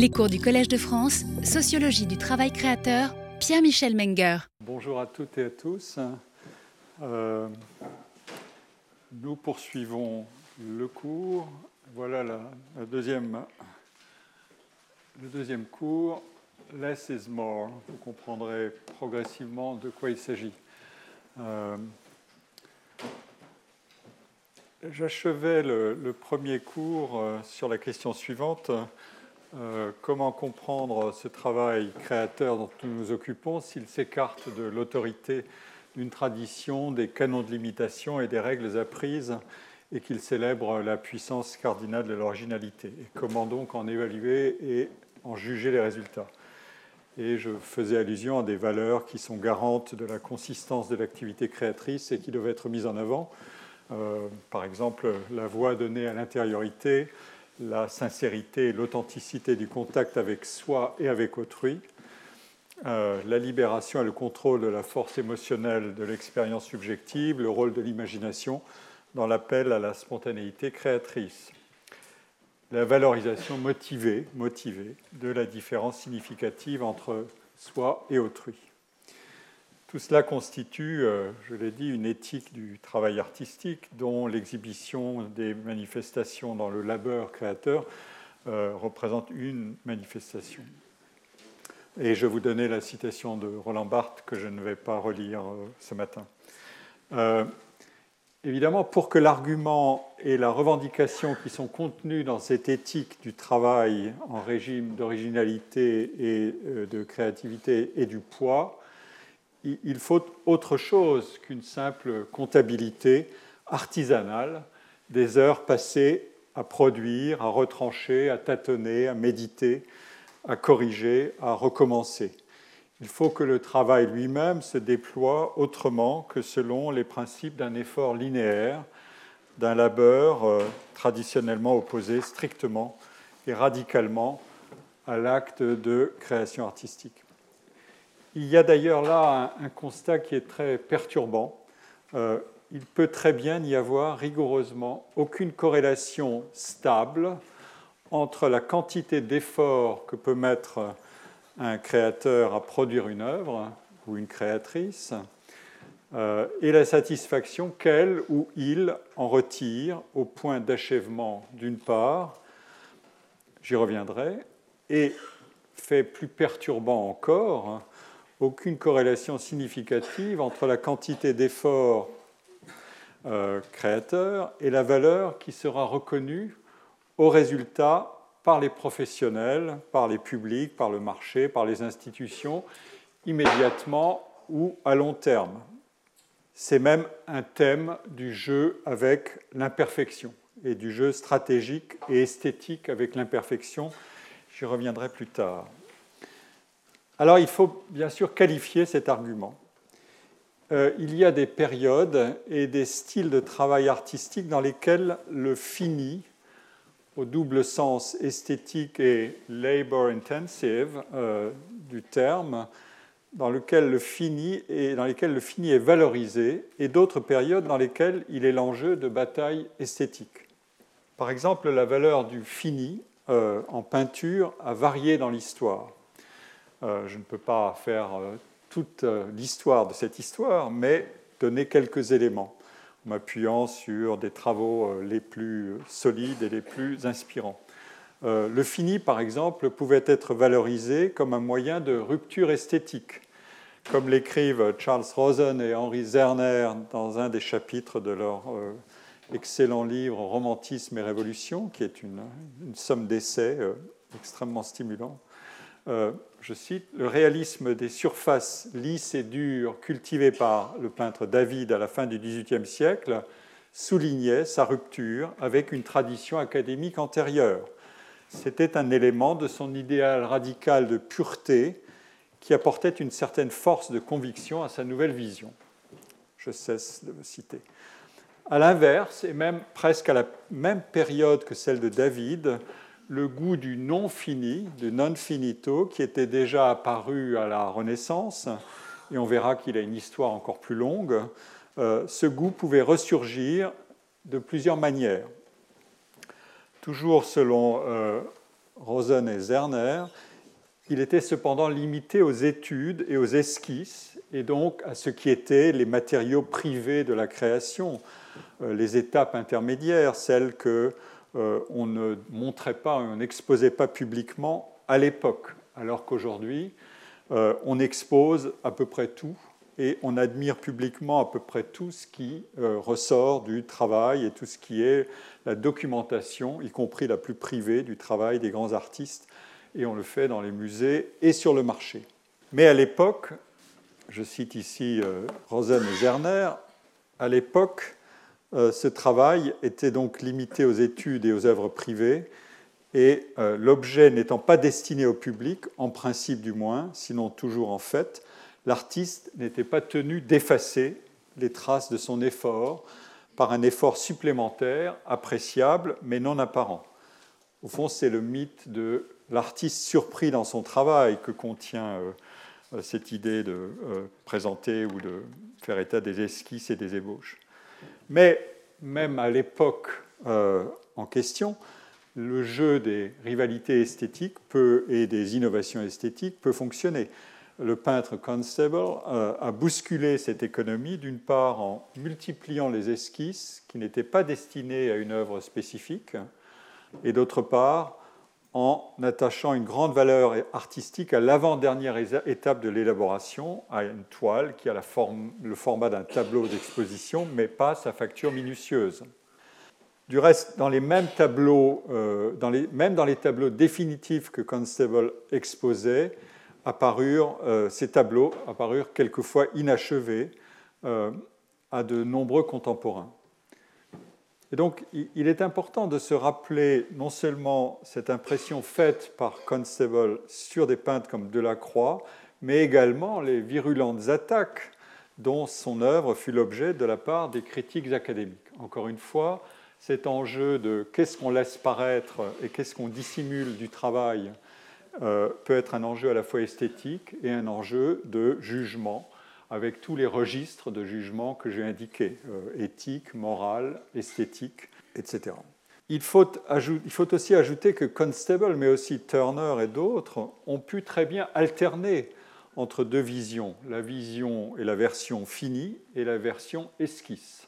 Les cours du Collège de France, Sociologie du travail créateur, Pierre-Michel Menger. Bonjour à toutes et à tous. Euh, nous poursuivons le cours. Voilà la, deuxième, le deuxième cours. Less is more. Vous comprendrez progressivement de quoi il s'agit. Euh, J'achevais le, premier cours euh, sur la question suivante. Euh, comment comprendre ce travail créateur dont nous nous occupons s'il s'écarte de l'autorité d'une tradition, des canons de limitation et des règles apprises et qu'il célèbre la puissance cardinale de l'originalité? Et comment donc en évaluer et en juger les résultats? Et je faisais allusion à des valeurs qui sont garantes de la consistance de l'activité créatrice et qui doivent être mises en avant. Euh, par exemple, la voix donnée à l'intériorité, la sincérité et l'authenticité du contact avec soi et avec autrui, euh, la libération et le contrôle de la force émotionnelle de l'expérience subjective, le rôle de l'imagination dans l'appel à la spontanéité créatrice, la valorisation motivée, motivée de la différence significative entre soi et autrui. Tout cela constitue, euh, je l'ai dit, une éthique du travail artistique dont l'exhibition des manifestations dans le labeur créateur euh, représente une manifestation. Et je vous donnais la citation de Roland Barthes que je ne vais pas relire euh, ce matin. évidemment, pour que l'argument et la revendication qui sont contenus dans cette éthique du travail en régime d'originalité et de créativité et du poids, il faut autre chose qu'une simple comptabilité artisanale des heures passées à produire, à retrancher, à tâtonner, à méditer, à corriger, à recommencer. Il faut que le travail lui-même se déploie autrement que selon les principes d'un effort linéaire, d'un labeur euh, traditionnellement opposé strictement et radicalement à l'acte de création artistique. Il y a d'ailleurs là un, constat qui est très perturbant. Euh, il peut très bien n'y avoir rigoureusement aucune corrélation stable entre la quantité d'efforts que peut mettre un créateur à produire une œuvre ou une créatrice euh, et la satisfaction qu'elle ou il en retire au point d'achèvement d'une part, j'y reviendrai, et fait plus perturbant encore, aucune corrélation significative entre la quantité d'efforts euh, créateurs et la valeur qui sera reconnue au résultat par les professionnels, par les publics, par le marché, par les institutions, immédiatement ou à long terme. C'est même un thème du jeu avec l'imperfection et du jeu stratégique et esthétique avec l'imperfection. J'y reviendrai plus tard. Alors il faut bien sûr qualifier cet argument. Euh, il y a des périodes et des styles de travail artistique dans lesquels le fini, au double sens esthétique et labor intensive euh, du terme, dans, lesquels le fini est valorisé, et d'autres périodes dans lesquelles il est l'enjeu de bataille esthétique. Par exemple, la valeur du fini euh, en peinture a varié dans l'histoire. Euh, je ne peux pas faire euh, toute euh, l'histoire de cette histoire, mais donner quelques éléments en m'appuyant sur des travaux les plus solides et les plus inspirants. le fini, par exemple, pouvait être valorisé comme un moyen de rupture esthétique, comme l'écrivent Charles Rosen et Henri Zerner dans un des chapitres de leur excellent livre Romantisme et Révolution, qui est une, une somme d'essais extrêmement stimulant je cite, le réalisme des surfaces lisses et dures cultivées par le peintre David à la fin du XVIIIe siècle soulignait sa rupture avec une tradition académique antérieure. C'était un élément de son idéal radical de pureté qui apportait une certaine force de conviction à sa nouvelle vision. Je cesse de me citer. À l'inverse, et même presque à la même période que celle de David, le goût du non fini, du non finito, qui était déjà apparu à la Renaissance, et on verra qu'il a une histoire encore plus longue, euh, ce goût pouvait ressurgir de plusieurs manières. Toujours selon euh, Rosen et Zerner, il était cependant limité aux études et aux esquisses, et donc à ce qui étaient les matériaux privés de la création, euh, les étapes intermédiaires, celles que euh, on ne montrait pas, on n'exposait pas publiquement à l'époque, alors qu'aujourd'hui, euh, on expose à peu près tout et on admire publiquement à peu près tout ce qui ressort du travail et tout ce qui est la documentation, y compris la plus privée, du travail des grands artistes et on le fait dans les musées et sur le marché. Mais à l'époque, je cite ici euh, Rosen et Zerner, à l'époque, euh, ce travail était donc limité aux études et aux œuvres privées, et euh, l'objet n'étant pas destiné au public, en principe du moins, sinon toujours en fait, l'artiste n'était pas tenu d'effacer les traces de son effort par un effort supplémentaire, appréciable, mais non apparent. Au fond, c'est le mythe de l'artiste surpris dans son travail que contient euh, cette idée de euh, présenter ou de faire état des esquisses et des ébauches. Mais même à l'époque euh, en question, le jeu des rivalités esthétiques peut, et des innovations esthétiques peut fonctionner. Le peintre Constable a bousculé cette économie, d'une part en multipliant les esquisses qui n'étaient pas destinées à une œuvre spécifique, et d'autre part en attachant une grande valeur artistique à l'avant-dernière étape de l'élaboration, à une toile qui a le format d'un tableau d'exposition, mais pas sa facture minutieuse. Du reste, euh, même dans les tableaux définitifs que Constable exposait, apparurent, euh, ces tableaux apparurent quelquefois inachevés euh, à de nombreux contemporains. Et donc, il est important de se rappeler non seulement cette impression faite par Constable sur des peintres comme Delacroix, mais également les virulentes attaques dont son œuvre fut l'objet de la part des critiques académiques. Encore une fois, cet enjeu de qu'est-ce qu'on laisse paraître et qu'est-ce qu'on dissimule du travail euh, peut être un enjeu à la fois esthétique et un enjeu de jugement avec tous les registres de jugement que j'ai indiqués, euh, éthique, morale, esthétique, etc. Il faut, aussi ajouter que Constable, mais aussi Turner et d'autres, ont pu très bien alterner entre deux visions, la vision et la version finie et la version esquisse.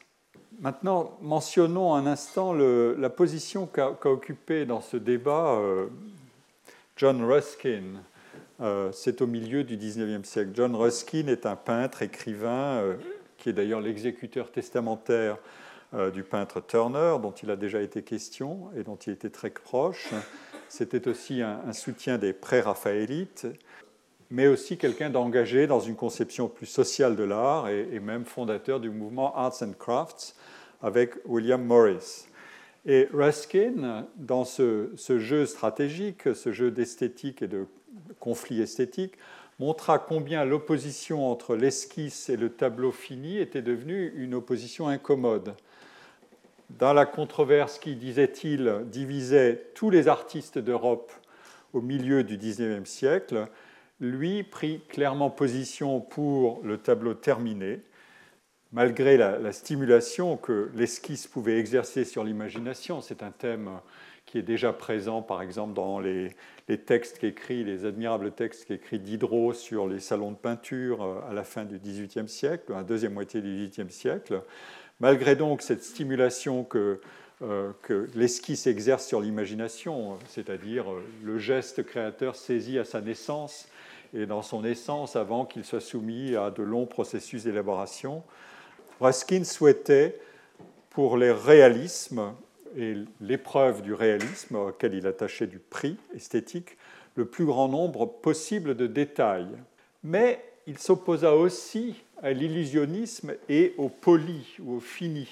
Maintenant, mentionnons un instant la position qu'a occupée dans ce débat euh, John Ruskin, euh, c'est au milieu du XIXe siècle. John Ruskin est un peintre, écrivain, euh, qui est d'ailleurs l'exécuteur testamentaire euh, du peintre Turner, dont il a déjà été question et dont il était très proche. C'était aussi un, soutien des pré-raphaélites, mais aussi quelqu'un d'engagé dans une conception plus sociale de l'art et, même fondateur du mouvement Arts and Crafts avec William Morris. Et Ruskin, dans ce jeu stratégique, ce jeu d'esthétique et de conflit esthétique, montra combien l'opposition entre l'esquisse et le tableau fini était devenue une opposition incommode. Dans la controverse qui, disait-il, divisait tous les artistes d'Europe au milieu du XIXe siècle, lui prit clairement position pour le tableau terminé, malgré la, la stimulation que l'esquisse pouvait exercer sur l'imagination. C'est un thème qui est déjà présent, par exemple, dans les, textes qu'écrit, les admirables textes qu'écrit Diderot sur les salons de peinture euh, à la fin du XVIIIe siècle, à la deuxième moitié du XVIIIe siècle. Malgré donc cette stimulation que, euh, que l'esquisse exerce sur l'imagination, c'est-à-dire euh, le geste créateur saisi à sa naissance et dans son essence avant qu'il soit soumis à de longs processus d'élaboration, Ruskin souhaitait, pour les réalismes, et l'épreuve du réalisme auquel il attachait du prix esthétique, le plus grand nombre possible de détails. Mais il s'opposa aussi à l'illusionnisme et au poli ou au fini.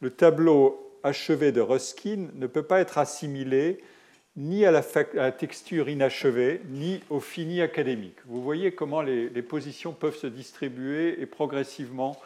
Le tableau achevé de Ruskin ne peut pas être assimilé ni à la, texture inachevée, ni au fini académique. Vous voyez comment les positions peuvent se distribuer et progressivement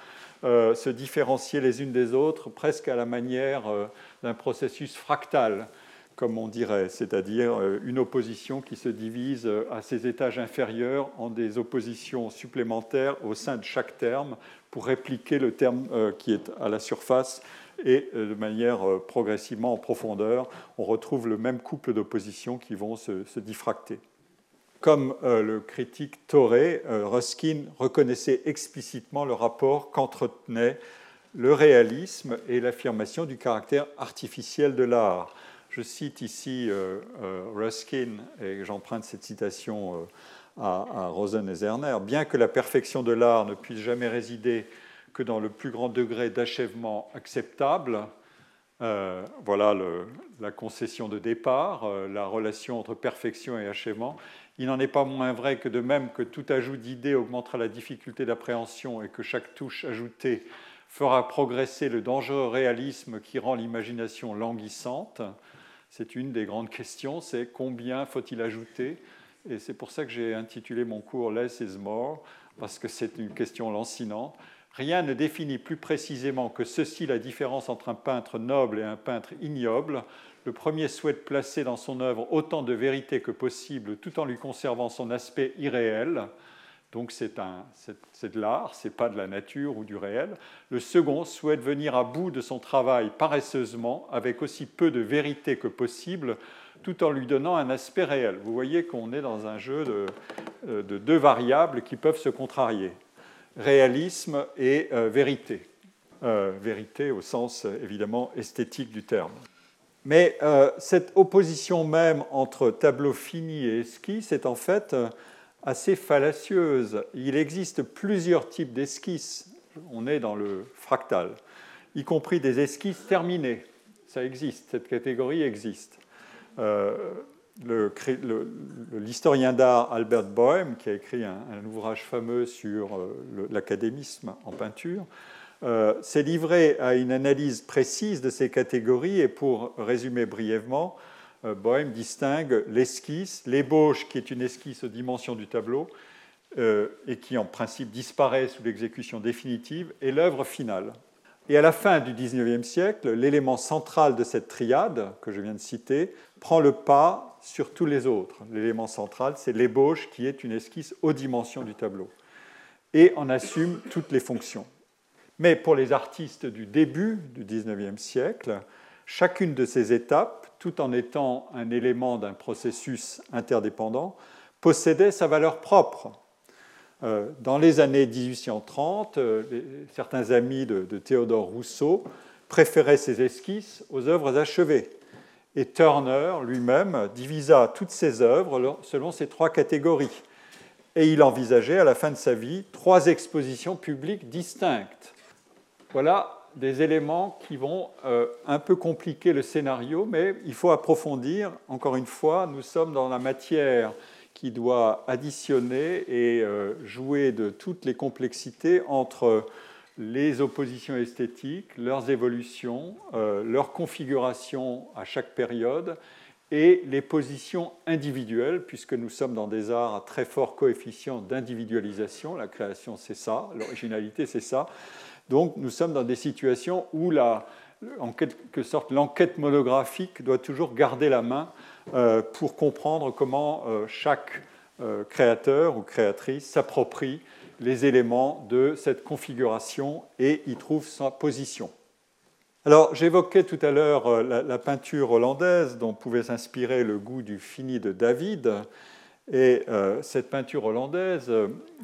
euh, se différencier les unes des autres, presque à la manière euh, d'un processus fractal, comme on dirait, c'est-à-dire euh, une opposition qui se divise à ses étages inférieurs en des oppositions supplémentaires au sein de chaque terme pour répliquer le terme qui est à la surface et de manière progressivement en profondeur, on retrouve le même couple d'oppositions qui vont se, se diffracter. Comme le critique Toré, Ruskin reconnaissait explicitement le rapport qu'entretenait le réalisme et l'affirmation du caractère artificiel de l'art. Je cite ici euh, euh, Ruskin, et j'emprunte cette citation euh, à, Rosen et Zerner. Bien que la perfection de l'art ne puisse jamais résider que dans le plus grand degré d'achèvement acceptable, voilà la concession de départ, la relation entre perfection et achèvement. Il n'en est pas moins vrai que de même que tout ajout d'idées augmentera la difficulté d'appréhension et que chaque touche ajoutée fera progresser le dangereux réalisme qui rend l'imagination languissante. C'est une des grandes questions, c'est combien faut-il ajouter? Et c'est pour ça que j'ai intitulé mon cours Less is more, parce que c'est une question lancinante. Rien ne définit plus précisément que ceci la différence entre un peintre noble et un peintre ignoble. Le premier souhaite placer dans son œuvre autant de vérité que possible tout en lui conservant son aspect irréel. Donc c'est de l'art, ce n'est pas de la nature ou du réel. Le second souhaite venir à bout de son travail paresseusement, avec aussi peu de vérité que possible, tout en lui donnant un aspect réel. Vous voyez qu'on est dans un jeu de, euh, deux variables qui peuvent se contrarier. Réalisme et euh, vérité. Euh, vérité au sens évidemment esthétique du terme. Mais cette opposition même entre tableau fini et esquisse est en fait assez fallacieuse. Il existe plusieurs types d'esquisses. On est dans le fractal, y compris des esquisses terminées. Ça existe, cette catégorie existe. Euh, l'historien d'art Albert Boehm, qui a écrit un, ouvrage fameux sur euh, l'académisme en peinture, euh, s'est livré à une analyse précise de ces catégories et pour résumer brièvement, euh, Bohème distingue l'esquisse, l'ébauche qui est une esquisse aux dimensions du tableau euh, et qui en principe disparaît sous l'exécution définitive, et l'œuvre finale. Et à la fin du XIXe siècle, l'élément central de cette triade que je viens de citer prend le pas sur tous les autres. L'élément central, c'est l'ébauche qui est une esquisse aux dimensions du tableau et en assume toutes les fonctions. Mais pour les artistes du début du XIXe siècle, chacune de ces étapes tout en étant un élément d'un processus interdépendant, possédait sa valeur propre. Euh, dans les années 1830, euh, certains amis de, Théodore Rousseau préféraient ses esquisses aux œuvres achevées. Et Turner lui-même divisa toutes ses œuvres selon ces trois catégories. Et il envisageait à la fin de sa vie trois expositions publiques distinctes. Voilà des éléments qui vont euh, un peu compliquer le scénario, mais il faut approfondir. Encore une fois, nous sommes dans la matière qui doit additionner et euh, jouer de toutes les complexités entre les oppositions esthétiques, leurs évolutions, euh, leur configuration à chaque période et les positions individuelles, puisque nous sommes dans des arts à très fort coefficient d'individualisation. La création, c'est ça, l'originalité, c'est ça. Donc nous sommes dans des situations où, en quelque sorte, l'enquête monographique doit toujours garder la main euh, pour comprendre comment euh, chaque euh, créateur ou créatrice s'approprie les éléments de cette configuration et y trouve sa position. Alors, j'évoquais tout à l'heure la, peinture hollandaise dont pouvait s'inspirer le goût du fini de David. Et cette peinture hollandaise,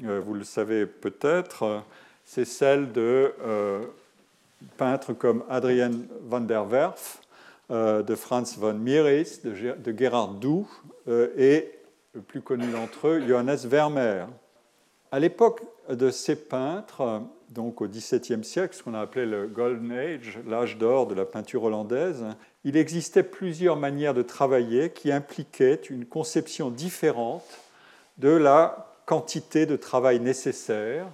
vous le savez peut-être, c'est celle de euh, peintres comme Adrien van der Werf, euh, de Franz von Mieris, de, Gerhard Doux euh, et le plus connu d'entre eux, Johannes Vermeer. À l'époque de ces peintres, donc au XVIIe siècle, ce qu'on a appelé le Golden Age, l'âge d'or de la peinture hollandaise, il existait plusieurs manières de travailler qui impliquaient une conception différente de la quantité de travail nécessaire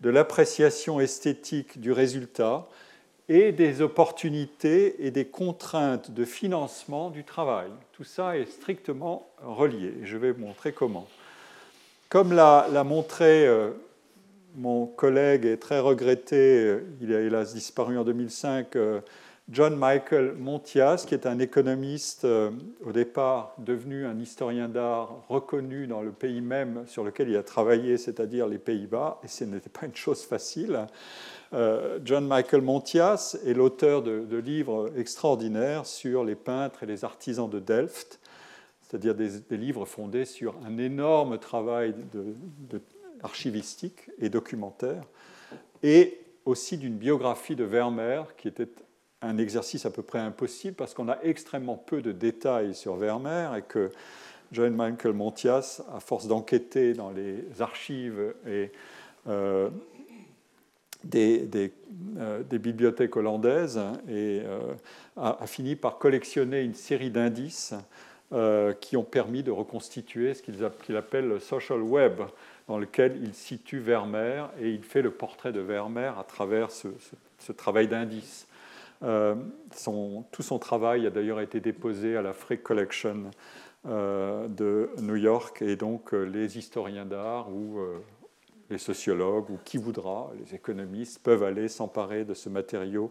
de l'appréciation esthétique du résultat et des opportunités et des contraintes de financement du travail. Tout ça est strictement relié. Je vais vous montrer comment. Comme l'a montré euh, mon collègue et très regretté, euh, il a hélas disparu en 2005, euh, John Michael Montias, qui est un économiste euh, au départ devenu un historien d'art reconnu dans le pays même sur lequel il a travaillé, c'est-à-dire les Pays-Bas, et ce n'était pas une chose facile. Euh, John Michael Montias est l'auteur de, livres extraordinaires sur les peintres et les artisans de Delft, c'est-à-dire des, livres fondés sur un énorme travail archivistique et documentaire, et aussi d'une biographie de Vermeer qui était un exercice à peu près impossible parce qu'on a extrêmement peu de détails sur Vermeer et que John Michael Montias, à force d'enquêter dans les archives et euh, des, euh, des, bibliothèques hollandaises, euh, a, fini par collectionner une série d'indices qui ont permis de reconstituer ce qu'il appelle le social web, dans lequel il situe Vermeer et il fait le portrait de Vermeer à travers ce travail d'indices. Euh, tout son travail a d'ailleurs été déposé à la Frick Collection euh, de New York et donc euh, les historiens d'art ou les sociologues ou qui voudra, les économistes, peuvent aller s'emparer de ce matériau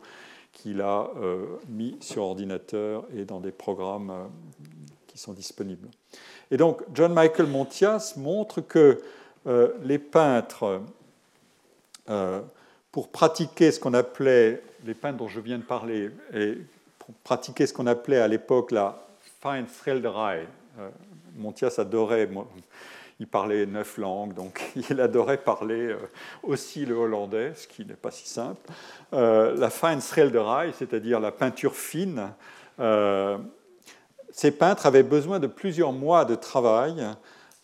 qu'il a mis sur ordinateur et dans des programmes qui sont disponibles. Et donc John Michael Montias montre que les peintres pour pratiquer ce qu'on appelait, les peintres dont je viens de parler, et pratiquer ce qu'on appelait à l'époque la fine Schilderei. Euh, Montias adorait, il parlait neuf langues, donc il adorait parler euh, aussi le hollandais, ce qui n'est pas si simple. Euh, la fine Schilderei, c'est-à-dire la peinture fine, ces peintres avaient besoin de plusieurs mois de travail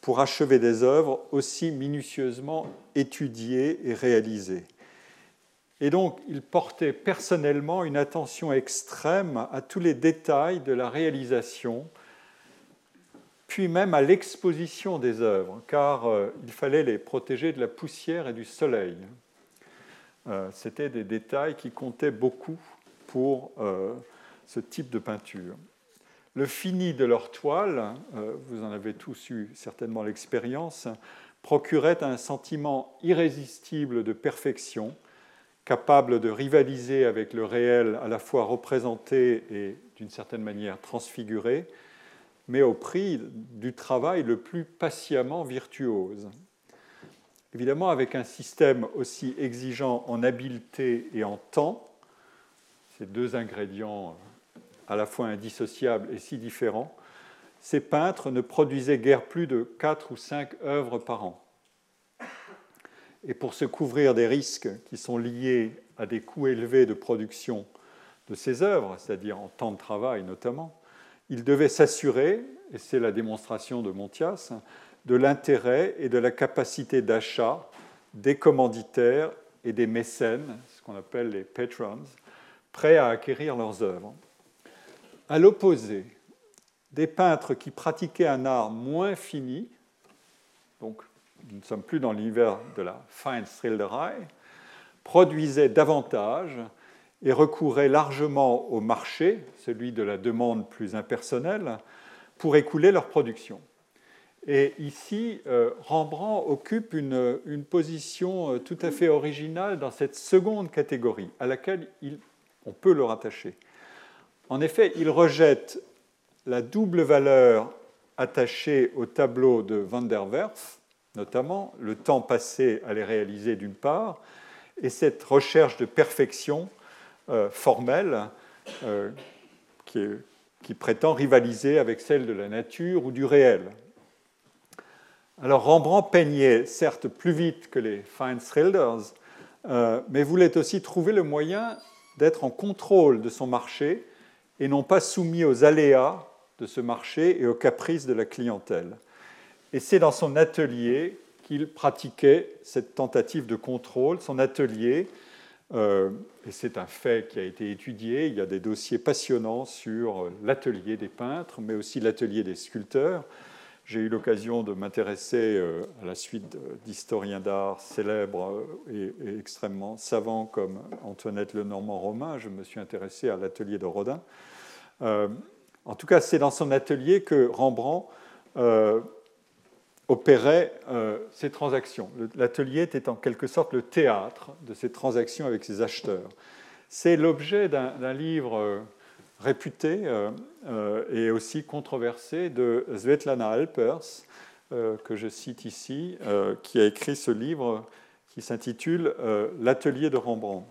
pour achever des œuvres aussi minutieusement étudiées et réalisées. Et donc, il portait personnellement une attention extrême à tous les détails de la réalisation, puis même à l'exposition des œuvres, car euh, il fallait les protéger de la poussière et du soleil. Euh, C'était des détails qui comptaient beaucoup pour euh, ce type de peinture. Le fini de leur toile, vous en avez tous eu certainement l'expérience, procurait un sentiment irrésistible de perfection capable de rivaliser avec le réel à la fois représenté et d'une certaine manière transfiguré, mais au prix du travail le plus patiemment virtuose. Évidemment, avec un système aussi exigeant en habileté et en temps, ces deux ingrédients à la fois indissociables et si différents, ces peintres ne produisaient guère plus de quatre ou cinq œuvres par an. Et pour se couvrir des risques qui sont liés à des coûts élevés de production de ces œuvres, c'est-à-dire en temps de travail notamment, il devait s'assurer, et c'est la démonstration de Montias, de l'intérêt et de la capacité d'achat des commanditaires et des mécènes, ce qu'on appelle les patrons, prêts à acquérir leurs œuvres. À l'opposé, des peintres qui pratiquaient un art moins fini, donc nous ne sommes plus dans l'univers de la fine Schilderei, produisaient davantage et recouraient largement au marché, celui de la demande plus impersonnelle, pour écouler leur production. Et ici, euh, Rembrandt occupe une, position euh, tout à fait originale dans cette seconde catégorie, à laquelle on peut le rattacher. En effet, il rejette la double valeur attachée au tableau de Van der Werf, notamment le temps passé à les réaliser d'une part, et cette recherche de perfection euh, formelle euh, qui, prétend rivaliser avec celle de la nature ou du réel. Alors Rembrandt peignait certes plus vite que les fine schilders, euh, mais voulait aussi trouver le moyen d'être en contrôle de son marché et non pas soumis aux aléas de ce marché et aux caprices de la clientèle. Et c'est dans son atelier qu'il pratiquait cette tentative de contrôle. Son atelier, euh, et c'est un fait qui a été étudié, il y a des dossiers passionnants sur l'atelier des peintres, mais aussi l'atelier des sculpteurs. J'ai eu l'occasion de m'intéresser euh, à la suite d'historiens d'art célèbres et, extrêmement savants comme Antoinette Lenormand-Romain. Je me suis intéressé à l'atelier de Rodin. Euh, en tout cas, c'est dans son atelier que Rembrandt opérait euh, ces transactions. L'atelier était en quelque sorte le théâtre de ces transactions avec ses acheteurs. C'est l'objet d'un livre réputé et aussi controversé de Svetlana Alpers, que je cite ici, qui a écrit ce livre qui s'intitule L'atelier de Rembrandt.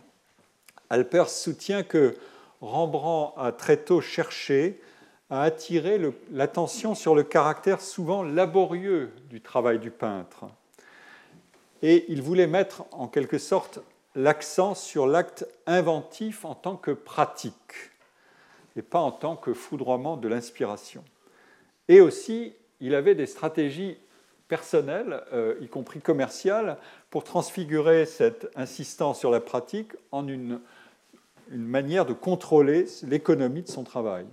Alpers soutient que Rembrandt a très tôt cherché à attirer l'attention sur le caractère souvent laborieux du travail du peintre. Et il voulait mettre en quelque sorte l'accent sur l'acte inventif en tant que pratique et pas en tant que foudroiement de l'inspiration. Et aussi, il avait des stratégies personnelles, euh, y compris commerciales, pour transfigurer cette insistance sur la pratique en une une manière de contrôler l'économie de son travail.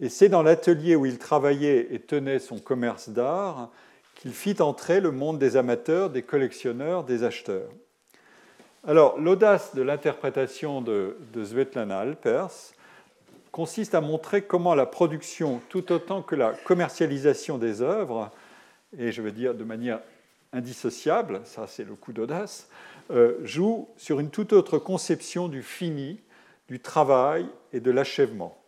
Et c'est dans l'atelier où il travaillait et tenait son commerce d'art qu'il fit entrer le monde des amateurs, des collectionneurs, des acheteurs. Alors, l'audace de l'interprétation de, de Svetlana Alpers consiste à montrer comment la production, tout autant que la commercialisation des œuvres, et je veux dire de manière indissociable, ça c'est le coup d'audace, euh, joue sur une toute autre conception du fini, du travail et de l'achèvement.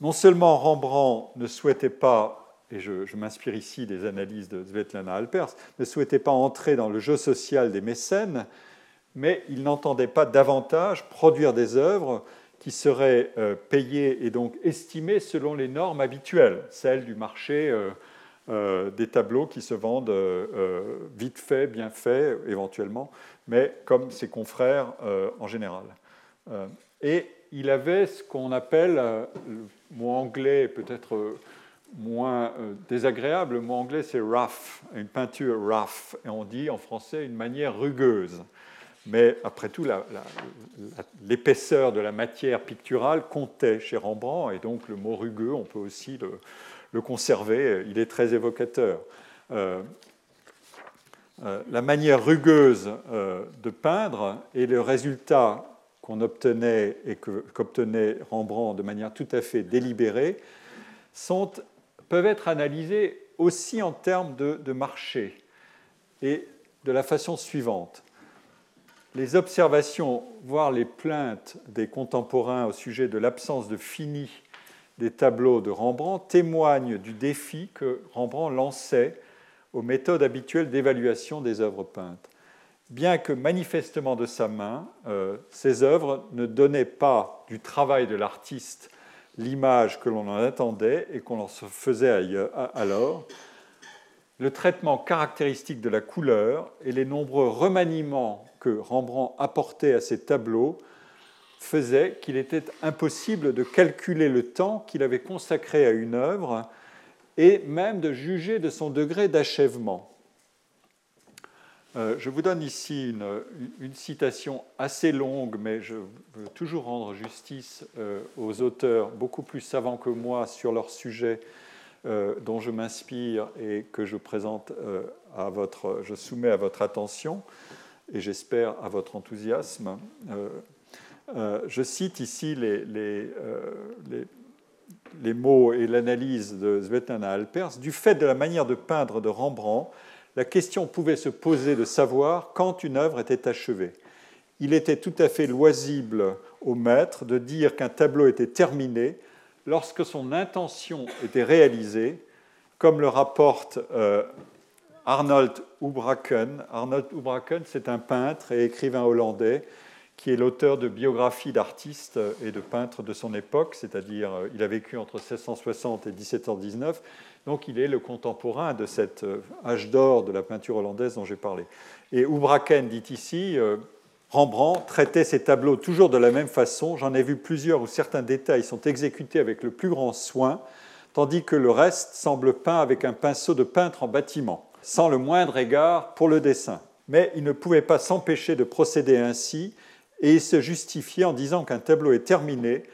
Non seulement Rembrandt ne souhaitait pas, et je, m'inspire ici des analyses de Svetlana Alpers, ne souhaitait pas entrer dans le jeu social des mécènes, mais il n'entendait pas davantage produire des œuvres qui seraient euh, payées et donc estimées selon les normes habituelles, celles du marché euh, euh, des tableaux qui se vendent vite fait, bien fait, éventuellement, mais comme ses confrères en général. et il avait ce qu'on appelle, le mot anglais peut-être moins désagréable, le mot anglais c'est rough, une peinture rough, et on dit en français une manière rugueuse. Mais après tout, l'épaisseur de la matière picturale comptait chez Rembrandt, et donc le mot rugueux, on peut aussi le, conserver, il est très évocateur. Euh, euh, la manière rugueuse euh, de peindre et le résultat qu'on obtenait et qu'obtenait Rembrandt de manière tout à fait délibérée peuvent être analysés aussi en termes de, de marché et de la façon suivante. Les observations, voire les plaintes des contemporains au sujet de l'absence de fini des tableaux de Rembrandt témoignent du défi que Rembrandt lançait aux méthodes habituelles d'évaluation des œuvres peintes. Bien que manifestement de sa main, euh, ces œuvres ne donnaient pas du travail de l'artiste l'image que l'on en attendait et qu'on en faisait alors, le traitement caractéristique de la couleur et les nombreux remaniements que Rembrandt apportait à ces tableaux faisait qu'il était impossible de calculer le temps qu'il avait consacré à une œuvre et même de juger de son degré d'achèvement. Euh, je vous donne ici une, citation assez longue, mais je veux toujours rendre justice euh, aux auteurs beaucoup plus savants que moi sur leur sujet euh, dont je m'inspire et que je présente à votre, je soumets à votre attention et j'espère à votre enthousiasme. Je cite ici euh, les, mots et l'analyse de Svetlana Alpers. Du fait de la manière de peindre de Rembrandt, la question pouvait se poser de savoir quand une œuvre était achevée. Il était tout à fait loisible au maître de dire qu'un tableau était terminé lorsque son intention était réalisée, comme le rapporte euh, Arnold Houbraken. Arnold Houbraken, c'est un peintre et écrivain hollandais qui est l'auteur de biographies d'artistes et de peintres de son époque, c'est-à-dire euh, il a vécu entre 1660 et 1719, donc il est le contemporain de cet euh, âge d'or de la peinture hollandaise dont j'ai parlé. Et Houbraken dit ici, euh, Rembrandt traitait ses tableaux toujours de la même façon, j'en ai vu plusieurs où certains détails sont exécutés avec le plus grand soin, tandis que le reste semble peint avec un pinceau de peintre en bâtiment, sans le moindre égard pour le dessin. Mais il ne pouvait pas s'empêcher de procéder ainsi, et se justifier en disant qu'un tableau est terminé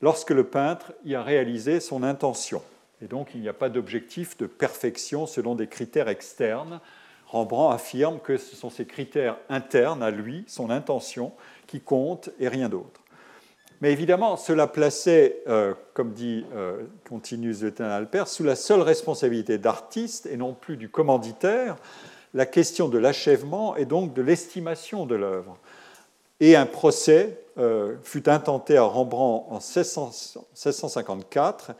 lorsque le peintre y a réalisé son intention. Et donc il n'y a pas d'objectif de perfection selon des critères externes. Rembrandt affirme que ce sont ces critères internes à lui, son intention, qui comptent et rien d'autre. Mais évidemment, cela plaçait, euh, comme dit, euh, Zvetan Alper, sous la seule responsabilité d'artiste et non plus du commanditaire, la question de l'achèvement et donc de l'estimation de l'œuvre. Et un procès euh, fut intenté à Rembrandt en 1654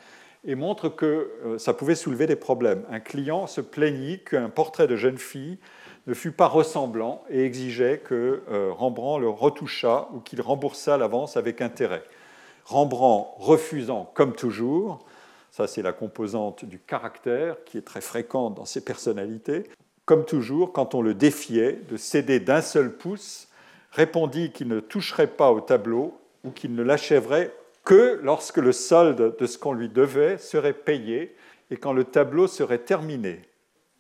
et montre que euh, ça pouvait soulever des problèmes. Un client se plaignit qu'un portrait de jeune fille ne fut pas ressemblant et exigeait que euh, Rembrandt le retouchât ou qu'il remboursât l'avance avec intérêt. Rembrandt refusant, comme toujours, ça c'est la composante du caractère qui est très fréquente dans ses personnalités, comme toujours, quand on le défiait de céder d'un seul pouce, répondit qu'il ne toucherait pas au tableau ou qu'il ne l'achèverait que lorsque le solde de ce qu'on lui devait serait payé et quand le tableau serait terminé,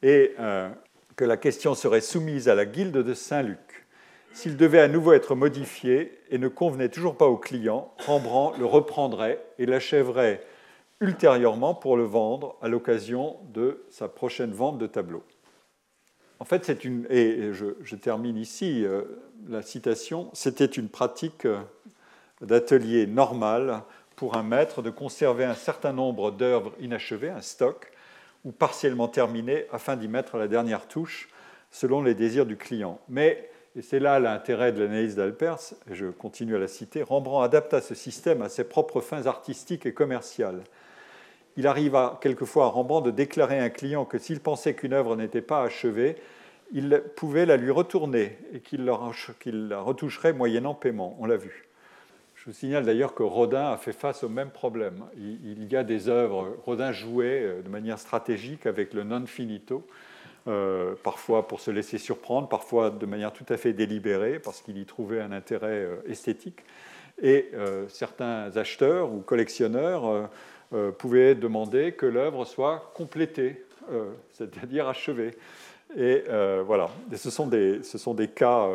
et euh, que la question serait soumise à la guilde de Saint-Luc. S'il devait à nouveau être modifié et ne convenait toujours pas au client, Rembrandt le reprendrait et l'achèverait ultérieurement pour le vendre à l'occasion de sa prochaine vente de tableau. En fait, c'est une, et je, termine ici euh, la citation, c'était une pratique euh, d'atelier normal pour un maître de conserver un certain nombre d'œuvres inachevées, un stock, ou partiellement terminées, afin d'y mettre la dernière touche selon les désirs du client. Mais, et c'est là l'intérêt de l'analyse d'Alpers, et je continue à la citer, Rembrandt adapta ce système à ses propres fins artistiques et commerciales. Il arriva quelquefois à Rembrandt de déclarer à un client que s'il pensait qu'une œuvre n'était pas achevée, il pouvait la lui retourner et qu'il la retoucherait moyennant paiement. On l'a vu. Vous signale d'ailleurs que Rodin a fait face au même problème. Il, y a des œuvres, Rodin jouait euh, de manière stratégique avec le non finito, euh, parfois pour se laisser surprendre, parfois de manière tout à fait délibérée, parce qu'il y trouvait un intérêt euh, esthétique. Et certains acheteurs ou collectionneurs pouvaient demander que l'œuvre soit complétée, c'est-à-dire achevée. Et voilà, ce sont des cas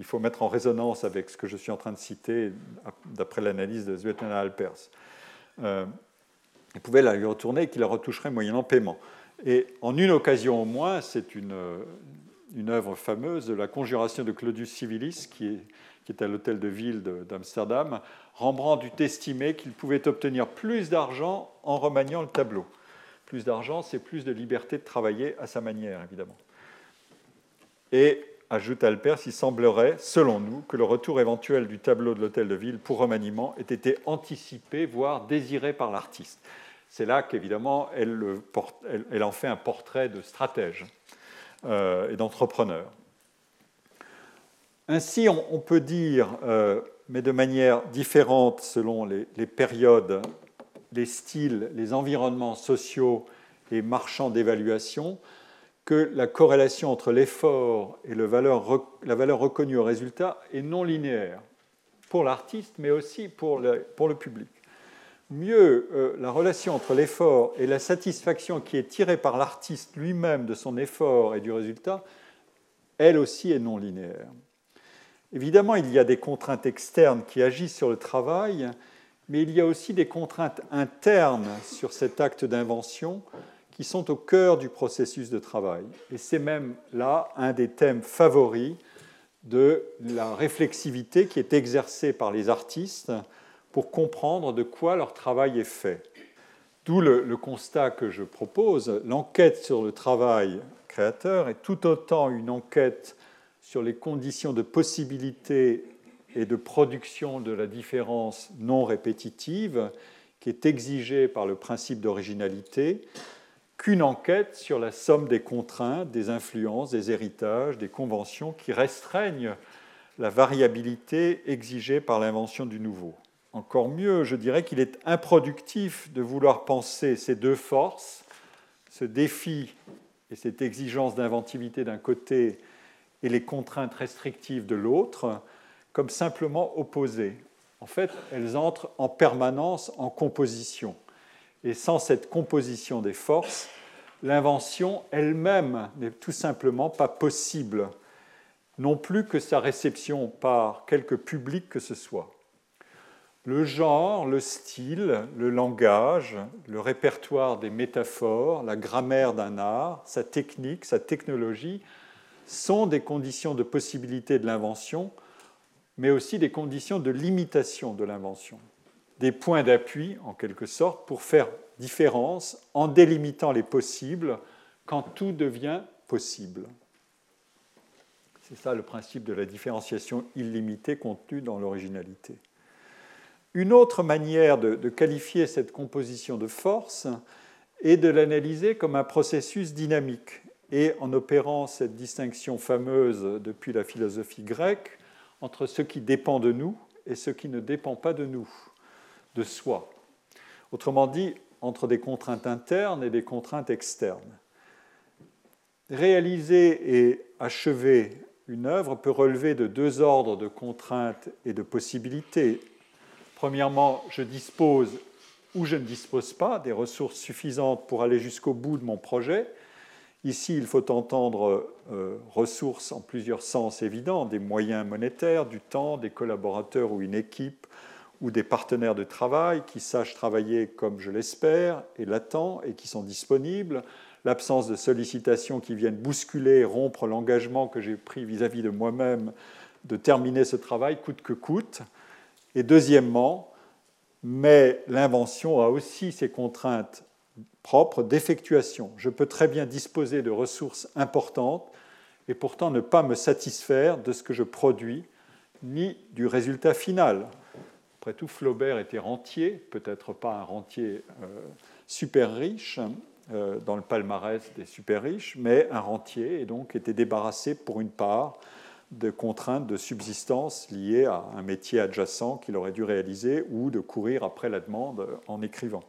il faut mettre en résonance avec ce que je suis en train de citer d'après l'analyse de Svetlana Alpers. Euh, il pouvait la lui retourner et qu'il la retoucherait moyennant paiement. Et en une occasion au moins, c'est une, une œuvre fameuse la conjuration de Claudius Civilis, qui est, qui est à l'hôtel de ville d'Amsterdam. Rembrandt dut estimer qu'il pouvait obtenir plus d'argent en remaniant le tableau. Plus d'argent, c'est plus de liberté de travailler à sa manière, évidemment. Et ajoute Alpers, il semblerait, selon nous, que le retour éventuel du tableau de l'hôtel de ville pour remaniement ait été anticipé, voire désiré par l'artiste. C'est là qu'évidemment, elle, en fait un portrait de stratège euh, et d'entrepreneur. Ainsi, on, peut dire, euh, mais de manière différente selon les, les, périodes, les styles, les environnements sociaux et marchands d'évaluation, que la corrélation entre l'effort et la valeur reconnue au résultat est non linéaire pour l'artiste, mais aussi pour le, public. Mieux, euh, la relation entre l'effort et la satisfaction qui est tirée par l'artiste lui-même de son effort et du résultat, elle aussi est non linéaire. Évidemment, il y a des contraintes externes qui agissent sur le travail, mais il y a aussi des contraintes internes sur cet acte d'invention qui sont au cœur du processus de travail. Et c'est même là un des thèmes favoris de la réflexivité qui est exercée par les artistes pour comprendre de quoi leur travail est fait. D'où le, constat que je propose, l'enquête sur le travail créateur est tout autant une enquête sur les conditions de possibilité et de production de la différence non répétitive qui est exigée par le principe d'originalité qu'une enquête sur la somme des contraintes, des influences, des héritages, des conventions qui restreignent la variabilité exigée par l'invention du nouveau. Encore mieux, je dirais qu'il est improductif de vouloir penser ces deux forces, ce défi et cette exigence d'inventivité d'un côté et les contraintes restrictives de l'autre, comme simplement opposées. En fait, elles entrent en permanence en composition. Et sans cette composition des forces, l'invention elle-même n'est tout simplement pas possible, non plus que sa réception par quelque public que ce soit. Le genre, le style, le langage, le répertoire des métaphores, la grammaire d'un art, sa technique, sa technologie sont des conditions de possibilité de l'invention, mais aussi des conditions de limitation de l'invention des points d'appui, en quelque sorte, pour faire différence en délimitant les possibles quand tout devient possible. C'est ça le principe de la différenciation illimitée contenue dans l'originalité. Une autre manière de, qualifier cette composition de force est de l'analyser comme un processus dynamique et en opérant cette distinction fameuse depuis la philosophie grecque entre ce qui dépend de nous et ce qui ne dépend pas de nous, de soi. Autrement dit, entre des contraintes internes et des contraintes externes. Réaliser et achever une œuvre peut relever de deux ordres de contraintes et de possibilités. Premièrement, je dispose ou je ne dispose pas des ressources suffisantes pour aller jusqu'au bout de mon projet. Ici, il faut entendre euh, ressources en plusieurs sens évidents, des moyens monétaires, du temps, des collaborateurs ou une équipe, ou des partenaires de travail qui sachent travailler comme je l'espère et l'attends et qui sont disponibles, l'absence de sollicitations qui viennent bousculer, rompre l'engagement que j'ai pris vis-à-vis -vis de moi-même de terminer ce travail coûte que coûte. Et deuxièmement, mais l'invention a aussi ses contraintes propres d'effectuation. Je peux très bien disposer de ressources importantes et pourtant ne pas me satisfaire de ce que je produis ni du résultat final. Après tout, Flaubert était rentier, peut-être pas un rentier euh, super riche euh, dans le palmarès des super riches, mais un rentier et donc était débarrassé pour une part de contraintes de subsistance liées à un métier adjacent qu'il aurait dû réaliser ou de courir après la demande en écrivant.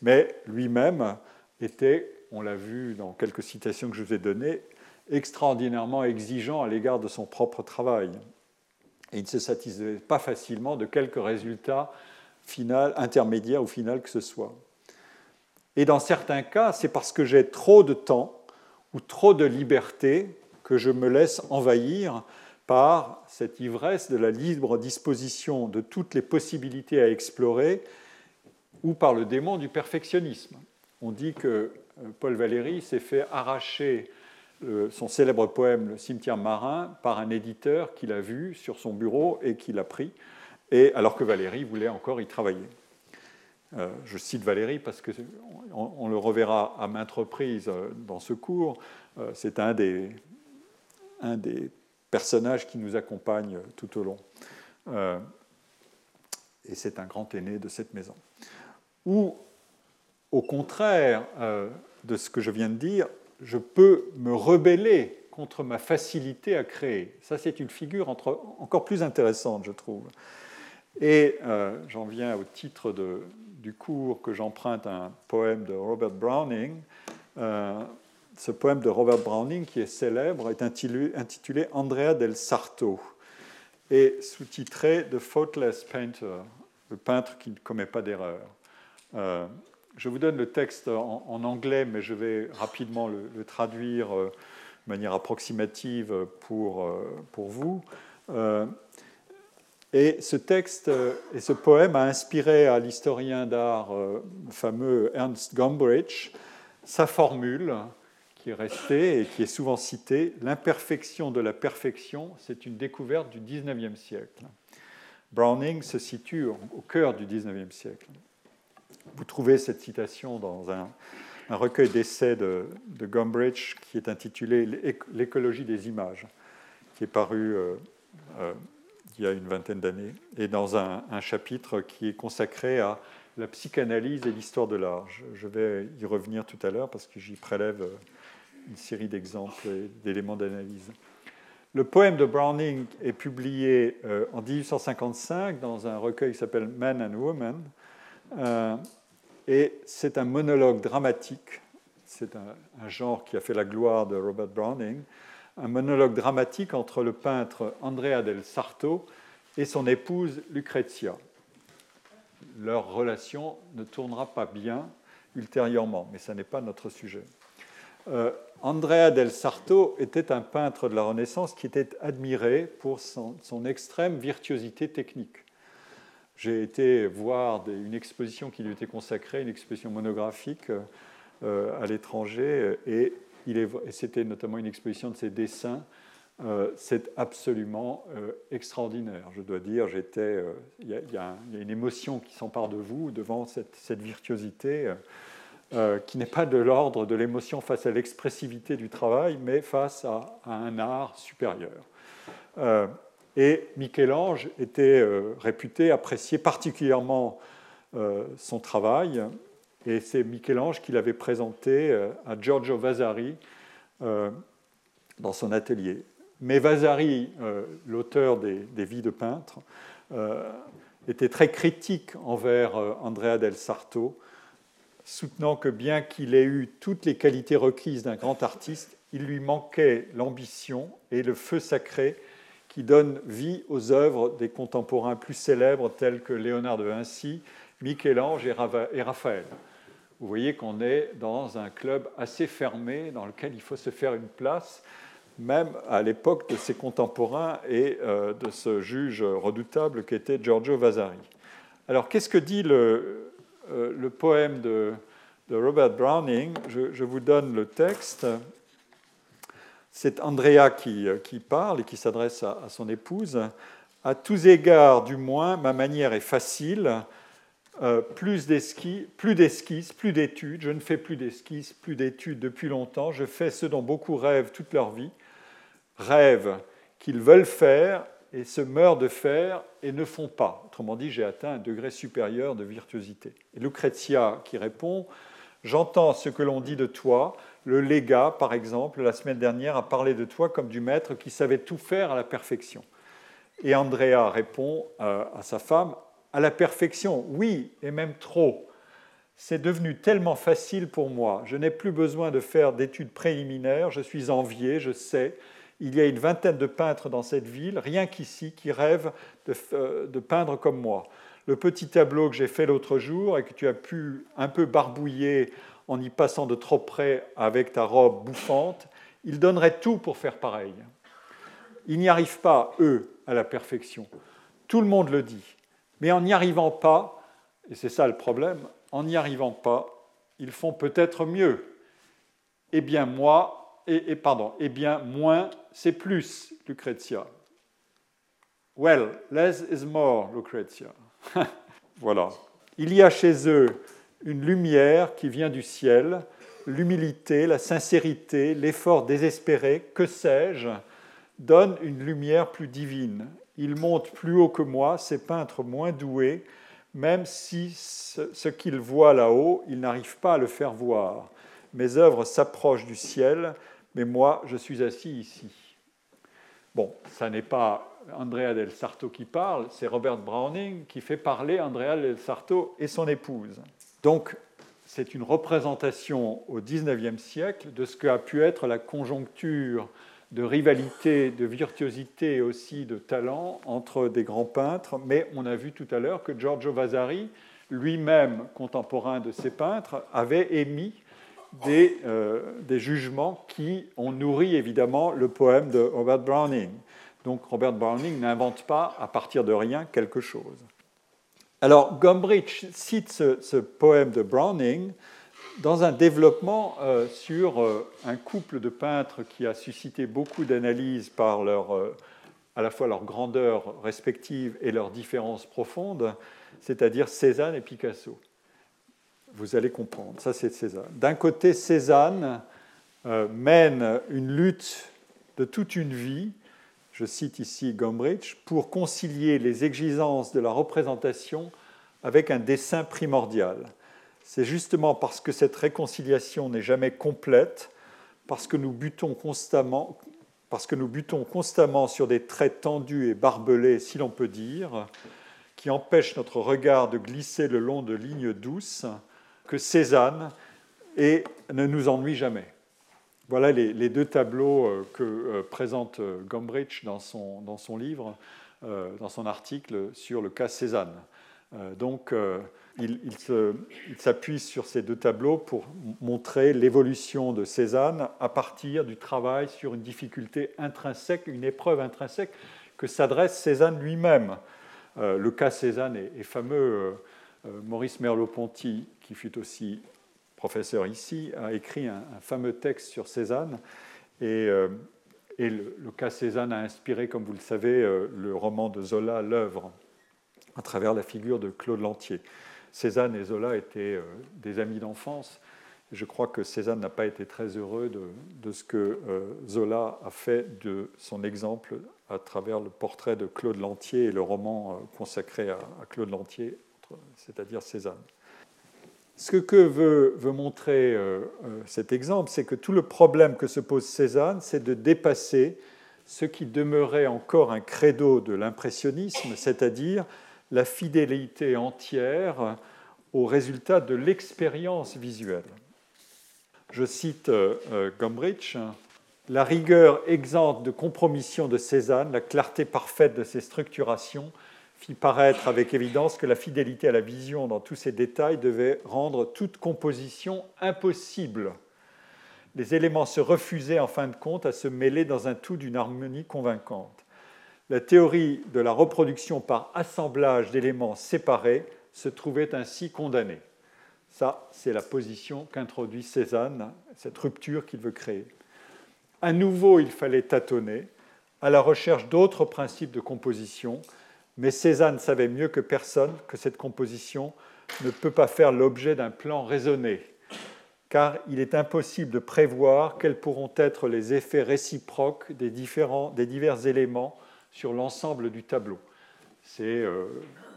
Mais lui-même était, on l'a vu dans quelques citations que je vous ai données, extraordinairement exigeant à l'égard de son propre travail. Et il ne se satisfaisait pas facilement de quelques résultats final, intermédiaires ou final que ce soit. Et dans certains cas, c'est parce que j'ai trop de temps ou trop de liberté que je me laisse envahir par cette ivresse de la libre disposition de toutes les possibilités à explorer ou par le démon du perfectionnisme. On dit que euh, Paul Valéry s'est fait arracher son célèbre poème Le cimetière marin par un éditeur qu'il a vu sur son bureau et qu'il a pris, et alors que Valéry voulait encore y travailler. Euh, je cite Valéry parce que on, le reverra à maintes reprises euh, dans ce cours. Euh, c'est un des, un des personnages qui nous accompagne tout au long. et c'est un grand aîné de cette maison. Ou, au contraire de ce que je viens de dire, je peux me rebeller contre ma facilité à créer. Ça, c'est une figure encore plus intéressante, je trouve. Et euh, j'en viens au titre du cours que j'emprunte à un poème de Robert Browning. Euh, ce poème de Robert Browning, qui est célèbre, est intitulé, Andrea del Sarto et sous-titré The Faultless Painter, le peintre qui ne commet pas d'erreur. Euh, je vous donne le texte en, anglais, mais je vais rapidement le, traduire euh, de manière approximative pour, euh, pour vous. Euh, et ce texte et ce poème a inspiré à l'historien d'art fameux Ernst Gombrich sa formule qui est restée et qui est souvent citée L'imperfection de la perfection, c'est une découverte du XIXe siècle. Browning se situe au cœur du XIXe siècle. Vous trouvez cette citation dans un, recueil d'essais de, Gombrich qui est intitulé L'écologie des images, qui est paru euh, euh, il y a une vingtaine d'années, et dans un, chapitre qui est consacré à la psychanalyse et l'histoire de l'art. Je vais y revenir tout à l'heure parce que j'y prélève euh, une série d'exemples et d'éléments d'analyse. Le poème de Browning est publié en 1855 dans un recueil qui s'appelle Man and Woman. Et c'est un monologue dramatique, c'est un, genre qui a fait la gloire de Robert Browning, un monologue dramatique entre le peintre Andrea del Sarto et son épouse Lucrezia. Leur relation ne tournera pas bien ultérieurement, mais ce n'est pas notre sujet. Euh, Andrea del Sarto était un peintre de la Renaissance qui était admiré pour son extrême virtuosité technique. J'ai été voir une exposition qui lui était consacrée, une exposition monographique euh, à l'étranger, et, c'était notamment une exposition de ses dessins. Euh, c'est absolument euh, extraordinaire, je dois dire. J'étais, il y, a une émotion qui s'empare de vous devant cette, virtuosité, qui n'est pas de l'ordre de l'émotion face à l'expressivité du travail, mais face à, à un art supérieur. Et Michel-Ange était réputé, apprécié particulièrement son travail. Et c'est Michel-Ange qui l'avait présenté à Giorgio Vasari dans son atelier. Mais Vasari, l'auteur des, des, Vies de peintres, était très critique envers Andrea del Sarto, soutenant que bien qu'il ait eu toutes les qualités requises d'un grand artiste, il lui manquait l'ambition et le feu sacré qui donne vie aux œuvres des contemporains plus célèbres tels que Léonard de Vinci, Michel-Ange et Raphaël. Vous voyez qu'on est dans un club assez fermé dans lequel il faut se faire une place, même à l'époque de ses contemporains et euh, de ce juge redoutable qu'était Giorgio Vasari. Alors qu'est-ce que dit le, euh, le poème de, Robert Browning? Je, vous donne le texte. C'est Andrea qui, euh, qui, parle et qui s'adresse à, son épouse. À tous égards, du moins, ma manière est facile. Euh, plus d'esquisses, plus d'études. Je ne fais plus d'esquisses, plus d'études depuis longtemps. Je fais ce dont beaucoup rêvent toute leur vie. Rêvent qu'ils veulent faire et se meurent de faire et ne font pas. Autrement dit, j'ai atteint un degré supérieur de virtuosité. Et Lucrezia qui répond J'entends ce que l'on dit de toi. Le légat, par exemple, la semaine dernière, a parlé de toi comme du maître qui savait tout faire à la perfection. Et Andrea répond euh, à sa femme À la perfection, oui, et même trop. C'est devenu tellement facile pour moi. Je n'ai plus besoin de faire d'études préliminaires. Je suis envié, je sais. Il y a une vingtaine de peintres dans cette ville, rien qu'ici, qui rêvent euh, de, peindre comme moi. Le petit tableau que j'ai fait l'autre jour et que tu as pu un peu barbouiller en y passant de trop près avec ta robe bouffante, ils donneraient tout pour faire pareil. Ils n'y arrivent pas, eux, à la perfection. Tout le monde le dit. Mais en n'y arrivant pas, et c'est ça le problème, en n'y arrivant pas, ils font peut-être mieux. Eh bien, moi, et, pardon, eh bien, moins c'est plus, Lucrezia. Well, less is more, Lucrezia. voilà. Il y a chez eux une lumière qui vient du ciel, l'humilité, la sincérité, l'effort désespéré, que sais-je, donnent une lumière plus divine. Ils montent plus haut que moi, ces peintres moins doués, même si ce qu'ils voient là-haut, ils n'arrivent pas à le faire voir. Mes œuvres s'approchent du ciel, mais moi, je suis assis ici. Bon, ça n'est pas Andrea del Sarto qui parle, c'est Robert Browning qui fait parler Andrea del Sarto et son épouse. Donc, c'est une représentation au XIXe siècle de ce qu'a pu être la conjoncture de rivalité, de virtuosité et aussi de talent entre des grands peintres. Mais on a vu tout à l'heure que Giorgio Vasari, lui-même contemporain de ces peintres, avait émis euh, des, jugements qui ont nourri évidemment le poème de Robert Browning. Donc Robert Browning n'invente pas à partir de rien quelque chose. Alors Gombrich cite ce, poème de Browning dans un développement euh, sur euh, un couple de peintres qui a suscité beaucoup d'analyses par leur, à la fois leur grandeur respective et leurs différences profondes, c'est-à-dire Cézanne et Picasso. Vous allez comprendre, ça c'est Cézanne. D'un côté, Cézanne euh, mène une lutte de toute une vie, je cite ici Gombrich, pour concilier les exigences de la représentation avec un dessin primordial. C'est justement parce que cette réconciliation n'est jamais complète, parce que nous butons constamment, parce que sur des traits tendus et barbelés, si l'on peut dire, qui empêchent notre regard de glisser le long de lignes douces, que Cézanne et ne nous ennuie jamais. Voilà les, deux tableaux euh, que euh, présente euh, Gombrich dans son, livre, dans son article sur le cas Cézanne. Donc, il, il s'appuie sur ces deux tableaux pour montrer l'évolution de Cézanne à partir du travail sur une difficulté intrinsèque, une épreuve intrinsèque que s'adresse Cézanne lui-même. Le cas Cézanne est, fameux. Maurice Merleau-Ponty qui fut aussi professeur ici, a écrit un, fameux texte sur Cézanne. Et, euh, le, cas Cézanne a inspiré, comme vous le savez, euh, le roman de Zola, L'œuvre, à travers la figure de Claude Lantier. Cézanne et Zola étaient euh, des amis d'enfance. Je crois que Cézanne n'a pas été très heureux de, de ce que Zola a fait de son exemple à travers le portrait de Claude Lantier et le roman consacré à, Claude Lantier, c'est-à-dire Cézanne. Ce que veut, montrer cet exemple, c'est que tout le problème que se pose Cézanne, c'est de dépasser ce qui demeurait encore un credo de l'impressionnisme, c'est-à-dire la fidélité entière au résultat de l'expérience visuelle. Je cite euh, euh, Gombrich La rigueur exempte de compromission de Cézanne, la clarté parfaite de ses structurations, fit paraître avec évidence que la fidélité à la vision dans tous ses détails devait rendre toute composition impossible les éléments se refusaient en fin de compte à se mêler dans un tout d'une harmonie convaincante. La théorie de la reproduction par assemblage d'éléments séparés se trouvait ainsi condamnée. Ça, c'est la position qu'introduit Cézanne, cette rupture qu'il veut créer. À nouveau, il fallait tâtonner à la recherche d'autres principes de composition, mais Cézanne savait mieux que personne que cette composition ne peut pas faire l'objet d'un plan raisonné car il est impossible de prévoir quels pourront être les effets réciproques des, différents, des divers éléments sur l'ensemble du tableau. C'est, euh,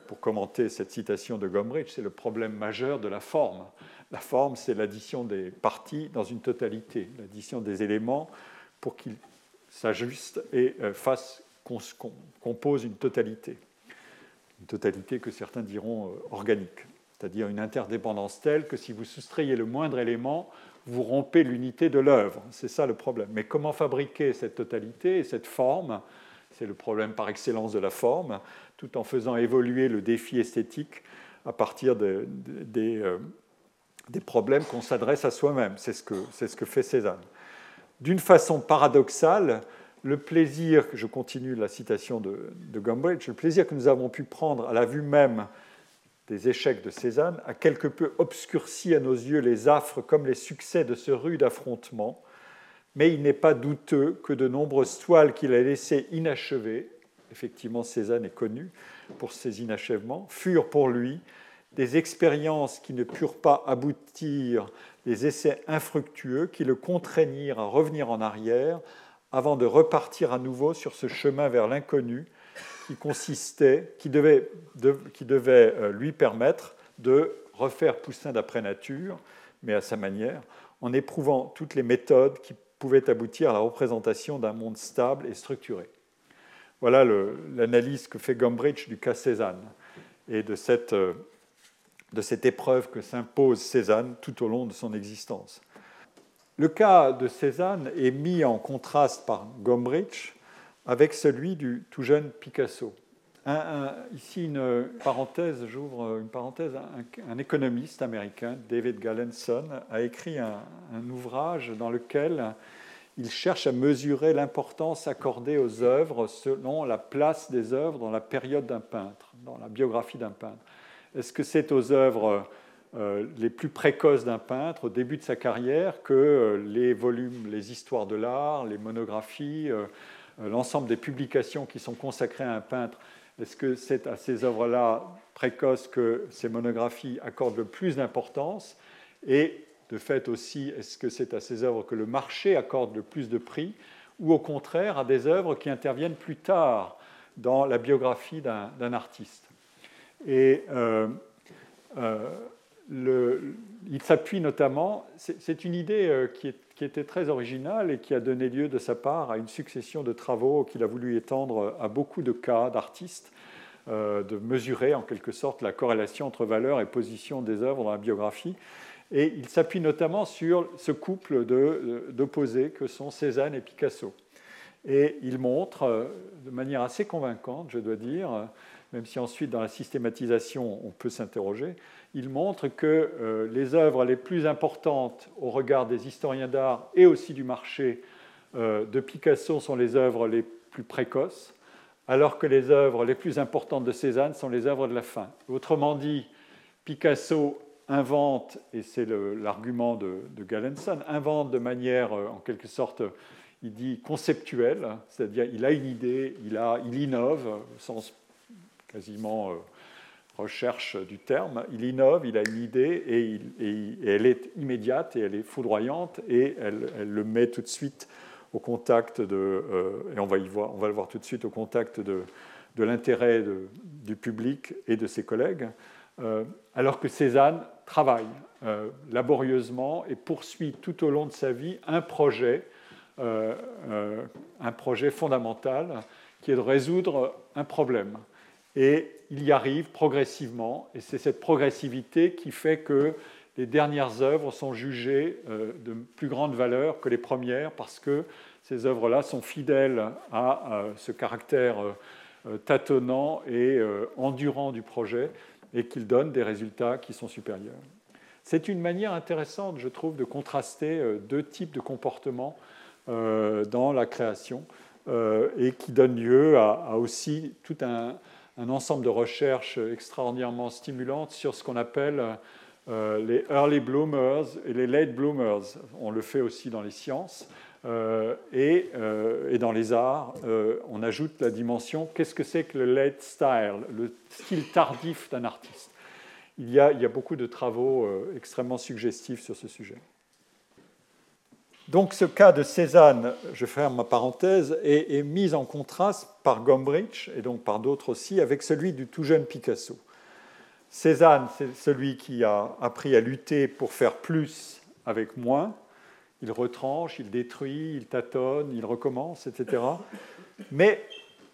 pour commenter cette citation de Gombrich, c'est le problème majeur de la forme. La forme, c'est l'addition des parties dans une totalité, l'addition des éléments pour qu'ils s'ajustent et euh, fassent, composent une totalité. Une totalité que certains diront euh, organique c'est-à-dire une interdépendance telle que si vous soustrayez le moindre élément, vous rompez l'unité de l'œuvre. C'est ça le problème. Mais comment fabriquer cette totalité et cette forme? C'est le problème par excellence de la forme, tout en faisant évoluer le défi esthétique à partir des, euh, des, problèmes qu'on s'adresse à soi-même. C'est ce, ce que fait Cézanne. D'une façon paradoxale, le plaisir, je continue la citation de, de le plaisir que nous avons pu prendre à la vue même des échecs de Cézanne a quelque peu obscurci à nos yeux les affres comme les succès de ce rude affrontement, mais il n'est pas douteux que de nombreuses toiles qu'il a laissées inachevées, effectivement Cézanne est connu pour ses inachèvements, furent pour lui des expériences qui ne purent pas aboutir, des essais infructueux qui le contraignirent à revenir en arrière avant de repartir à nouveau sur ce chemin vers l'inconnu qui consistait, qui devait, euh, lui permettre de refaire Poussin d'après nature, mais à sa manière, en éprouvant toutes les méthodes qui pouvaient aboutir à la représentation d'un monde stable et structuré. Voilà l'analyse que fait Gombrich du cas Cézanne et de cette, euh, de cette épreuve que s'impose Cézanne tout au long de son existence. Le cas de Cézanne est mis en contraste par Gombrich avec celui du tout jeune Picasso. ici, une parenthèse, j'ouvre une parenthèse. Un, économiste américain, David Gallenson, a écrit un, ouvrage dans lequel il cherche à mesurer l'importance accordée aux œuvres selon la place des œuvres dans la période d'un peintre, dans la biographie d'un peintre. Est-ce que c'est aux œuvres les plus précoces d'un peintre au début de sa carrière que euh, les volumes, les histoires de l'art, les monographies, euh, euh, l'ensemble des publications qui sont consacrées à un peintre, est-ce que c'est à ces œuvres-là précoces que ces monographies accordent le plus d'importance? Et de fait aussi, est-ce que c'est à ces œuvres que le marché accorde le plus de prix? Ou au contraire, à des œuvres qui interviennent plus tard dans la biographie d'un artiste? Et euh, euh, il s'appuie notamment, c'est une idée qui est qui était très original et qui a donné lieu de sa part à une succession de travaux qu'il a voulu étendre à beaucoup de cas d'artistes, euh, de mesurer en quelque sorte la corrélation entre valeur et position des œuvres dans la biographie. Et il s'appuie notamment sur ce couple d'opposés que sont Cézanne et Picasso. Et il montre euh, de manière assez convaincante, je dois dire, même si ensuite dans la systématisation on peut s'interroger, il montre que euh, les œuvres les plus importantes au regard des historiens d'art et aussi du marché euh, de Picasso sont les œuvres les plus précoces, alors que les œuvres les plus importantes de Cézanne sont les œuvres de la fin. Autrement dit, Picasso invente, et c'est l'argument de, Galenson, invente de manière euh, en quelque sorte, il dit conceptuelle, c'est-à-dire il a une idée, il, a, il innove au sens quasiment recherche du terme, il innove, il a une idée et, elle est immédiate et elle est foudroyante et elle, le met tout de suite au contact de, et on va, y voir, on va le voir tout de suite, au contact de, de l'intérêt du public et de ses collègues, alors que Cézanne travaille laborieusement et poursuit tout au long de sa vie un projet, un projet fondamental qui est de résoudre un problème. Et il y arrive progressivement, et c'est cette progressivité qui fait que les dernières œuvres sont jugées euh, de plus grande valeur que les premières, parce que ces œuvres-là sont fidèles à ce caractère euh, tâtonnant et euh, endurant du projet, et qu'ils donnent des résultats qui sont supérieurs. C'est une manière intéressante, je trouve, de contraster deux types de comportements dans la création, et qui donne lieu à aussi tout un, un ensemble de recherches extraordinairement stimulantes sur ce qu'on appelle euh, les early bloomers et les late bloomers. On le fait aussi dans les sciences. Euh, et, euh, et, dans les arts, on ajoute la dimension qu'est-ce que c'est que le late style, le style tardif d'un artiste? A, il y, a, beaucoup de travaux extrêmement suggestifs sur ce sujet. Donc ce cas de Cézanne, je ferme ma parenthèse, est, mis en contraste par Gombrich et donc par d'autres aussi avec celui du tout jeune Picasso. Cézanne, c'est celui qui a appris à lutter pour faire plus avec moins. Il retranche, il détruit, il tâtonne, il recommence, etc. Mais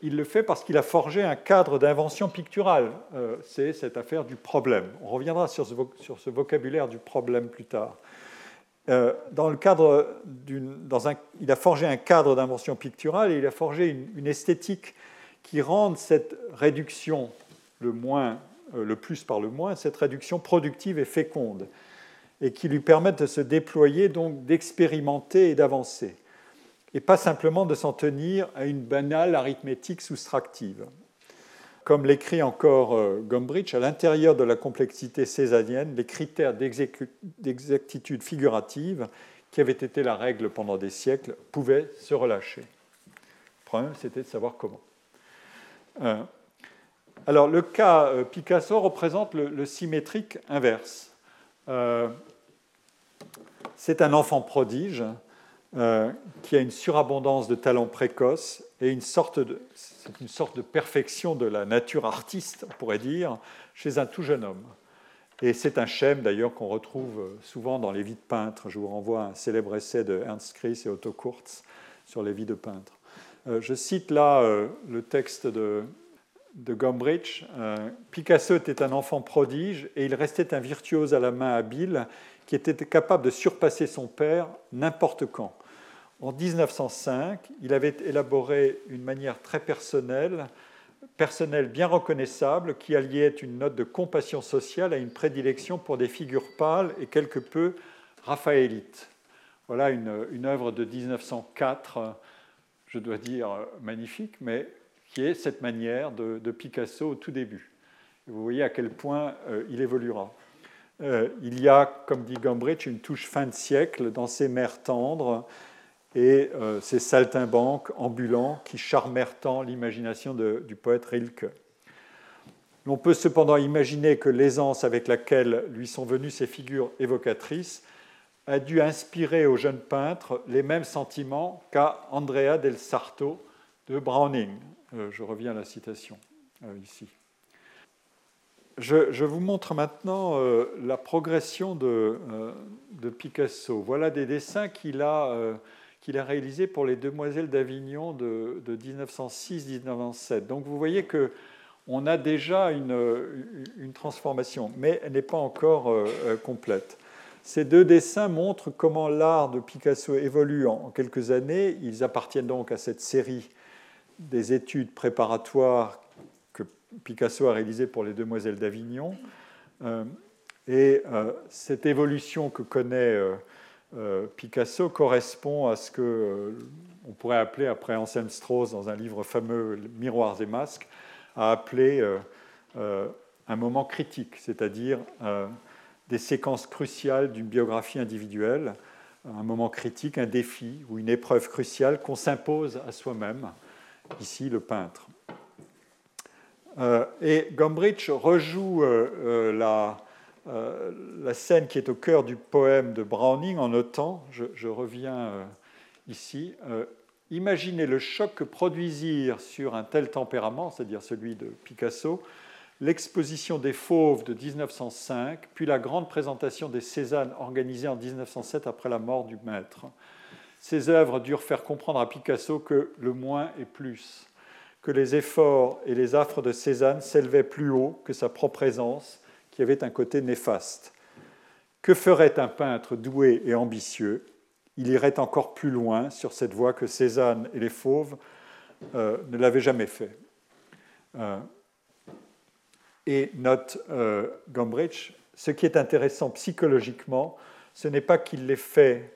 il le fait parce qu'il a forgé un cadre d'invention picturale. Euh, c'est cette affaire du problème. On reviendra sur ce vocabulaire du problème plus tard. Euh, dans le cadre il a forgé un cadre d'invention picturale et il a forgé une, esthétique qui rende cette réduction, le, moins, euh, le plus par le moins, cette réduction productive et féconde, et qui lui permette de se déployer, donc d'expérimenter et d'avancer, et pas simplement de s'en tenir à une banale arithmétique soustractive comme l'écrit encore euh, Gombrich, à l'intérieur de la complexité césarienne, les critères d'exactitude figurative, qui avaient été la règle pendant des siècles, pouvaient se relâcher. Le problème, c'était de savoir comment. Euh, alors, le cas euh, Picasso représente le, symétrique inverse. c'est un enfant prodige qui a une surabondance de talents précoces et une sorte de, c'est une sorte de perfection de la nature artiste, on pourrait dire, chez un tout jeune homme. Et c'est un schème d'ailleurs qu'on retrouve souvent dans les vies de peintres. Je vous renvoie à un célèbre essai de Ernst Chris et Otto Kurz sur les vies de peintres. Euh, je cite là euh, le texte de, de Gombrich. Euh, Picasso était un enfant prodige et il restait un virtuose à la main habile qui était capable de surpasser son père n'importe quand. En 1905, il avait élaboré une manière très personnelle, personnelle bien reconnaissable, qui alliait une note de compassion sociale à une prédilection pour des figures pâles et quelque peu raphaélites. Voilà une, œuvre de 1904, je dois dire magnifique, mais qui est cette manière de, Picasso au tout début. Vous voyez à quel point euh, il évoluera. Euh, il y a, comme dit Gombrich, une touche fin de siècle dans ses mers tendres, et euh, ces saltimbanques ambulants qui charmèrent tant l'imagination du poète Rilke. On peut cependant imaginer que l'aisance avec laquelle lui sont venues ces figures évocatrices a dû inspirer au jeune peintre les mêmes sentiments qu'à Andrea del Sarto de Browning. Euh, je reviens à la citation euh, ici. Je, vous montre maintenant la progression de, Picasso. Voilà des dessins qu'il a qu'il a réalisé pour les Demoiselles d'Avignon de, 1906-1907. Donc vous voyez que on a déjà une, transformation, mais elle n'est pas encore euh, euh, complète. Ces deux dessins montrent comment l'art de Picasso évolue en, quelques années. Ils appartiennent donc à cette série des études préparatoires que Picasso a réalisées pour les Demoiselles d'Avignon. Euh, et cette évolution que connaît Picasso correspond à ce que euh, on pourrait appeler, après Anselm Strauss, dans un livre fameux Miroirs et masques, a appelé euh, un moment critique, c'est-à-dire des séquences cruciales d'une biographie individuelle, un moment critique, un défi ou une épreuve cruciale qu'on s'impose à soi-même, ici le peintre. et Gombrich rejoue la, euh, la scène qui est au cœur du poème de Browning en notant, je, reviens euh, ici, imaginez le choc que produisirent sur un tel tempérament, c'est-à-dire celui de Picasso, l'exposition des Fauves de 1905, puis la grande présentation des Cézannes organisée en 1907 après la mort du maître. Ces œuvres durent faire comprendre à Picasso que le moins est plus, que les efforts et les affres de Cézanne s'élevaient plus haut que sa propre aisance, qui avait un côté néfaste. Que ferait un peintre doué et ambitieux? Il irait encore plus loin sur cette voie que Cézanne et les Fauves euh, ne l'avaient jamais fait. Euh, et note euh, Gombrich, ce qui est intéressant psychologiquement, ce n'est pas qu'il ait fait,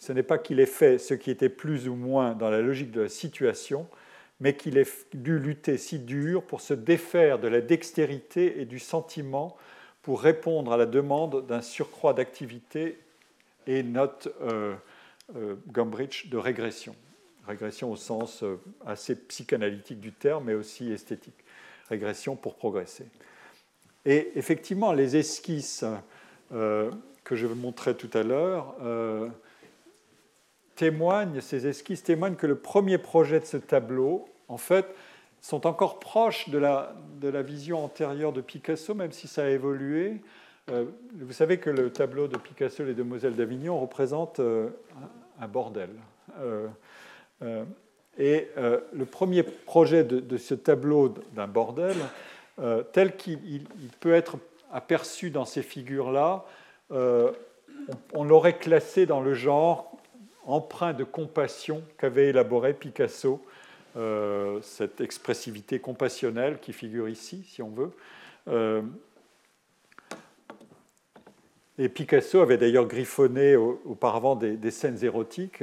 ce n'est pas qu'il ait fait ce qui était plus ou moins dans la logique de la situation, mais qu'il ait dû lutter si dur pour se défaire de la dextérité et du sentiment pour répondre à la demande d'un surcroît d'activité et note euh, euh, Gombrich de régression. Régression au sens euh, assez psychanalytique du terme, mais aussi esthétique régression pour progresser. Et effectivement, les esquisses euh, que je vous montrer tout à l'heure témoignent, ces esquisses témoignent que le premier projet de ce tableau, en fait, sont encore proches de la, de la vision antérieure de Picasso, même si ça a évolué. Euh, vous savez que le tableau de Picasso, Les Demoiselles d'Avignon, représente un bordel. Et euh, le premier projet de, ce tableau d'un bordel, euh, tel qu'il peut être aperçu dans ces figures-là, euh, on, l'aurait classé dans le genre empreint de compassion qu'avait élaboré Picasso, cette expressivité compassionnelle qui figure ici, si on veut. et Picasso avait d'ailleurs griffonné auparavant des, scènes érotiques.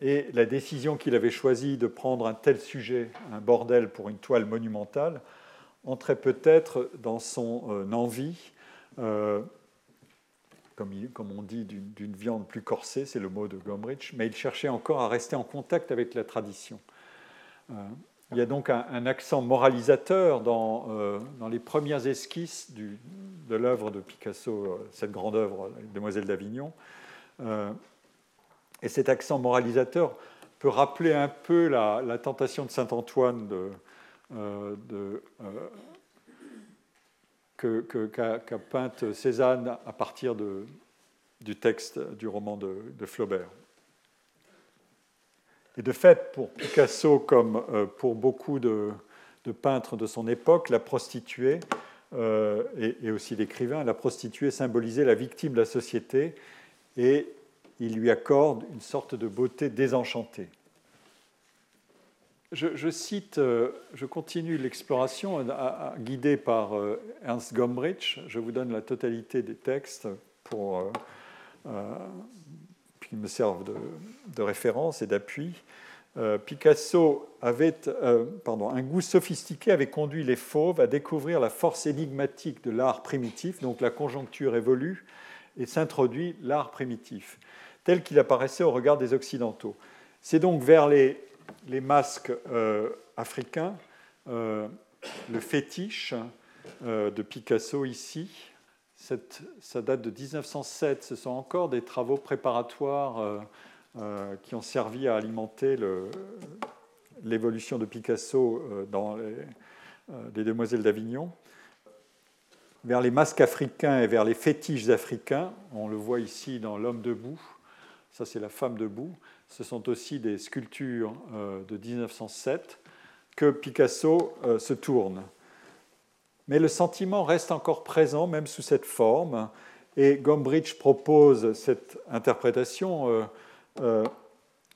Et la décision qu'il avait choisie de prendre un tel sujet, un bordel pour une toile monumentale, entrait peut-être dans son euh, envie, euh, comme, on dit, d'une viande plus corsée, c'est le mot de Gombrich, mais il cherchait encore à rester en contact avec la tradition. Euh, il y a donc un, accent moralisateur dans, dans, les premières esquisses de l'œuvre de Picasso, cette grande œuvre, Demoiselle d'Avignon. Et cet accent moralisateur peut rappeler un peu la, tentation de Saint Antoine de, euh, euh, qu'a peinte Cézanne à partir de, du texte du roman de, Flaubert. Et de fait, pour Picasso, comme euh, pour beaucoup de, peintres de son époque, la prostituée, et, et, aussi l'écrivain, la prostituée symbolisait la victime de la société et il lui accorde une sorte de beauté désenchantée. Je, cite, euh, je continue l'exploration guidée par euh, Ernst Gombrich. Je vous donne la totalité des textes pour, euh, qui me servent de, référence et d'appui. Picasso avait, pardon, un goût sophistiqué avait conduit les fauves à découvrir la force énigmatique de l'art primitif, donc la conjoncture évolue et s'introduit l'art primitif tel qu'il apparaissait au regard des Occidentaux. C'est donc vers les, masques euh, africains, euh, le fétiche euh, de Picasso ici, ça date de 1907, ce sont encore des travaux préparatoires qui ont servi à alimenter l'évolution de Picasso dans les, les Demoiselles d'Avignon vers les masques africains et vers les fétiches africains. On le voit ici dans L'homme debout ça c'est la femme debout, ce sont aussi des sculptures euh, de 1907 que Picasso euh, se tourne. Mais le sentiment reste encore présent, même sous cette forme, et Gombrich propose cette interprétation. Euh,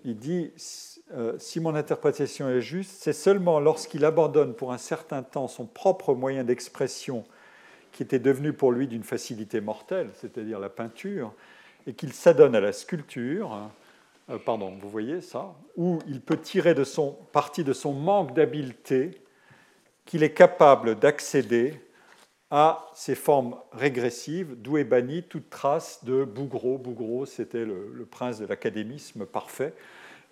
il dit, si mon interprétation est juste, c'est seulement lorsqu'il abandonne pour un certain temps son propre moyen d'expression, qui était devenu pour lui d'une facilité mortelle, c'est-à-dire la peinture, et qu'il s'adonne à la sculpture, euh, pardon, vous voyez ça, où il peut tirer de son, parti de son manque d'habileté, qu'il est capable d'accéder à ces formes régressives, d'où est bannie toute trace de Bougros. Bougros, c'était le, prince de l'académisme parfait,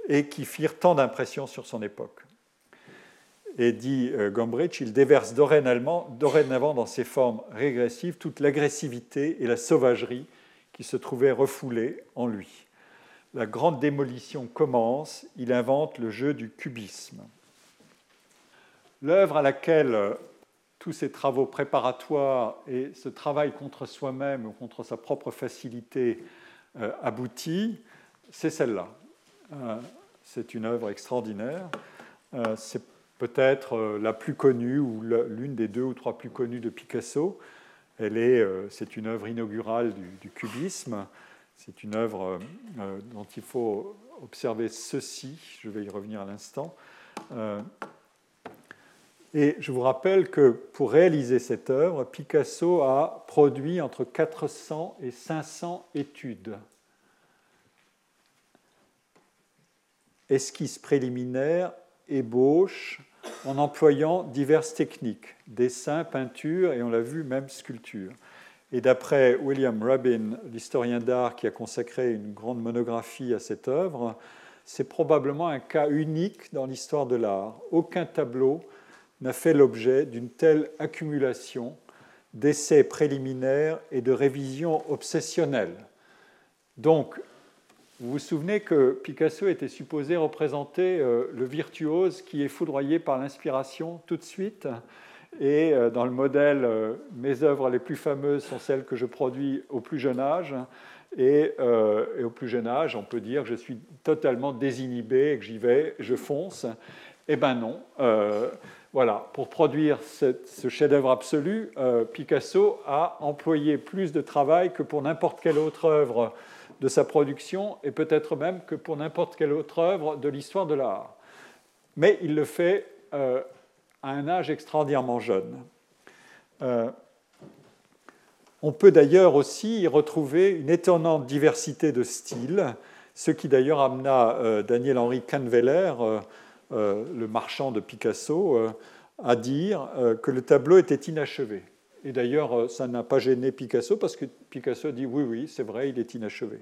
et qui firent tant d'impressions sur son époque. Et dit euh, Gombrich, il déverse dorénavant, dorénavant dans ces formes régressives toute l'agressivité et la sauvagerie qui se trouvait refoulé en lui. la grande démolition commence, il invente le jeu du cubisme. L'œuvre à laquelle euh, tous ces travaux préparatoires et ce travail contre soi-même ou contre sa propre facilité euh, aboutit, c'est celle-là. Euh, c'est une œuvre extraordinaire. c'est peut-être la plus connue ou l'une des deux ou trois plus connues de Picasso. Elle est, c'est une œuvre inaugurale du cubisme. C'est une œuvre dont il faut observer ceci. Je vais y revenir à l'instant. Et je vous rappelle que pour réaliser cette œuvre, Picasso a produit entre 400 et 500 études. Esquisses préliminaires, ébauches, en employant diverses techniques, dessin, peinture et on l'a vu même sculpture. Et d'après William Rubin, l'historien d'art qui a consacré une grande monographie à cette œuvre, c'est probablement un cas unique dans l'histoire de l'art. Aucun tableau n'a fait l'objet d'une telle accumulation d'essais préliminaires et de révisions obsessionnelles. Donc, vous vous souvenez que Picasso était supposé représenter euh, le virtuose qui est foudroyé par l'inspiration tout de suite. Et euh, dans le modèle, euh, mes œuvres les plus fameuses sont celles que je produis au plus jeune âge. Et, et au plus jeune âge, on peut dire que je suis totalement désinhibé et que j'y vais, je fonce. Eh bien non. Voilà, pour produire ce chef-d'œuvre absolu, euh, Picasso a employé plus de travail que pour n'importe quelle autre œuvre de sa production et peut-être même que pour n'importe quelle autre œuvre de l'histoire de l'art. Mais il le fait euh, à un âge extraordinairement jeune. Euh, on peut d'ailleurs aussi y retrouver une étonnante diversité de styles, ce qui d'ailleurs amena Daniel-Henri euh, le marchand de Picasso, euh, à dire euh, que le tableau était inachevé. Et d'ailleurs, ça n'a pas gêné Picasso parce que Picasso dit oui, oui, c'est vrai, il est inachevé.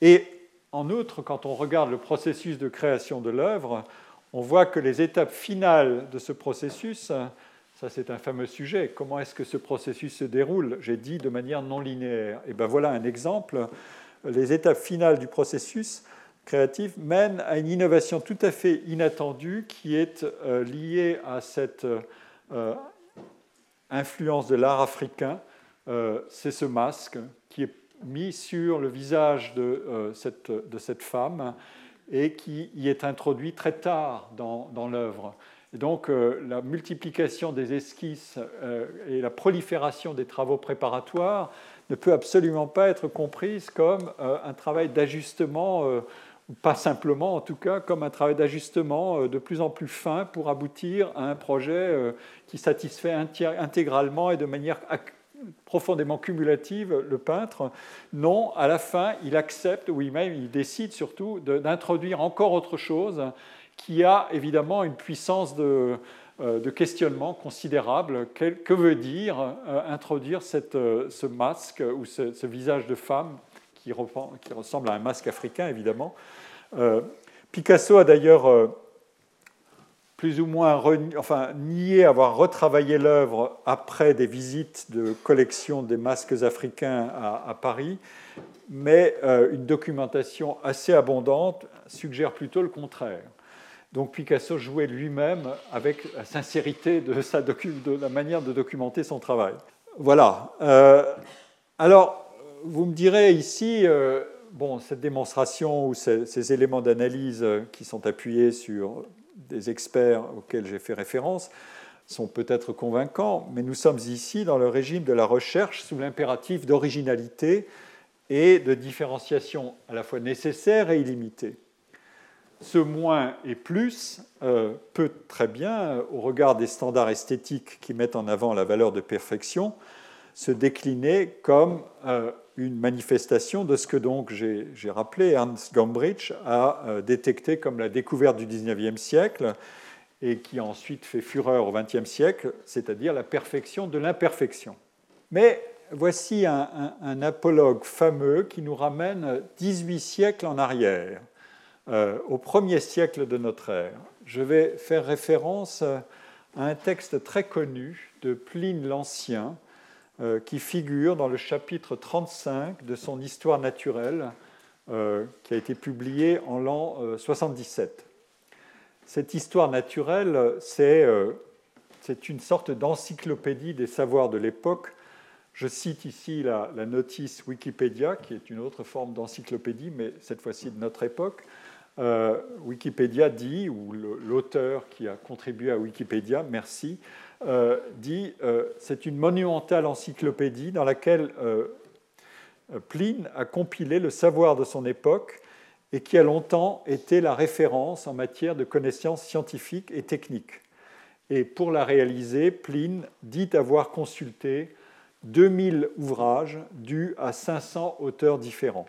Et en outre, quand on regarde le processus de création de l'œuvre, on voit que les étapes finales de ce processus, ça c'est un fameux sujet, comment est-ce que ce processus se déroule J'ai dit de manière non linéaire. Et bien voilà un exemple. Les étapes finales du processus créatif mène à une innovation tout à fait inattendue qui est euh, liée à cette euh, influence de l'art africain. Euh, c'est ce masque qui est mis sur le visage de, cette, de cette, femme et qui y est introduit très tard dans, dans l'œuvre. Et donc la multiplication des esquisses et la prolifération des travaux préparatoires ne peut absolument pas être comprise comme un travail d'ajustement pas simplement en tout cas comme un travail d'ajustement euh, de plus en plus fin pour aboutir à un projet euh, qui satisfait intégralement et de manière profondément cumulative le peintre. Non, à la fin, il accepte, ou même il décide surtout d'introduire encore autre chose qui a évidemment une puissance de, euh, questionnement considérable. Que, veut dire introduire ce masque ou ce visage de femme qui, ressemble à un masque africain, évidemment. Euh, Picasso a d'ailleurs euh, plus ou moins enfin, nié avoir retravaillé l'œuvre après des visites de collection des masques africains à, Paris, mais euh, une documentation assez abondante suggère plutôt le contraire. Donc Picasso jouait lui-même avec la sincérité de, la manière de documenter son travail. Voilà. alors, vous me direz ici, bon, cette démonstration ou ces, éléments d'analyse euh, qui sont appuyés sur des experts auxquels j'ai fait référence sont peut-être convaincants, mais nous sommes ici dans le régime de la recherche sous l'impératif d'originalité et de différenciation à la fois nécessaire et illimitée. Ce moins et plus euh, peut très bien, au regard des standards esthétiques qui mettent en avant la valeur de perfection, se décliner comme une manifestation de ce que donc j'ai rappelé, Ernst Gombrich a euh, détecté comme la découverte du XIXe siècle et qui a ensuite fait fureur au XXe siècle, c'est-à-dire la perfection de l'imperfection. Mais voici un, apologue fameux qui nous ramène 18 siècles en arrière, euh, au premier siècle de notre ère. Je vais faire référence à un texte très connu de Pline l'Ancien, euh, qui figure dans le chapitre 35 de son Histoire naturelle, qui a été publié en l'an 77. Cette histoire naturelle, c'est une sorte d'encyclopédie des savoirs de l'époque. Je cite ici la, notice Wikipédia, qui est une autre forme d'encyclopédie, mais cette fois-ci de notre époque. Euh, Wikipédia dit, ou l'auteur qui a contribué à Wikipédia, merci, euh, dit euh, c'est une monumentale encyclopédie dans laquelle Pline a compilé le savoir de son époque et qui a longtemps été la référence en matière de connaissances scientifiques et techniques. Et pour la réaliser, Pline dit avoir consulté 2000 ouvrages dus à 500 auteurs différents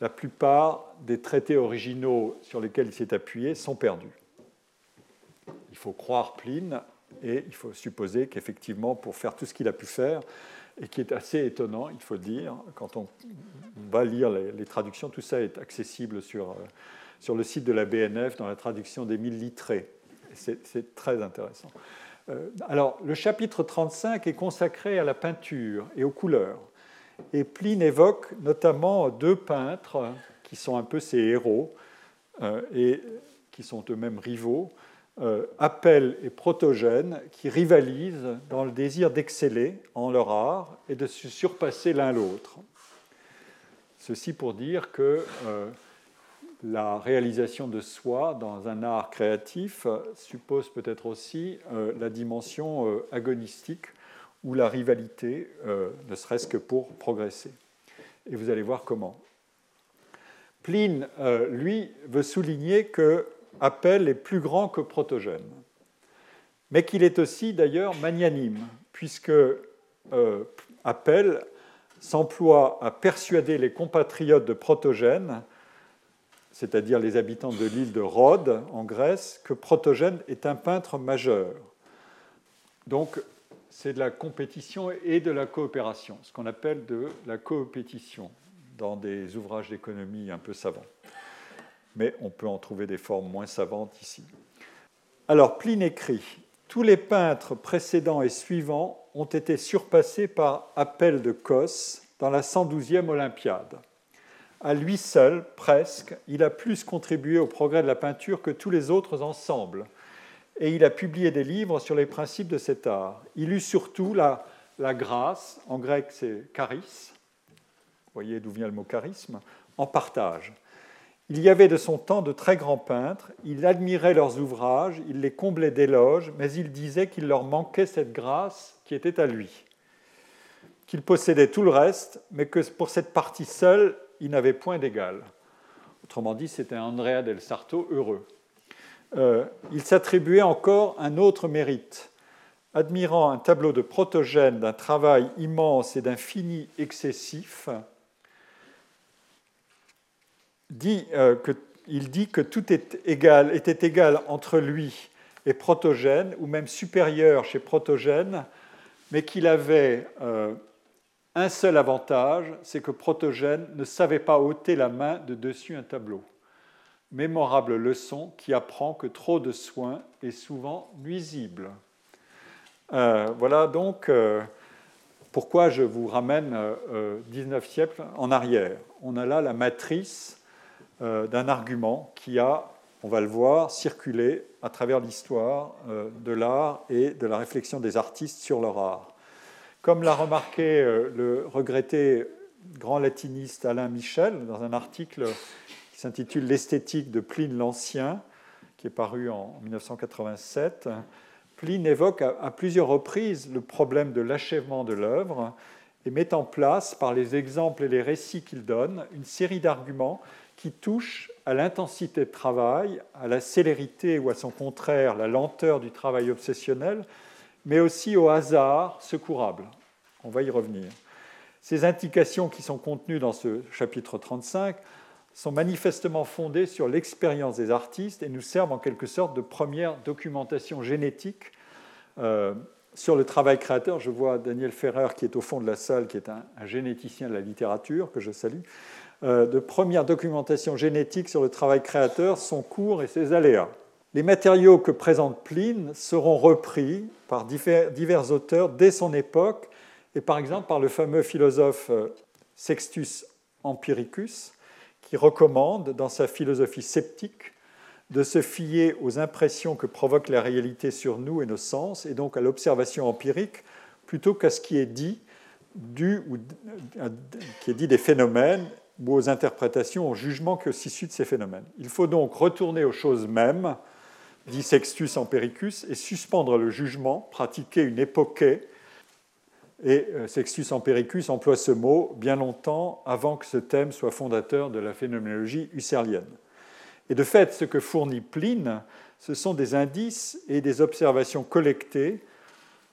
la plupart des traités originaux sur lesquels il s'est appuyé sont perdus. Il faut croire Pline et il faut supposer qu'effectivement, pour faire tout ce qu'il a pu faire, et qui est assez étonnant, il faut dire, quand on va lire les, traductions, tout ça est accessible sur, euh, sur le site de la BNF dans la traduction d'Émile Littré. C'est très intéressant. Euh, alors, le chapitre 35 est consacré à la peinture et aux couleurs. Et Pline évoque notamment deux peintres qui sont un peu ses héros euh, et qui sont eux-mêmes rivaux, euh, Appel et Protogène, qui rivalisent dans le désir d'exceller en leur art et de se surpasser l'un l'autre. Ceci pour dire que euh, la réalisation de soi dans un art créatif suppose peut-être aussi la dimension agonistique ou la rivalité, euh, ne serait-ce que pour progresser. Et vous allez voir comment. Pline, euh, lui, veut souligner que Appel est plus grand que Protogène, mais qu'il est aussi d'ailleurs magnanime, puisque euh, Appel s'emploie à persuader les compatriotes de Protogène, c'est-à-dire les habitants de l'île de Rhodes en Grèce, que Protogène est un peintre majeur. Donc c'est de la compétition et de la coopération, ce qu'on appelle de la coopétition dans des ouvrages d'économie un peu savants. Mais on peut en trouver des formes moins savantes ici. Alors, Pline écrit Tous les peintres précédents et suivants ont été surpassés par appel de Cos dans la 112e Olympiade. À lui seul, presque, il a plus contribué au progrès de la peinture que tous les autres ensemble et il a publié des livres sur les principes de cet art. Il eut surtout la, la grâce, en grec c'est charis, vous voyez d'où vient le mot charisme, en partage. Il y avait de son temps de très grands peintres, il admirait leurs ouvrages, il les comblait d'éloges, mais il disait qu'il leur manquait cette grâce qui était à lui, qu'il possédait tout le reste, mais que pour cette partie seule, il n'avait point d'égal. Autrement dit, c'était Andrea del Sarto heureux. Euh, il s'attribuait encore un autre mérite. Admirant un tableau de protogène d'un travail immense et d'un fini excessif, euh, il dit que tout est égal, était égal entre lui et Protogène, ou même supérieur chez Protogène, mais qu'il avait euh, un seul avantage, c'est que Protogène ne savait pas ôter la main de dessus un tableau mémorable leçon qui apprend que trop de soins est souvent nuisible. Euh, voilà donc pourquoi je vous ramène 19 euh, siècles en arrière. On a là la matrice d'un argument qui a, on va le voir, circulé à travers l'histoire de l'art et de la réflexion des artistes sur leur art. Comme l'a remarqué le regretté grand latiniste Alain Michel dans un article qui s'intitule L'esthétique de Pline l'Ancien, qui est paru en 1987. Pline évoque à plusieurs reprises le problème de l'achèvement de l'œuvre et met en place, par les exemples et les récits qu'il donne, une série d'arguments qui touchent à l'intensité de travail, à la célérité ou à son contraire, la lenteur du travail obsessionnel, mais aussi au hasard secourable. On va y revenir. Ces indications qui sont contenues dans ce chapitre 35 sont manifestement fondées sur l'expérience des artistes et nous servent en quelque sorte de première documentation génétique euh, sur le travail créateur. Je vois Daniel Ferrer qui est au fond de la salle, qui est un, généticien de la littérature, que je salue. Euh, de première documentation génétique sur le travail créateur, son cours et ses aléas. Les matériaux que présente Pline seront repris par divers, auteurs dès son époque, et par exemple par le fameux philosophe euh, Sextus Empiricus, qui recommande, dans sa philosophie sceptique, de se fier aux impressions que provoque la réalité sur nous et nos sens, et donc à l'observation empirique, plutôt qu'à ce qui est dit, du, ou, qui est dit des phénomènes ou aux interprétations, aux jugements qui s'issuent de ces phénomènes. Il faut donc retourner aux choses mêmes, dit Sextus Empiricus, et suspendre le jugement, pratiquer une époquée. Et euh, Sextus Empiricus emploie ce mot bien longtemps avant que ce thème soit fondateur de la phénoménologie husserlienne. Et de fait, ce que fournit Pline, ce sont des indices et des observations collectées.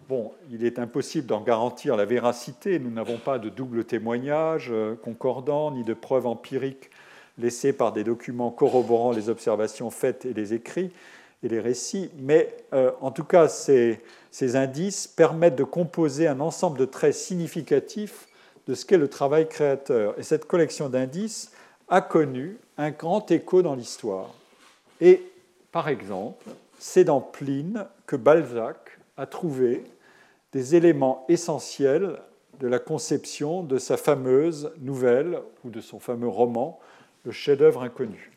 Bon, il est impossible d'en garantir la véracité, nous n'avons pas de double témoignage euh, concordant, ni de preuves empiriques laissées par des documents corroborant les observations faites et les écrits et les récits, mais euh, en tout cas, ces, ces indices permettent de composer un ensemble de traits significatifs de ce qu'est le travail créateur. Et cette collection d'indices a connu un grand écho dans l'histoire. Et par exemple, c'est dans Pline que Balzac a trouvé des éléments essentiels de la conception de sa fameuse nouvelle ou de son fameux roman, Le chef-d'œuvre inconnu.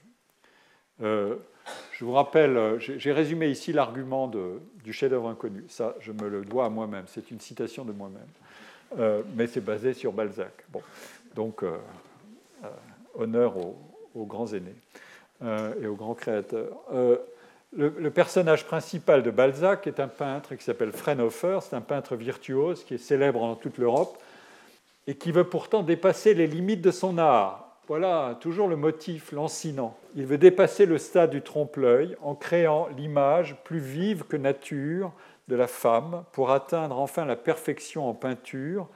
Euh, je vous rappelle, j'ai résumé ici l'argument du chef-d'œuvre inconnu. Ça, je me le dois à moi-même. C'est une citation de moi-même. Euh, mais c'est basé sur Balzac. Bon. Donc, euh, honneur aux, grands aînés et aux grands créateurs. Le, personnage principal de Balzac est un peintre qui s'appelle Freinhofer. C'est un peintre virtuose qui est célèbre dans toute l'Europe et qui veut pourtant dépasser les limites de son art. Voilà toujours le motif lancinant. Il veut dépasser le stade du trompe-l'œil en créant l'image plus vive que nature de la femme pour atteindre enfin la perfection en peinture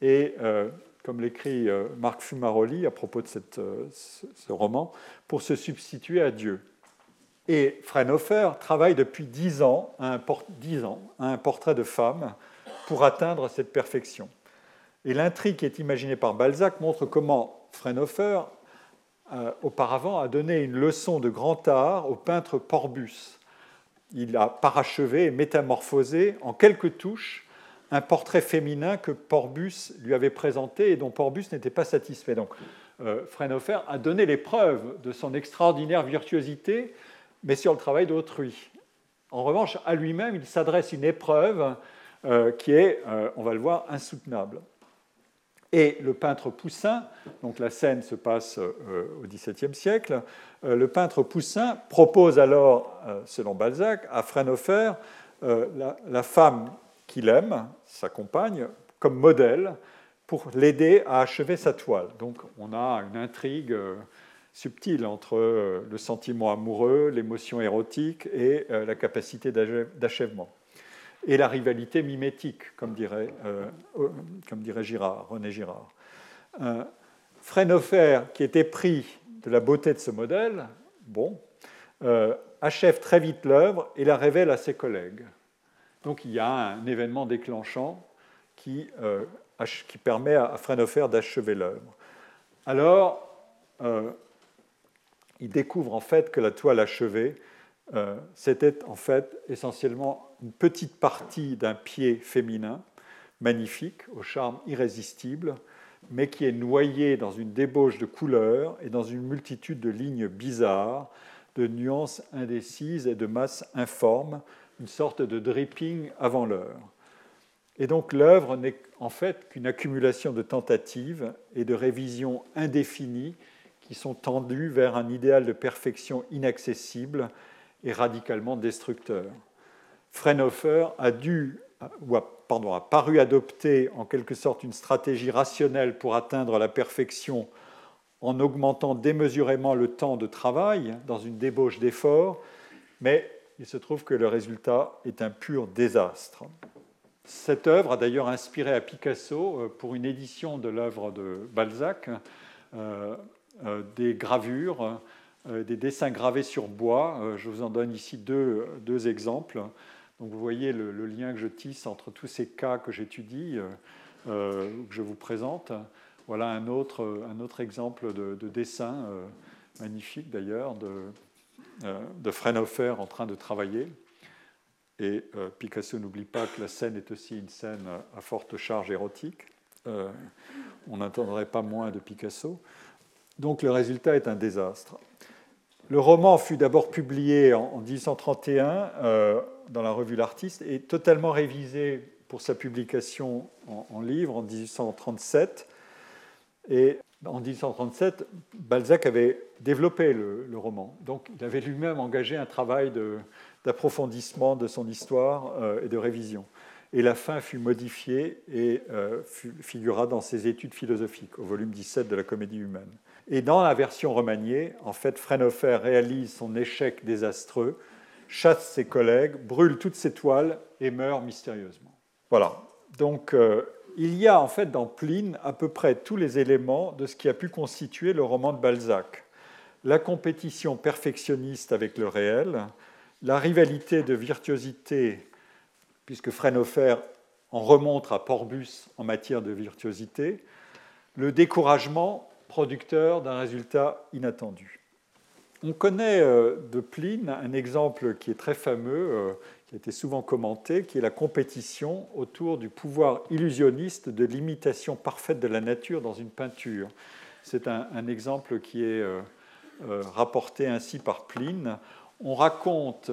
et euh, comme l'écrit euh, Marc Fumaroli à propos de euh, ce, roman, pour se substituer à Dieu. Et Fraunhofer travaille depuis dix ans, à un, portrait de femme pour atteindre cette perfection. Et l'intrigue qui est imaginée par Balzac montre comment Fraunhofer, euh, auparavant, a donné une leçon de grand art au peintre Porbus. Il a parachevé et métamorphosé en quelques touches un portrait féminin que Porbus lui avait présenté et dont Porbus n'était pas satisfait. Donc, euh, a donné les preuves de son extraordinaire virtuosité, mais sur le travail d'autrui. En revanche, à lui-même, il s'adresse une épreuve euh, qui est, euh, on va le voir, insoutenable. Et le peintre Poussin, donc la scène se passe au XVIIe siècle, le peintre Poussin propose alors, selon Balzac, à Freinhofer la, la femme qu'il aime, sa compagne, comme modèle pour l'aider à achever sa toile. Donc on a une intrigue euh, subtile entre euh, le sentiment amoureux, l'émotion érotique et euh, la capacité d'achèvement. Et la rivalité mimétique, comme dirait, comme dirait Girard, René Girard. Freinhofer, qui était pris de la beauté de ce modèle, bon, achève très vite l'œuvre et la révèle à ses collègues. Donc il y a un événement déclenchant qui, euh, qui permet à Freinhofer d'achever l'œuvre. Alors, euh, il découvre en fait que la toile achevée, euh, c'était en fait essentiellement une petite partie d'un pied féminin, magnifique, au charme irrésistible, mais qui est noyé dans une débauche de couleurs et dans une multitude de lignes bizarres, de nuances indécises et de masses informes, une sorte de dripping avant l'heure. Et donc l'œuvre n'est en fait qu'une accumulation de tentatives et de révisions indéfinies qui sont tendues vers un idéal de perfection inaccessible et radicalement destructeur. Freinhofer a dû, ou pardon, a paru adopter en quelque sorte une stratégie rationnelle pour atteindre la perfection en augmentant démesurément le temps de travail dans une débauche d'efforts, mais il se trouve que le résultat est un pur désastre. Cette œuvre a d'ailleurs inspiré à Picasso, euh, pour une édition de l'œuvre de Balzac, euh, des gravures, des dessins gravés sur bois. je vous en donne ici deux, deux exemples. Donc vous voyez le, lien que je tisse entre tous ces cas que j'étudie, que je vous présente. Voilà un autre, un autre exemple de, de dessin, magnifique d'ailleurs, de, euh, de Fraunhofer en train de travailler. Et euh, Picasso n'oublie pas que la scène est aussi une scène à forte charge érotique. Euh, on n'entendrait pas moins de Picasso. Donc le résultat est un désastre. Le roman fut d'abord publié en 1831 euh, dans la revue L'Artiste et totalement révisé pour sa publication en, livre en 1837. Et en 1837, Balzac avait développé le, roman. Donc il avait lui-même engagé un travail d'approfondissement de, son histoire euh, et de révision. Et la fin fut modifiée et euh, figura dans ses études philosophiques, au volume 17 de la Comédie humaine. Et dans la version remaniée, en fait, Frénofer réalise son échec désastreux, chasse ses collègues, brûle toutes ses toiles et meurt mystérieusement. Voilà. Donc, euh, il y a en fait dans Pline à peu près tous les éléments de ce qui a pu constituer le roman de Balzac. La compétition perfectionniste avec le réel, la rivalité de virtuosité, puisque Frénofer en remonte à Porbus en matière de virtuosité, le découragement producteur d'un résultat inattendu. On connaît euh, de Pline un exemple qui est très fameux, euh, qui a été souvent commenté, qui est la compétition autour du pouvoir illusionniste de l'imitation parfaite de la nature dans une peinture. C'est un, exemple qui est euh, rapporté ainsi par Pline. On raconte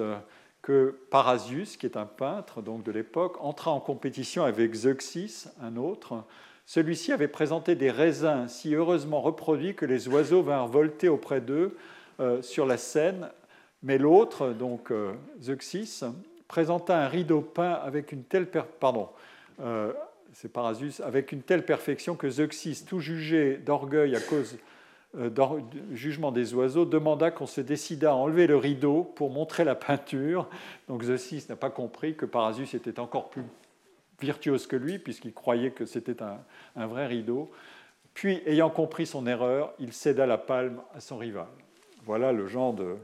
que Parasius, qui est un peintre donc de l'époque, entra en compétition avec Zeuxis, un autre, celui-ci avait présenté des raisins si heureusement reproduits que les oiseaux vinrent volter auprès d'eux euh, sur la scène, mais l'autre, donc euh, Zeuxis, présenta un rideau peint avec une telle pardon, euh, c'est Parasus, avec une telle perfection que Zeuxis, tout jugé d'orgueil à cause du jugement des oiseaux, demanda qu'on se décidât à enlever le rideau pour montrer la peinture. Donc Zeuxis n'a pas compris que Parasus était encore plus virtuose que lui, puisqu'il croyait que c'était un, vrai rideau. Puis, ayant compris son erreur, il céda la palme à son rival. Voilà le genre de,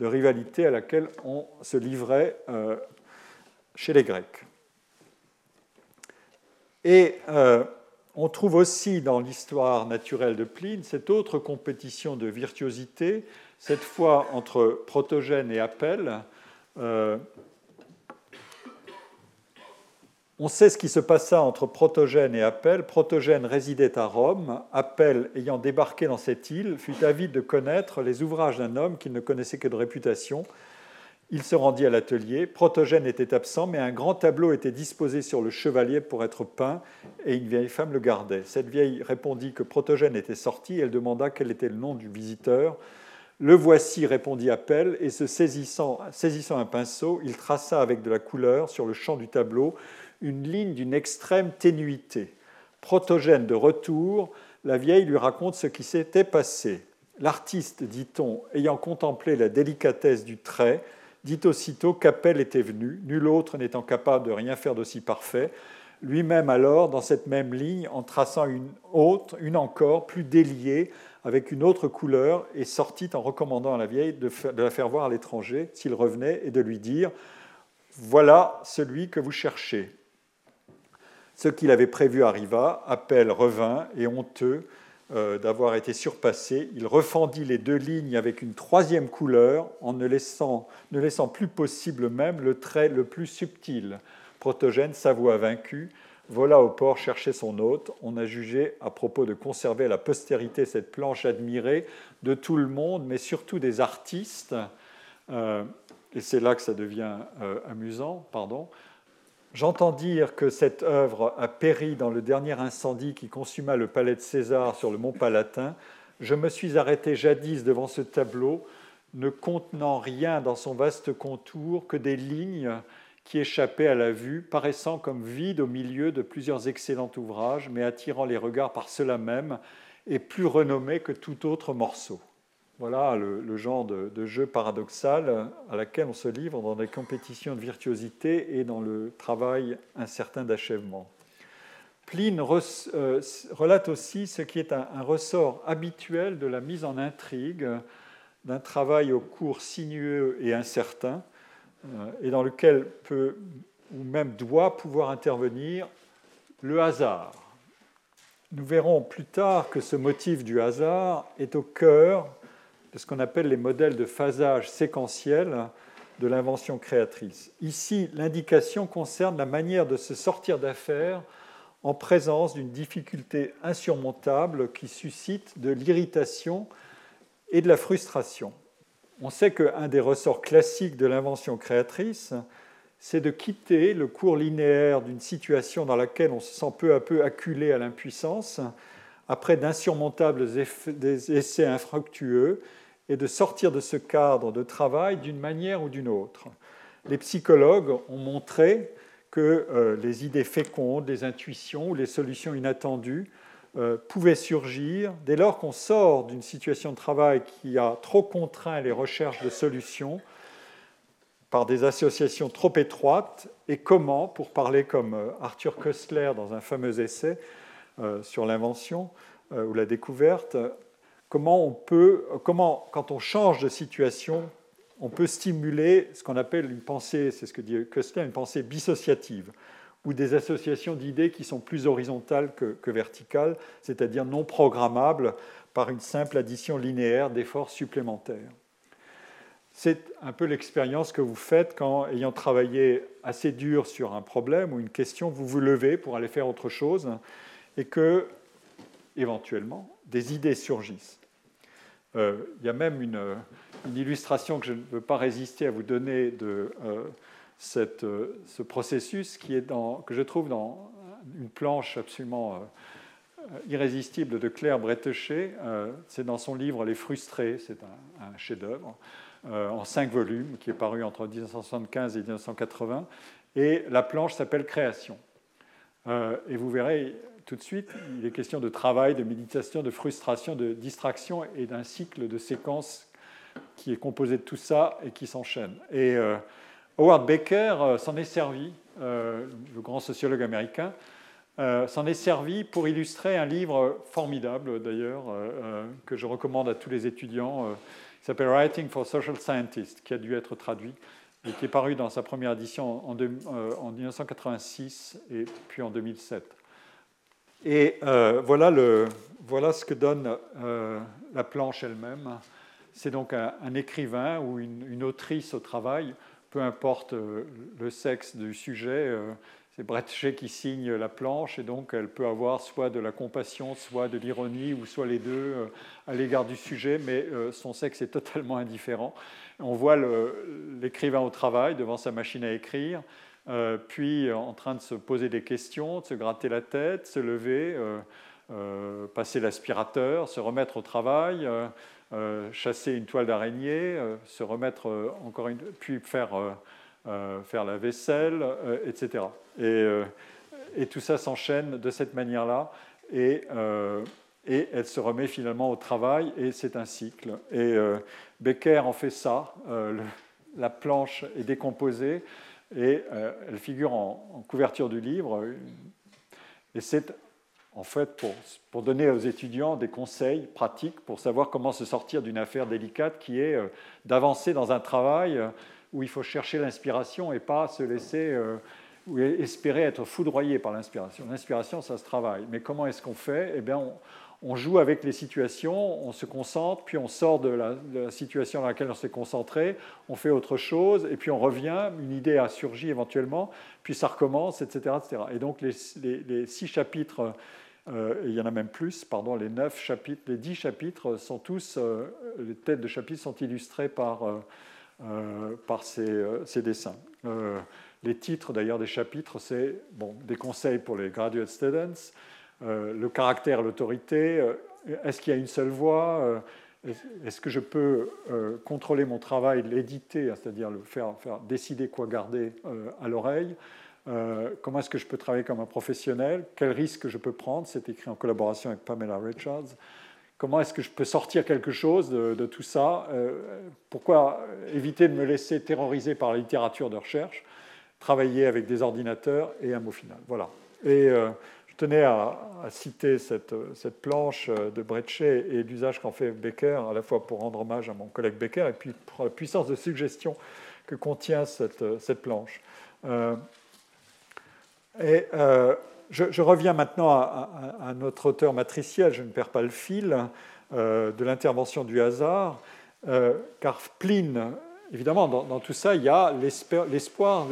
rivalité à laquelle on se livrait euh, chez les Grecs. Et euh, on trouve aussi dans l'histoire naturelle de Pline cette autre compétition de virtuosité, cette fois entre Protogène et Appel. Euh, on sait ce qui se passa entre Protogène et Appel. Protogène résidait à Rome. Appel, ayant débarqué dans cette île, fut avide de connaître les ouvrages d'un homme qu'il ne connaissait que de réputation. Il se rendit à l'atelier. Protogène était absent, mais un grand tableau était disposé sur le chevalier pour être peint, et une vieille femme le gardait. Cette vieille répondit que Protogène était sorti. Elle demanda quel était le nom du visiteur. Le voici, répondit Appel, et se saisissant, saisissant un pinceau, il traça avec de la couleur sur le champ du tableau une ligne d'une extrême ténuité. Protogène de retour, la vieille lui raconte ce qui s'était passé. L'artiste, dit-on, ayant contemplé la délicatesse du trait, dit aussitôt qu'Appel était venu, nul autre n'étant capable de rien faire d'aussi parfait. Lui-même alors, dans cette même ligne, en traçant une autre, une encore, plus déliée, avec une autre couleur, et sortit en recommandant à la vieille de, la faire voir à l'étranger s'il revenait et de lui dire Voilà celui que vous cherchez. Ce qu'il avait prévu arriva, Appel revint, et honteux euh, d'avoir été surpassé, il refendit les deux lignes avec une troisième couleur, en ne laissant, ne laissant plus possible même le trait le plus subtil. Protogène s'avoua vaincu, vola au port chercher son hôte. On a jugé à propos de conserver à la postérité cette planche admirée de tout le monde, mais surtout des artistes. Euh, et c'est là que ça devient euh, amusant, pardon. J'entends dire que cette œuvre a péri dans le dernier incendie qui consuma le palais de César sur le mont Palatin. Je me suis arrêté jadis devant ce tableau, ne contenant rien dans son vaste contour que des lignes qui échappaient à la vue, paraissant comme vides au milieu de plusieurs excellents ouvrages, mais attirant les regards par cela même, et plus renommés que tout autre morceau. Voilà le, genre de, jeu paradoxal à laquelle on se livre dans des compétitions de virtuosité et dans le travail incertain d'achèvement. Pline euh, relate aussi ce qui est un, ressort habituel de la mise en intrigue d'un travail au cours sinueux et incertain, euh, et dans lequel peut ou même doit pouvoir intervenir le hasard. Nous verrons plus tard que ce motif du hasard est au cœur de ce qu'on appelle les modèles de phasage séquentiel de l'invention créatrice. Ici, l'indication concerne la manière de se sortir d'affaire en présence d'une difficulté insurmontable qui suscite de l'irritation et de la frustration. On sait qu'un des ressorts classiques de l'invention créatrice, c'est de quitter le cours linéaire d'une situation dans laquelle on se sent peu à peu acculé à l'impuissance, après d'insurmontables essais infructueux, et de sortir de ce cadre de travail d'une manière ou d'une autre. Les psychologues ont montré que euh, les idées fécondes, les intuitions ou les solutions inattendues euh, pouvaient surgir dès lors qu'on sort d'une situation de travail qui a trop contraint les recherches de solutions par des associations trop étroites et comment, pour parler comme euh, Arthur Koestler dans un fameux essai sur l'invention ou la découverte, comment on peut, comment, quand on change de situation, on peut stimuler ce qu'on appelle une pensée, c'est ce que dit Koestler, une pensée dissociative, ou des associations d'idées qui sont plus horizontales que, verticales, c'est-à-dire non programmables par une simple addition linéaire d'efforts supplémentaires. C'est un peu l'expérience que vous faites quand, ayant travaillé assez dur sur un problème ou une question, vous vous levez pour aller faire autre chose et que, éventuellement, des idées surgissent. Euh, il y a même une, illustration que je ne veux pas résister à vous donner de euh, euh, ce processus qui est que je trouve dans une planche absolument irrésistible de Claire Bretéché. c'est dans son livre Les Frustrés, c'est un, chef-d'œuvre en cinq volumes qui est paru entre 1975 et 1980. Et la planche s'appelle Création. et vous verrez, tout de suite, il est question de travail, de méditation, de frustration, de distraction et d'un cycle de séquences qui est composé de tout ça et qui s'enchaîne. Et euh, Howard Baker euh, s'en est servi, euh, le grand sociologue américain, s'en est servi pour illustrer un livre formidable d'ailleurs, que je recommande à tous les étudiants, qui s'appelle Writing for Social Scientists, qui a dû être traduit et qui est paru dans sa première édition en, en 1986 et puis en 2007. Et euh, voilà, le, voilà, ce que donne euh, la planche elle-même. C'est donc un, écrivain ou une, autrice au travail, peu importe euh, le sexe du sujet. c'est Brettché qui signe la planche et donc elle peut avoir soit de la compassion, soit de l'ironie ou soit les deux à l'égard du sujet, mais son sexe est totalement indifférent. On voit l'écrivain au travail devant sa machine à écrire euh, puis euh, en train de se poser des questions, de se gratter la tête, se lever, euh, passer l'aspirateur, se remettre au travail, chasser une toile d'araignée, se remettre encore une, puis faire, faire la vaisselle, etc. Et, tout ça s'enchaîne de cette manière-là. Et, et, elle se remet finalement au travail, et c'est un cycle. Et Becker en fait ça. la planche est décomposée et euh, elle figure en, couverture du livre. Et c'est en fait pour, donner aux étudiants des conseils pratiques pour savoir comment se sortir d'une affaire délicate qui est euh, d'avancer dans un travail euh, où il faut chercher l'inspiration et pas se laisser ou espérer être foudroyé par l'inspiration. L'inspiration, ça se travaille. Mais comment est-ce qu'on fait? Eh bien, on joue avec les situations, on se concentre, puis on sort de la, situation dans laquelle on s'est concentré, on fait autre chose, et puis on revient, une idée a surgi éventuellement, puis ça recommence, etc. etc. Et donc les, six chapitres, euh, il y en a même plus, pardon, les neuf chapitres, les dix chapitres sont tous, euh, les têtes de chapitres sont illustrées par, euh, par ces, ces, dessins. les titres d'ailleurs des chapitres, c'est bon, des conseils pour les graduate students, le caractère, l'autorité, euh, est-ce qu'il y a une seule voix euh, Est-ce que je peux contrôler mon travail, l'éditer, c'est-à-dire le faire, décider quoi garder à l'oreille Comment est-ce que je peux travailler comme un professionnel Quel risque je peux prendre C'est écrit en collaboration avec Pamela Richards. Comment est-ce que je peux sortir quelque chose de, tout ça Pourquoi éviter de me laisser terroriser par la littérature de recherche Travailler avec des ordinateurs et un mot final. Voilà. Et je tenais à, citer cette, planche de Brechet et l'usage qu'en fait Becker, à la fois pour rendre hommage à mon collègue Becker et puis pour la puissance de suggestion que contient cette, planche. Euh, et euh, je, reviens maintenant à, notre auteur matriciel, je ne perds pas le fil euh, de l'intervention du hasard, car Pline, évidemment, dans, dans, tout ça, il y a l'espoir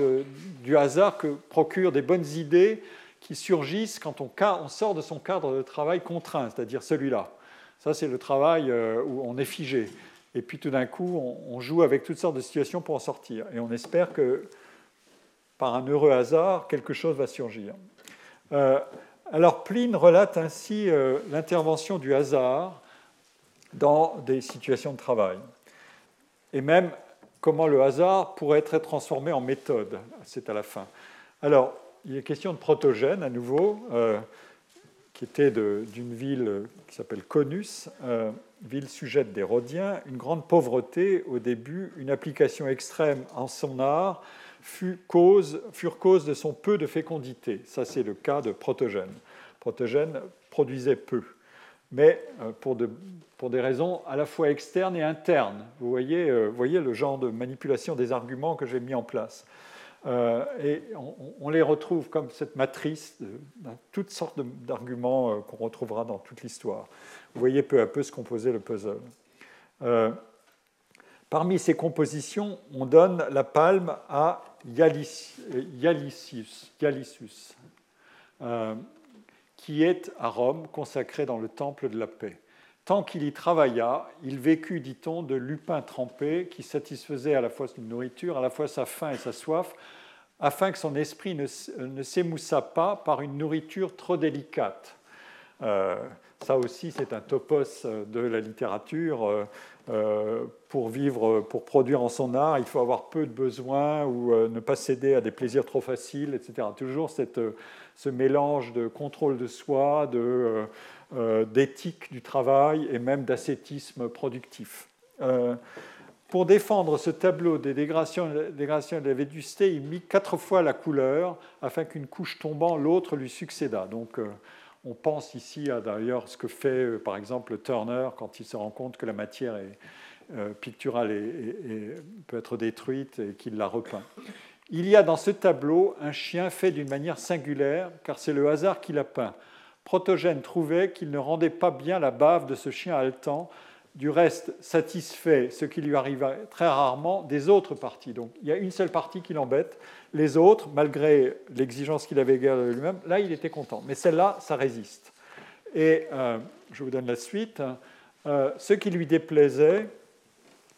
du hasard que procurent des bonnes idées qui surgissent quand on, sort de son cadre de travail contraint, c'est-à-dire celui-là. Ça, c'est le travail euh, où on est figé. Et puis tout d'un coup, on, joue avec toutes sortes de situations pour en sortir. Et on espère que, par un heureux hasard, quelque chose va surgir. Euh, alors Pline relate ainsi euh, l'intervention du hasard dans des situations de travail. Et même comment le hasard pourrait être transformé en méthode. C'est à la fin. Alors, il est question de Protogène à nouveau, euh, qui était d'une ville qui s'appelle Conus, euh, ville sujette des Rhodiens, une grande pauvreté au début, une application extrême en son art fut cause, furent cause de son peu de fécondité. Ça, c'est le cas de Protogène. Protogène produisait peu, mais euh, pour, de, pour, des raisons à la fois externes et internes. Vous voyez le genre de manipulation des arguments que j'ai mis en place. Euh, et on, les retrouve comme cette matrice de, toutes sortes d'arguments euh, qu'on retrouvera dans toute l'histoire. Vous voyez peu à peu ce composait le puzzle. Euh, parmi ces compositions, on donne la palme à Ialicius, qui est à Rome consacré dans le temple de la paix. Tant qu'il y travailla, il vécut, dit-on, de lupin trempé qui satisfaisait à la fois une nourriture, à la fois sa faim et sa soif, afin que son esprit ne, s'émoussa pas par une nourriture trop délicate. Euh, ça aussi, c'est un topos de la littérature. Euh, pour vivre, pour produire en son art, il faut avoir peu de besoins ou euh, ne pas céder à des plaisirs trop faciles, etc. Toujours cette, ce mélange de contrôle de soi, de euh, d'éthique du travail et même d'ascétisme productif. Euh, pour défendre ce tableau des dégradations, dégradations de la vétusté, il mit quatre fois la couleur afin qu'une couche tombant, l'autre lui succédât. Donc, euh, on pense ici à d'ailleurs ce que fait par exemple Turner quand il se rend compte que la matière picturale peut être détruite et qu'il la repeint. Il y a dans ce tableau un chien fait d'une manière singulière, car c'est le hasard qui l'a peint. Protogène trouvait qu'il ne rendait pas bien la bave de ce chien haletant, du reste satisfait, ce qui lui arrivait très rarement, des autres parties. Donc il y a une seule partie qui l'embête, les autres, malgré l'exigence qu'il avait de lui-même, là il était content. Mais celle-là, ça résiste. Et euh, je vous donne la suite. Euh, ce qui lui déplaisait,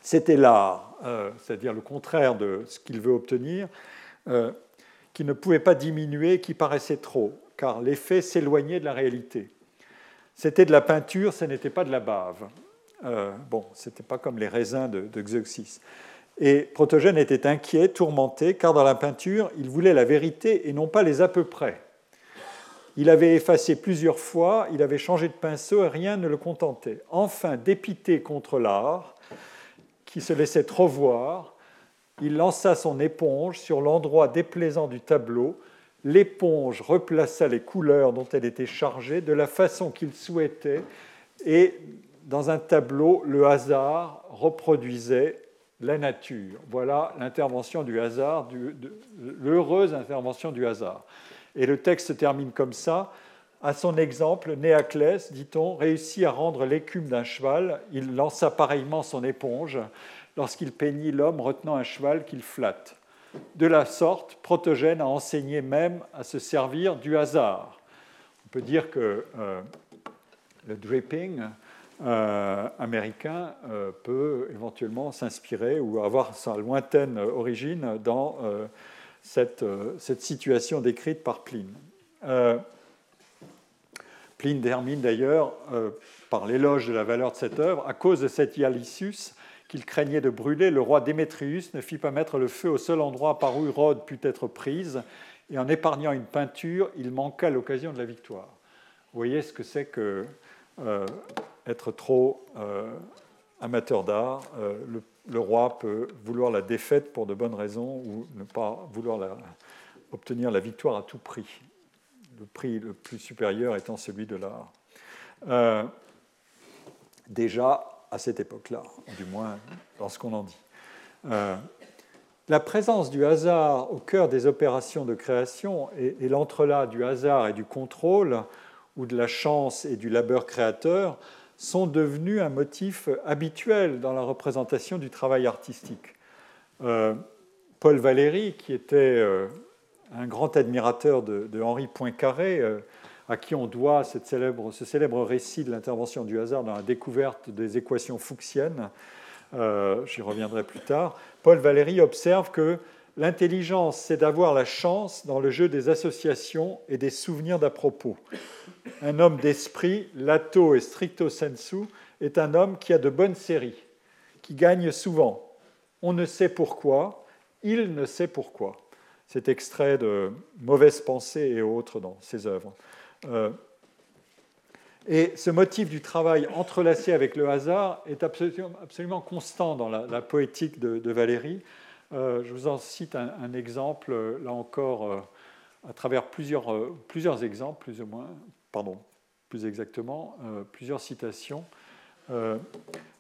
c'était l'art, euh, c'est-à-dire le contraire de ce qu'il veut obtenir, qui ne pouvait pas diminuer, qui paraissait trop car l'effet s'éloignait de la réalité. C'était de la peinture, ce n'était pas de la bave. Euh, bon, ce n'était pas comme les raisins de, de Xeuxis. Et Protogène était inquiet, tourmenté, car dans la peinture, il voulait la vérité et non pas les à peu près. Il avait effacé plusieurs fois, il avait changé de pinceau et rien ne le contentait. Enfin, dépité contre l'art, qui se laissait trop voir, il lança son éponge sur l'endroit déplaisant du tableau l'éponge replaça les couleurs dont elle était chargée de la façon qu'il souhaitait et dans un tableau, le hasard reproduisait la nature. Voilà l'intervention du hasard, l'heureuse intervention du hasard. Et le texte se termine comme ça. À son exemple, Néaclès, dit-on, réussit à rendre l'écume d'un cheval. Il lança pareillement son éponge lorsqu'il peignit l'homme retenant un cheval qu'il flatte. De la sorte, Protogène a enseigné même à se servir du hasard. On peut dire que euh, le dripping euh, américain euh, peut éventuellement s'inspirer ou avoir sa lointaine origine dans cette, situation décrite par Pline. Pline termine d'ailleurs par l'éloge de la valeur de cette œuvre. À cause de cet Ialicius, qu'il craignait de brûler, le roi Démétrius ne fit pas mettre le feu au seul endroit par où Rhodes put être prise, et en épargnant une peinture, il manqua l'occasion de la victoire. Vous voyez ce que c'est que euh, être trop euh, amateur d'art. Euh, le, roi peut vouloir la défaite pour de bonnes raisons ou ne pas vouloir obtenir la victoire à tout prix. Le prix le plus supérieur étant celui de l'art. déjà, à cette époque-là, du moins lorsqu'on en dit. Euh, la présence du hasard au cœur des opérations de création et, et l'entrelac du hasard et du contrôle, ou de la chance et du labeur créateur, sont devenus un motif habituel dans la représentation du travail artistique. Euh, Paul Valéry, qui était euh, un grand admirateur de, Henri Poincaré, à qui on doit ce célèbre récit de l'intervention du hasard dans la découverte des équations fuchsiennes. J'y reviendrai plus tard. Paul Valéry observe que L'intelligence, c'est d'avoir la chance dans le jeu des associations et des souvenirs d'à propos. Un homme d'esprit, lato et stricto sensu, est un homme qui a de bonnes séries, qui gagne souvent. On ne sait pourquoi, il ne sait pourquoi. C'est extrait de Mauvaises pensées et autres dans ses œuvres. Euh, et ce motif du travail entrelacé avec le hasard est absolument, constant dans la, poétique de, Valérie. Euh, je vous en cite un, exemple, euh, là encore, à travers plusieurs, plusieurs exemples, plus ou moins, pardon, plus exactement, plusieurs citations.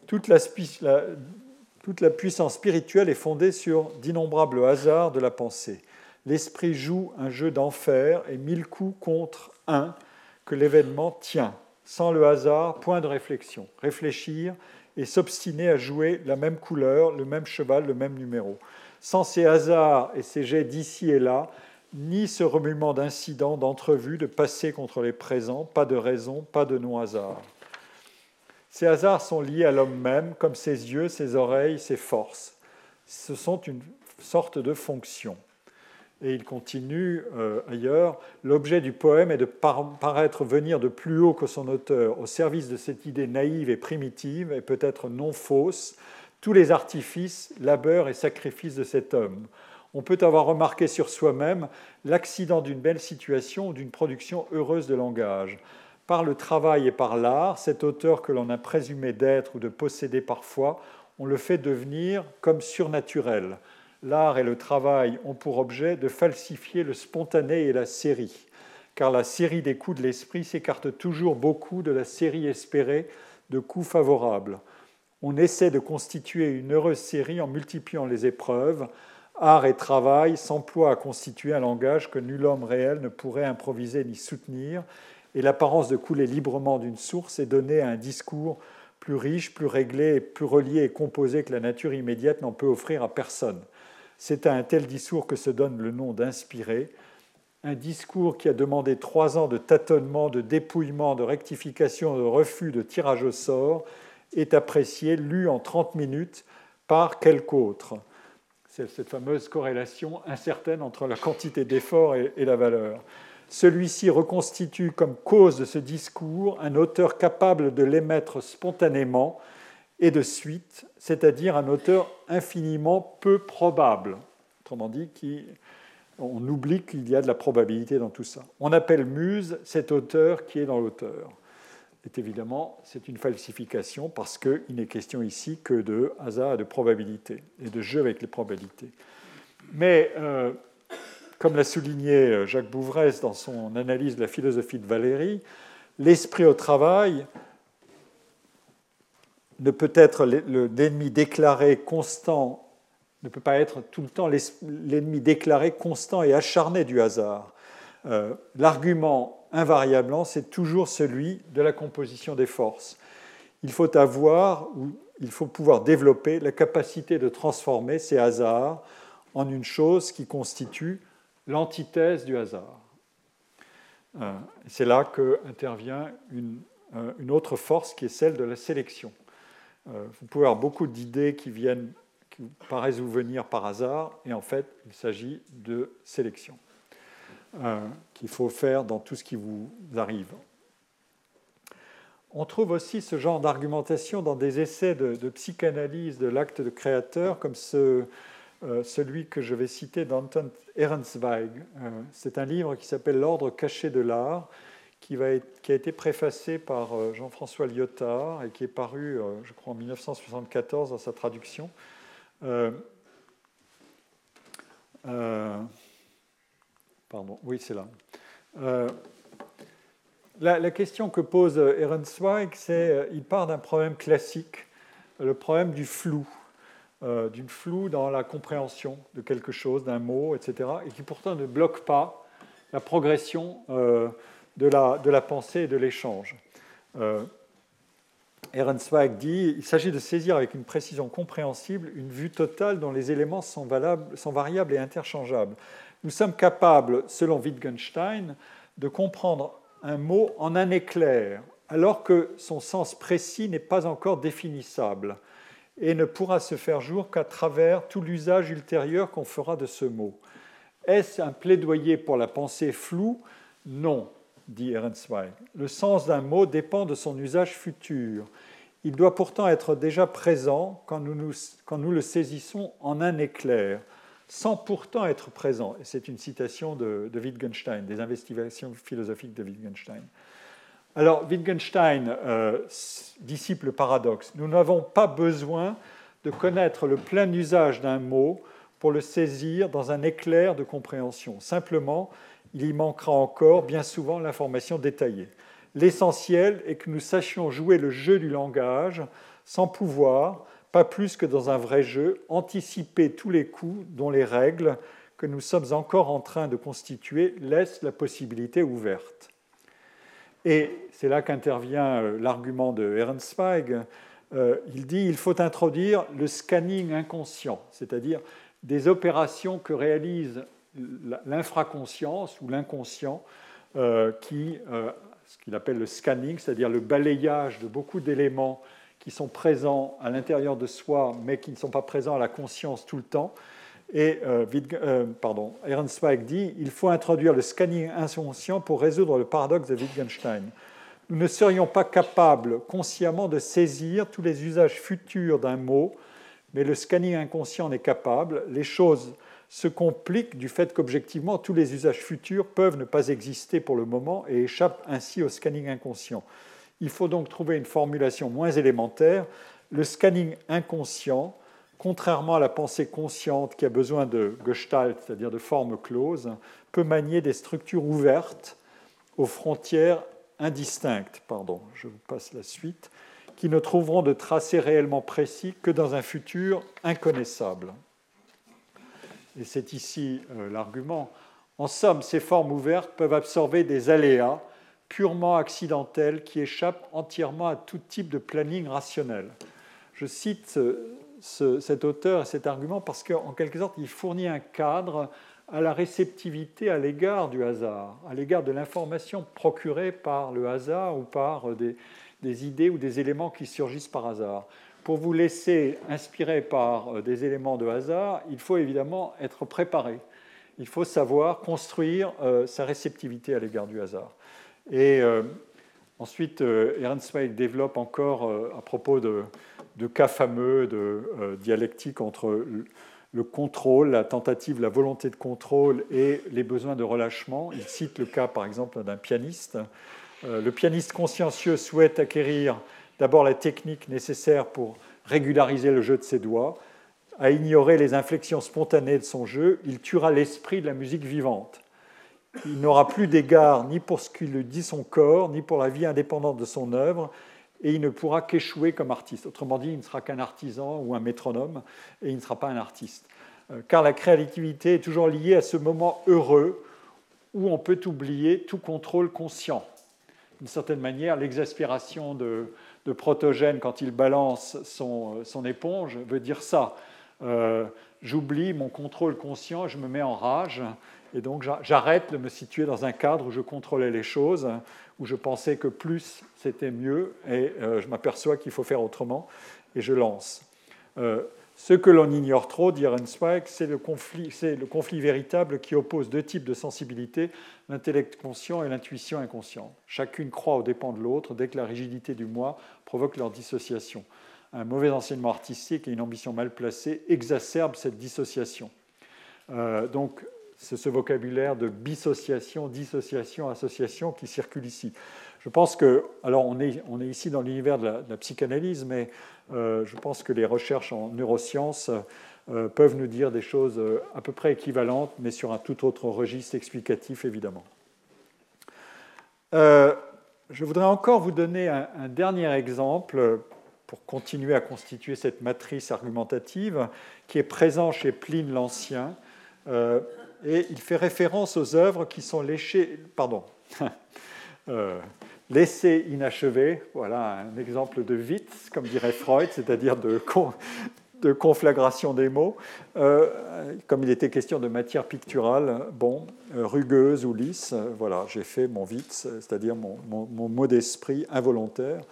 Toute la puissance spirituelle est fondée sur d'innombrables hasards de la pensée. L'esprit joue un jeu d'enfer et mille coups contre un que l'événement tient. Sans le hasard, point de réflexion. Réfléchir et s'obstiner à jouer la même couleur, le même cheval, le même numéro. Sans ces hasards et ces jets d'ici et là, ni ce remuement d'incidents, d'entrevues, de passé contre les présents, pas de raison, pas de non-hasard. Ces hasards sont liés à l'homme même, comme ses yeux, ses oreilles, ses forces. Ce sont une sorte de fonction. Et il continue euh, ailleurs, l'objet du poème est de paraître venir de plus haut que son auteur, au service de cette idée naïve et primitive, et peut-être non fausse, tous les artifices, labeurs et sacrifices de cet homme. On peut avoir remarqué sur soi-même l'accident d'une belle situation ou d'une production heureuse de langage. Par le travail et par l'art, cet auteur que l'on a présumé d'être ou de posséder parfois, on le fait devenir comme surnaturel. L'art et le travail ont pour objet de falsifier le spontané et la série, car la série des coups de l'esprit s'écarte toujours beaucoup de la série espérée de coups favorables on essaie de constituer une heureuse série en multipliant les épreuves. Art et travail s'emploient à constituer un langage que nul homme réel ne pourrait improviser ni soutenir, et l'apparence de couler librement d'une source est donnée à un discours plus riche, plus réglé, plus relié et composé que la nature immédiate n'en peut offrir à personne. C'est à un tel discours que se donne le nom d'inspiré, un discours qui a demandé trois ans de tâtonnement, de dépouillement, de rectification, de refus, de tirage au sort, est apprécié, lu en 30 minutes par quelque autre. C'est cette fameuse corrélation incertaine entre la quantité d'effort et, la valeur. Celui-ci reconstitue comme cause de ce discours un auteur capable de l'émettre spontanément et de suite, c'est-à-dire un auteur infiniment peu probable. Autrement dit, qui, on oublie qu'il y a de la probabilité dans tout ça. On appelle muse cet auteur qui est dans l'auteur évidemment c'est une falsification parce qu'il n'est question ici que de hasard et de probabilité et de jeu avec les probabilités. Mais euh, comme l'a souligné euh, Jacques Bouvresse dans son analyse de la philosophie de Valérie, l'esprit au travail ne peut être l'ennemi déclaré constant, ne peut pas être tout le temps l'ennemi déclaré constant et acharné du hasard. Euh, l'argument invariablement, c'est toujours celui de la composition des forces. Il faut avoir, ou il faut pouvoir développer la capacité de transformer ces hasards en une chose qui constitue l'antithèse du hasard. Euh, c'est là qu'intervient euh, une, autre force qui est celle de la sélection. Euh, vous pouvez avoir beaucoup d'idées qui viennent, qui paraissent vous venir par hasard, et en fait, il s'agit de sélection. Euh, qu'il faut faire dans tout ce qui vous arrive. On trouve aussi ce genre d'argumentation dans des essais de, psychanalyse de l'acte de créateur, comme euh, celui que je vais citer d'Anton Ehrenzweig. C'est un livre qui s'appelle L'ordre caché de l'art, qui, a été préfacé par Jean-François Lyotard et qui est paru, je crois, en 1974 dans sa traduction. Pardon, oui, c'est là. Euh, la, question que pose Ehrenzweig, c'est euh, il part d'un problème classique, le problème du flou, euh, d'une flou dans la compréhension de quelque chose, d'un mot, etc., et qui pourtant ne bloque pas la progression de, la, pensée et de l'échange. Ehrenzweig dit il s'agit de saisir avec une précision compréhensible une vue totale dont les éléments sont variables et interchangeables. nous sommes capables, selon Wittgenstein, de comprendre un mot en un éclair, alors que son sens précis n'est pas encore définissable et ne pourra se faire jour qu'à travers tout l'usage ultérieur qu'on fera de ce mot. Est-ce un plaidoyer pour la pensée floue? Non, dit Ehrenzweig. Le sens d'un mot dépend de son usage futur. Il doit pourtant être déjà présent quand nous, quand nous le saisissons en un éclair, sans pourtant être présent. Et c'est une citation de, Wittgenstein, des investigations philosophiques de Wittgenstein. Alors, Wittgenstein euh, dissipe le paradoxe. Nous n'avons pas besoin de connaître le plein usage d'un mot pour le saisir dans un éclair de compréhension. Simplement, il y manquera encore bien souvent l'information détaillée. L'essentiel est que nous sachions jouer le jeu du langage sans pouvoir, pas plus que dans un vrai jeu, anticiper tous les coups dont les règles que nous sommes encore en train de constituer laissent la possibilité ouverte. Et c'est là qu'intervient euh, l'argument de Ernstweig. Euh, il dit qu'il faut introduire le scanning inconscient, c'est-à-dire des opérations que réalise l'infraconscience ou l'inconscient, euh, qui, ce qu'il appelle le scanning, c'est-à-dire le balayage de beaucoup d'éléments qui sont présents à l'intérieur de soi, mais qui ne sont pas présents à la conscience tout le temps. Et euh, euh, pardon, Zweig dit il faut introduire le scanning inconscient pour résoudre le paradoxe de Wittgenstein. Nous ne serions pas capables consciemment de saisir tous les usages futurs d'un mot, mais le scanning inconscient en est capable. Les choses se compliquent du fait qu'objectivement, tous les usages futurs peuvent ne pas exister pour le moment et échappent ainsi au scanning inconscient. Il faut donc trouver une formulation moins élémentaire. Le scanning inconscient, contrairement à la pensée consciente qui a besoin de gestalt, c'est-à-dire de formes closes, peut manier des structures ouvertes aux frontières indistinctes. Pardon, je vous passe la suite qui ne trouveront de tracé réellement précis que dans un futur inconnaissable. Et c'est ici euh, l'argument. En somme, ces formes ouvertes peuvent absorber des aléas purement accidentels qui échappent entièrement à tout type de planning rationnel. Je cite cet auteur et cet argument parce qu'en quelque sorte, il fournit un cadre à la réceptivité à l'égard du hasard, à l'égard de l'information procurée par le hasard ou par des, des, idées ou des éléments qui surgissent par hasard. Pour vous laisser inspirer par des éléments de hasard, il faut évidemment être préparé. Il faut savoir construire euh, sa réceptivité à l'égard du hasard. Et euh, ensuite, euh, Ernst Zweig développe encore euh, à propos de, cas fameux de dialectique entre le contrôle, la tentative, la volonté de contrôle et les besoins de relâchement. Il cite le cas, par exemple, d'un pianiste. le pianiste consciencieux souhaite acquérir d'abord la technique nécessaire pour régulariser le jeu de ses doigts. À ignorer les inflexions spontanées de son jeu, il tuera l'esprit de la musique vivante. Il n'aura plus d'égard ni pour ce qui lui dit son corps, ni pour la vie indépendante de son œuvre, et il ne pourra qu'échouer comme artiste. Autrement dit, il ne sera qu'un artisan ou un métronome, et il ne sera pas un artiste. Euh, car la créativité est toujours liée à ce moment heureux où on peut oublier tout contrôle conscient. D'une certaine manière, l'exaspération de, Protogène quand il balance son, éponge veut dire ça. Euh, j'oublie mon contrôle conscient, je me mets en rage, et donc j'arrête de me situer dans un cadre où je contrôlais les choses, où je pensais que plus c'était mieux, et euh, je m'aperçois qu'il faut faire autrement, et je lance. Euh, ce que l'on ignore trop, dit Rensweig, c'est le, conflit, le conflit véritable qui oppose deux types de sensibilité, l'intellect conscient et l'intuition inconsciente. Chacune croit aux dépens de l'autre dès que la rigidité du moi provoque leur dissociation. Un mauvais enseignement artistique et une ambition mal placée exacerbent cette dissociation. Euh, donc c'est ce vocabulaire de bissociation, dissociation, association qui circule ici. Je pense que, alors on est, on est ici dans l'univers de, la psychanalyse, mais euh, je pense que les recherches en neurosciences euh, peuvent nous dire des choses euh, à peu près équivalentes, mais sur un tout autre registre explicatif, évidemment. je voudrais encore vous donner un, dernier exemple pour continuer à constituer cette matrice argumentative qui est présent chez Pline l'Ancien et il fait référence aux œuvres qui sont léchées, pardon, laissées inachevées. Voilà un exemple de Witz, comme dirait Freud, c'est-à-dire de, conflagration des mots. Euh, comme il était question de matière picturale, bon, euh, rugueuse ou lisse, voilà, j'ai fait mon vite, c'est-à-dire mon, mot d'esprit involontaire,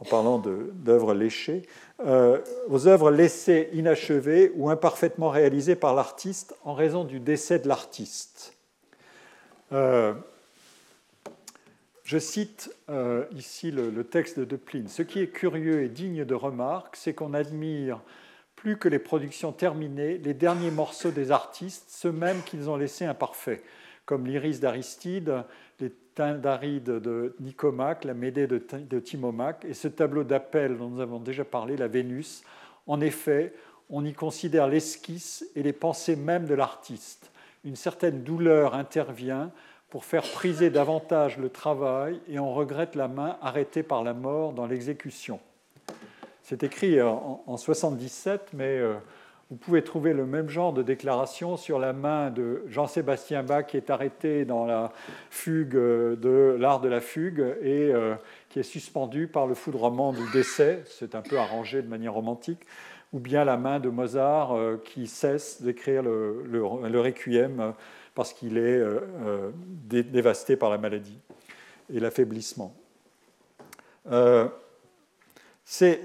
en parlant d'œuvres léchées, aux œuvres laissées inachevées ou imparfaitement réalisées par l'artiste en raison du décès de l'artiste. Je cite euh, ici le, texte de Pline. Ce qui est curieux et digne de remarque, c'est qu'on admire plus que les productions terminées, les derniers morceaux des artistes, ceux mêmes qu'ils ont laissés imparfaits, comme l'iris d'Aristide, les Tyndarides de Nicomaque, la Médée de, de Timomaque, et ce tableau d'appel dont nous avons déjà parlé, la Vénus. En effet, on y considère l'esquisse et les pensées mêmes de l'artiste. Une certaine douleur intervient pour faire priser davantage le travail et on regrette la main arrêtée par la mort dans l'exécution. C'est écrit en, 1977, mais euh, vous pouvez trouver le même genre de déclaration sur la main de Jean-Sébastien Bach qui est arrêté dans la fugue de l'art de la fugue et euh, qui est suspendu par le foudrement du décès, c'est un peu arrangé de manière romantique, ou bien la main de Mozart euh, qui cesse d'écrire le, le, le, requiem parce qu'il est euh, euh, dévasté par la maladie et l'affaiblissement. Euh, c'est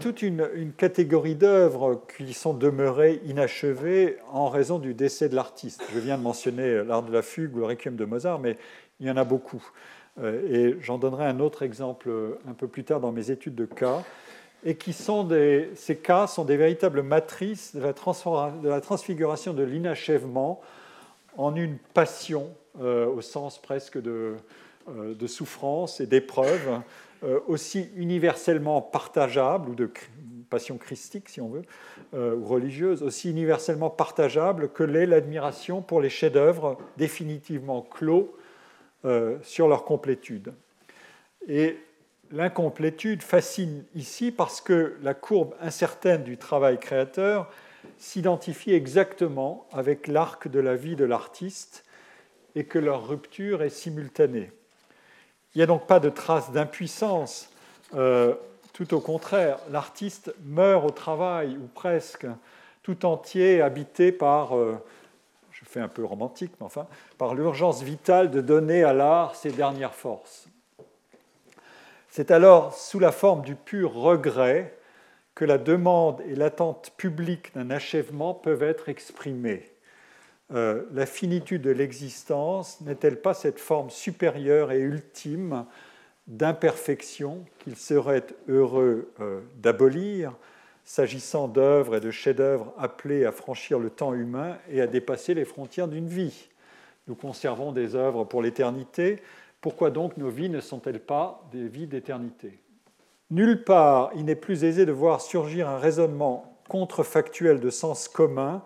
toute une, catégorie d'œuvres qui sont demeurées inachevées en raison du décès de l'artiste. Je viens de mentionner l'art de la fugue ou le requiem de Mozart, mais il y en a beaucoup. Et j'en donnerai un autre exemple un peu plus tard dans mes études de cas et qui sont des, ces cas sont des véritables matrices de la, transfiguration de l'inachèvement en une passion, euh, au sens presque de, euh, souffrance et d'épreuve, euh, aussi universellement partageable, ou de passion christique si on veut, ou religieuse, aussi universellement partageable que l'est l'admiration pour les chefs-d'œuvre définitivement clos sur leur complétude. Et l'incomplétude fascine ici parce que la courbe incertaine du travail créateur s'identifie exactement avec l'arc de la vie de l'artiste et que leur rupture est simultanée. Il n'y a donc pas de trace d'impuissance, euh, tout au contraire, l'artiste meurt au travail, ou presque, tout entier habité par, euh, je fais un peu romantique, mais enfin, par l'urgence vitale de donner à l'art ses dernières forces. C'est alors sous la forme du pur regret que la demande et l'attente publique d'un achèvement peuvent être exprimées. Euh, la finitude de l'existence n'est-elle pas cette forme supérieure et ultime d'imperfection qu'il serait heureux euh, d'abolir, s'agissant d'œuvres et de chefs-d'œuvre appelés à franchir le temps humain et à dépasser les frontières d'une vie? Nous conservons des œuvres pour l'éternité, pourquoi donc nos vies ne sont-elles pas des vies d'éternité? Nulle part, il n'est plus aisé de voir surgir un raisonnement contrefactuel de sens commun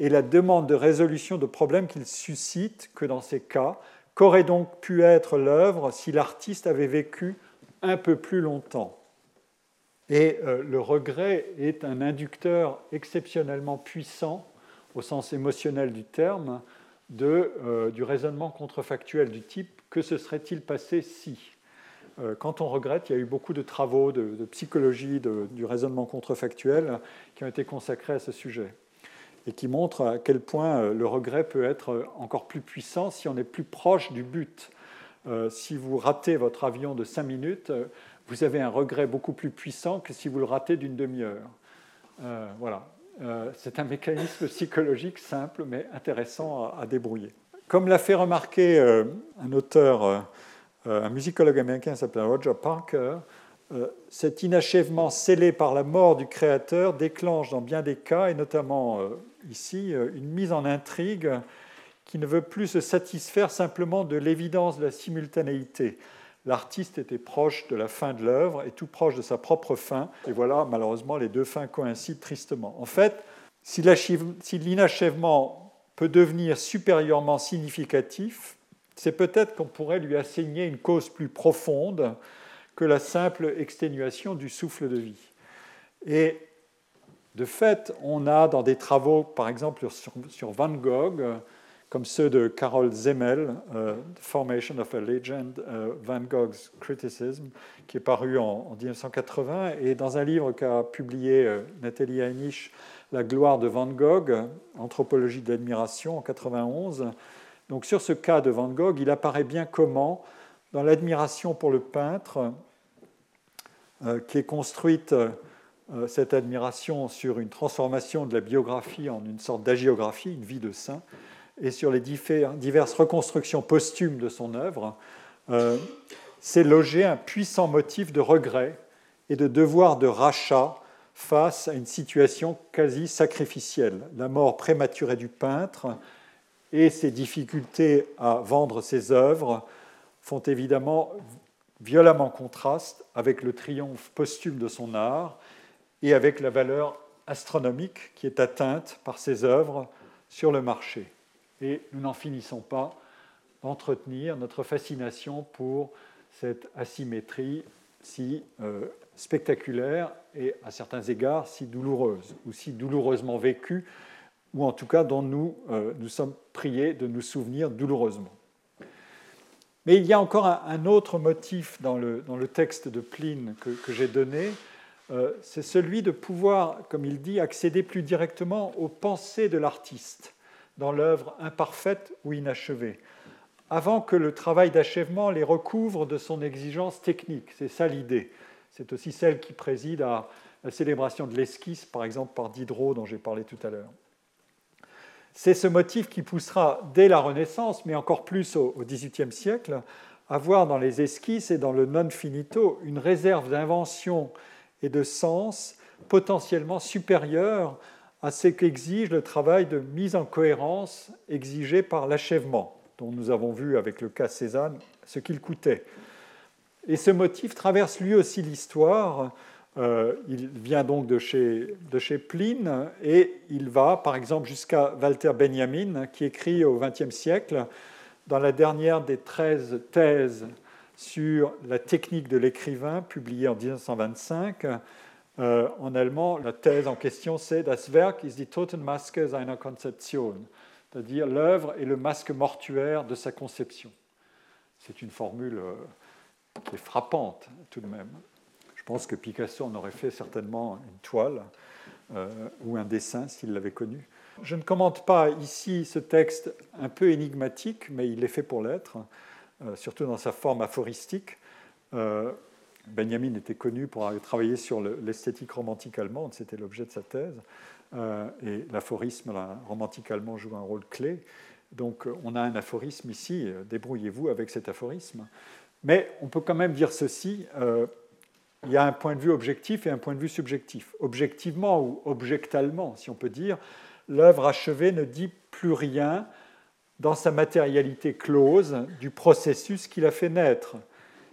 et la demande de résolution de problèmes qu'il suscite que dans ces cas. Qu'aurait donc pu être l'œuvre si l'artiste avait vécu un peu plus longtemps? Et euh, le regret est un inducteur exceptionnellement puissant, au sens émotionnel du terme, euh, du raisonnement contrefactuel du type que se serait-il passé si? Euh, Quand on regrette, il y a eu beaucoup de travaux de, psychologie du raisonnement contrefactuel qui ont été consacrés à ce sujet et qui montrent à quel point euh, le regret peut être encore plus puissant si on est plus proche du but. si vous ratez votre avion de 5 minutes, vous avez un regret beaucoup plus puissant que si vous le ratez d'une demi-heure. voilà. C'est un mécanisme psychologique simple mais intéressant à débrouiller. Comme l'a fait remarquer euh, un auteur, euh, un musicologue américain s'appelle Roger Parker, euh, cet inachèvement scellé par la mort du créateur déclenche dans bien des cas, et notamment ici, une mise en intrigue qui ne veut plus se satisfaire simplement de l'évidence de la simultanéité. L'artiste était proche de la fin de l'œuvre et tout proche de sa propre fin, et voilà, malheureusement, les deux fins coïncident tristement. En fait, si l'inachèvement peut devenir supérieurement significatif, c'est peut-être qu'on pourrait lui assigner une cause plus profonde que la simple exténuation du souffle de vie. Et de fait, on a dans des travaux, par exemple sur, Van Gogh, comme ceux de Carol Zemel, The Formation of a Legend, Van Gogh's Criticism, qui est paru en, 1980, et dans un livre qu'a publié Nathalie Heinisch, La gloire de Van Gogh, Anthropologie de l'admiration, en 91. Donc sur ce cas de Van Gogh, il apparaît bien comment, dans l'admiration pour le peintre, qui est construite euh, cette admiration sur une transformation de la biographie en une sorte d'agiographie, une vie de saint, et sur les diverses reconstructions posthumes de son œuvre, euh, c'est loger un puissant motif de regret et de devoir de rachat face à une situation quasi sacrificielle. La mort prématurée du peintre et ses difficultés à vendre ses œuvres font évidemment violemment contraste avec le triomphe posthume de son art et avec la valeur astronomique qui est atteinte par ces œuvres sur le marché. Et nous n'en finissons pas d'entretenir notre fascination pour cette asymétrie si euh, spectaculaire et à certains égards si douloureuse, ou si douloureusement vécue, ou en tout cas dont nous, euh, nous sommes priés de nous souvenir douloureusement. Mais il y a encore un, autre motif dans le, dans texte de Pline que, que j'ai donné, euh, c'est celui de pouvoir, comme il dit, accéder plus directement aux pensées de l'artiste dans l'œuvre imparfaite ou inachevée, avant que le travail d'achèvement les recouvre de son exigence technique. C'est ça l'idée. C'est aussi celle qui préside à la célébration de l'esquisse, par exemple par Diderot, dont j'ai parlé tout à l'heure. C'est ce motif qui poussera dès la Renaissance, mais encore plus au XVIIIe siècle, à voir dans les esquisses et dans le non finito une réserve d'invention et de sens potentiellement supérieur à ce qu'exige le travail de mise en cohérence exigé par l'achèvement, dont nous avons vu avec le cas Cézanne ce qu'il coûtait. Et ce motif traverse lui aussi l'histoire. Euh, il vient donc de chez, de chez Pline et il va par exemple jusqu'à Walter Benjamin qui écrit au XXe siècle dans la dernière des 13 thèses sur la technique de l'écrivain, publiée en 1925. Euh, en allemand, la thèse en question, c'est Das Werk ist die Totenmaske seiner Konzeption, c'est-à-dire l'œuvre est le masque mortuaire de sa conception. C'est une formule euh, qui est frappante tout de même. Je pense que Picasso en aurait fait certainement une toile euh, ou un dessin s'il l'avait connu. Je ne commente pas ici ce texte un peu énigmatique, mais il est fait pour l'être. Surtout dans sa forme aphoristique. Euh, Benjamin était connu pour avoir travaillé sur l'esthétique romantique allemande, c'était l'objet de sa thèse, euh, et l'aphorisme romantique allemand joue un rôle clé. Donc on a un aphorisme ici, débrouillez-vous avec cet aphorisme. Mais on peut quand même dire ceci, il y a un point de vue objectif et un point de vue subjectif. Objectivement ou objectalement, si on peut dire, l'œuvre achevée ne dit plus rien dans sa matérialité close du processus qui l'a fait naître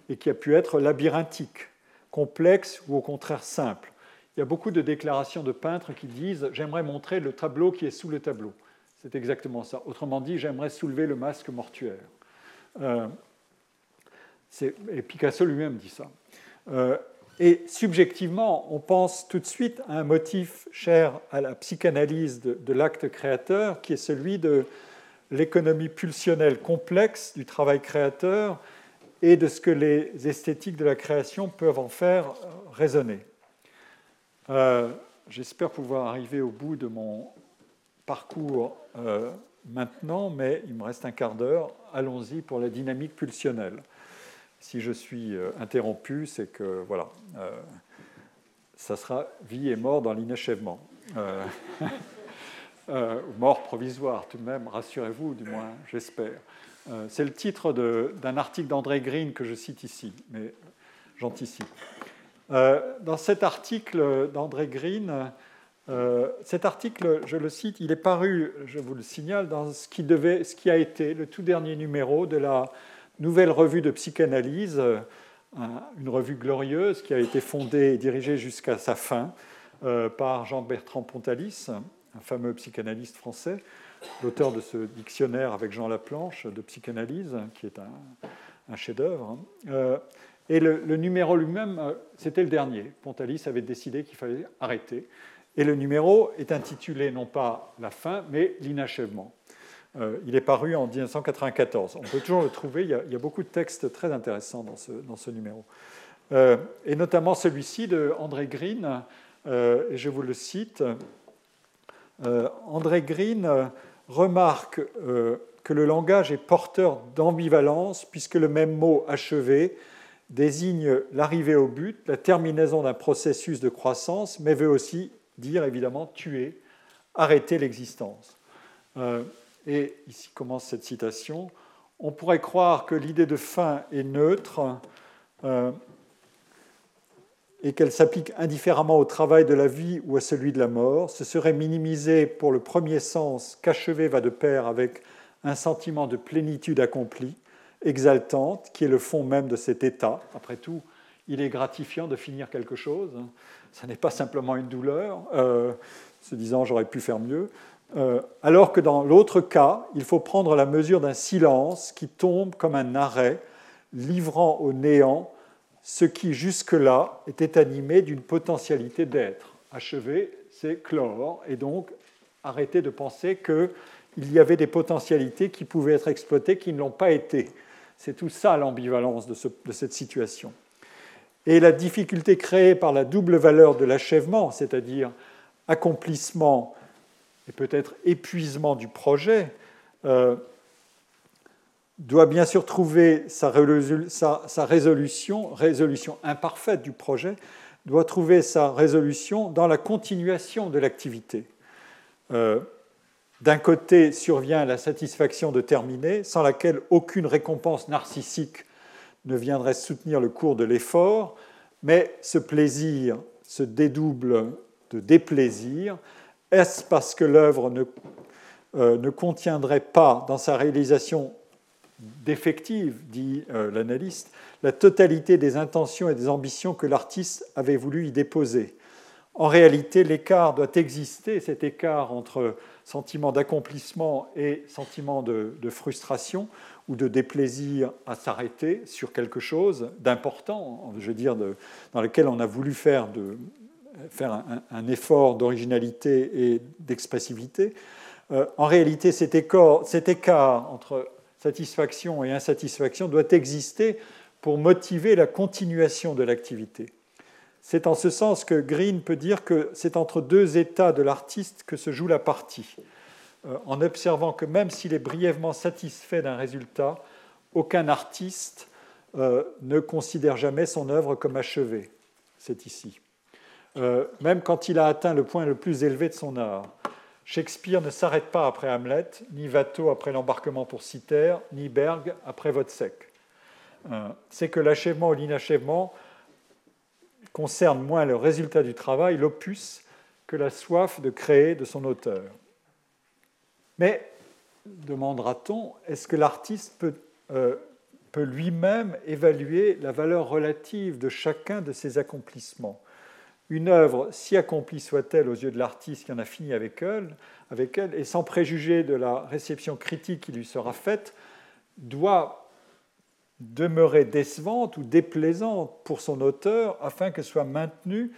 et qui a pu être labyrinthique, complexe ou au contraire simple. Il y a beaucoup de déclarations de peintres qui disent J'aimerais montrer le tableau qui est sous le tableau. C'est exactement ça. Autrement dit, j'aimerais soulever le masque mortuaire. Euh, et Picasso lui-même dit ça. Euh, et subjectivement, on pense tout de suite à un motif cher à la psychanalyse de l'acte créateur, qui est celui de l'économie pulsionnelle complexe du travail créateur et de ce que les esthétiques de la création peuvent en faire euh, résonner. Euh, j'espère pouvoir arriver au bout de mon parcours euh, maintenant, mais il me reste un quart d'heure. Allons-y pour la dynamique pulsionnelle. Si je suis interrompu, c'est que voilà, ça sera vie et mort dans l'inachèvement. mort provisoire tout de même, rassurez-vous, du moins, j'espère. Euh, c'est le titre d'un article d'André Green que je cite ici, mais j'anticipe. Euh, dans cet article d'André Green, euh, cet article, je le cite, il est paru, je vous le signale, dans ce qui, devait, ce qui a été le tout dernier numéro de la nouvelle revue de psychanalyse, une revue glorieuse qui a été fondée et dirigée jusqu'à sa fin par Jean-Bertrand Pontalis, un fameux psychanalyste français, l'auteur de ce dictionnaire avec Jean Laplanche de psychanalyse, qui est un, chef-d'œuvre. Euh, et le, numéro lui-même, euh, c'était le dernier. Pontalis avait décidé qu'il fallait arrêter. Et le numéro est intitulé non pas la fin, mais l'inachèvement. il est paru en 1994. On peut toujours le trouver, il y a, beaucoup de textes très intéressants dans ce, dans ce numéro. et notamment celui-ci de André Green, et je vous le cite. André Green remarque que le langage est porteur d'ambivalence, puisque le même mot achevé désigne l'arrivée au but, la terminaison d'un processus de croissance, mais veut aussi dire évidemment tuer, arrêter l'existence. Euh, et ici commence cette citation. On pourrait croire que l'idée de fin est neutre euh, et qu'elle s'applique indifféremment au travail de la vie ou à celui de la mort. Ce serait minimiser pour le premier sens qu'achever va de pair avec un sentiment de plénitude accomplie, exaltante, qui est le fond même de cet état. Après tout, il est gratifiant de finir quelque chose. Ce n'est pas simplement une douleur, euh, se disant j'aurais pu faire mieux. Euh, alors que dans l'autre cas, il faut prendre la mesure d'un silence qui tombe comme un arrêt, livrant au néant ce qui jusque-là était animé d'une potentialité d'être. Achever, c'est clore, et donc arrêter de penser qu'il y avait des potentialités qui pouvaient être exploitées qui ne l'ont pas été. C'est tout ça l'ambivalence de, cette situation. Et la difficulté créée par la double valeur de l'achèvement, c'est-à-dire accomplissement et peut-être épuisement du projet, euh, doit bien sûr trouver sa, résolution, résolution imparfaite du projet, doit trouver sa résolution dans la continuation de l'activité. Euh, d'un côté survient la satisfaction de terminer, sans laquelle aucune récompense narcissique ne viendrait soutenir le cours de l'effort, mais ce plaisir se dédouble de déplaisir. Est-ce parce que l'œuvre ne, euh, ne, contiendrait pas dans sa réalisation d'effective, dit euh, l'analyste, la totalité des intentions et des ambitions que l'artiste avait voulu y déposer En réalité, l'écart doit exister, cet écart entre sentiment d'accomplissement et sentiment de, frustration ou de déplaisir à s'arrêter sur quelque chose d'important, je veux dire, dans lequel on a voulu faire, un, effort d'originalité et d'expressivité. Euh, en réalité, cet cet écart entre satisfaction et insatisfaction doit exister pour motiver la continuation de l'activité. C'est en ce sens que Green peut dire que c'est entre deux états de l'artiste que se joue la partie, euh, en observant que même s'il est brièvement satisfait d'un résultat, aucun artiste euh, ne considère jamais son œuvre comme achevée. C'est ici. Euh, même quand il a atteint le point le plus élevé de son art. Shakespeare ne s'arrête pas après Hamlet, ni Watteau après l'embarquement pour Citer, ni Berg après Vodsec. C'est que l'achèvement ou l'inachèvement concerne moins le résultat du travail, l'opus, que la soif de créer de son auteur. Mais, demandera-t-on, est-ce que l'artiste peut, euh, peut lui-même évaluer la valeur relative de chacun de ses accomplissements? Une œuvre, si accomplie soit-elle aux yeux de l'artiste qui en a fini avec elle, avec elle, et sans préjuger de la réception critique qui lui sera faite, doit demeurer décevante ou déplaisante pour son auteur afin que soit maintenu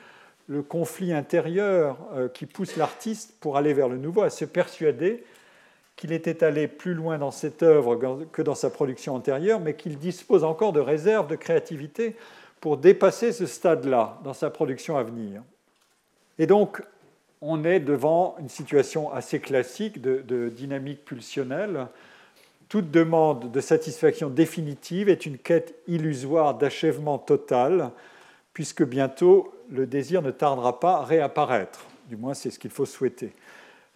le conflit intérieur euh, qui pousse l'artiste pour aller vers le nouveau, à se persuader qu'il était allé plus loin dans cette œuvre que dans sa production antérieure, mais qu'il dispose encore de réserves de créativité pour dépasser ce stade-là dans sa production à venir. Et donc, on est devant une situation assez classique de dynamique pulsionnelle toute demande de satisfaction définitive est une quête illusoire d'achèvement total, puisque bientôt le désir ne tardera pas à réapparaître. Du moins, c'est ce qu'il faut souhaiter.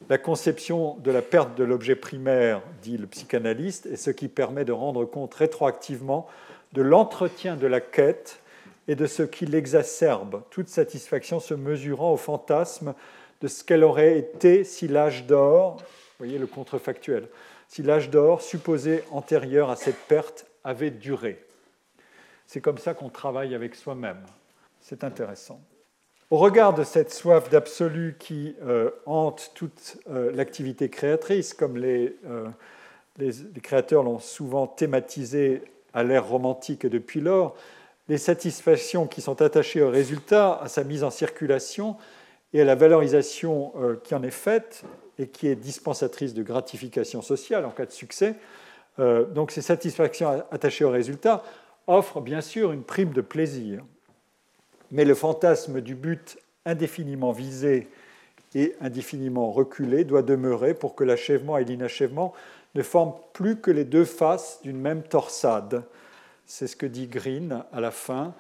La conception de la perte de l'objet primaire, dit le psychanalyste, est ce qui permet de rendre compte rétroactivement de l'entretien de la quête et de ce qui l'exacerbe, toute satisfaction se mesurant au fantasme de ce qu'elle aurait été si l'âge d'or, voyez le contrefactuel, si l'âge d'or, supposé antérieur à cette perte, avait duré. C'est comme ça qu'on travaille avec soi-même. C'est intéressant. Au regard de cette soif d'absolu qui euh, hante toute euh, l'activité créatrice, comme les, euh, les créateurs l'ont souvent thématisé à l'ère romantique depuis lors, les satisfactions qui sont attachées au résultat, à sa mise en circulation et à la valorisation qui en est faite, et qui est dispensatrice de gratification sociale en cas de succès. Euh, donc ces satisfactions attachées au résultat offrent bien sûr une prime de plaisir. Mais le fantasme du but indéfiniment visé et indéfiniment reculé doit demeurer pour que l'achèvement et l'inachèvement ne forment plus que les deux faces d'une même torsade. C'est ce que dit Green à la fin.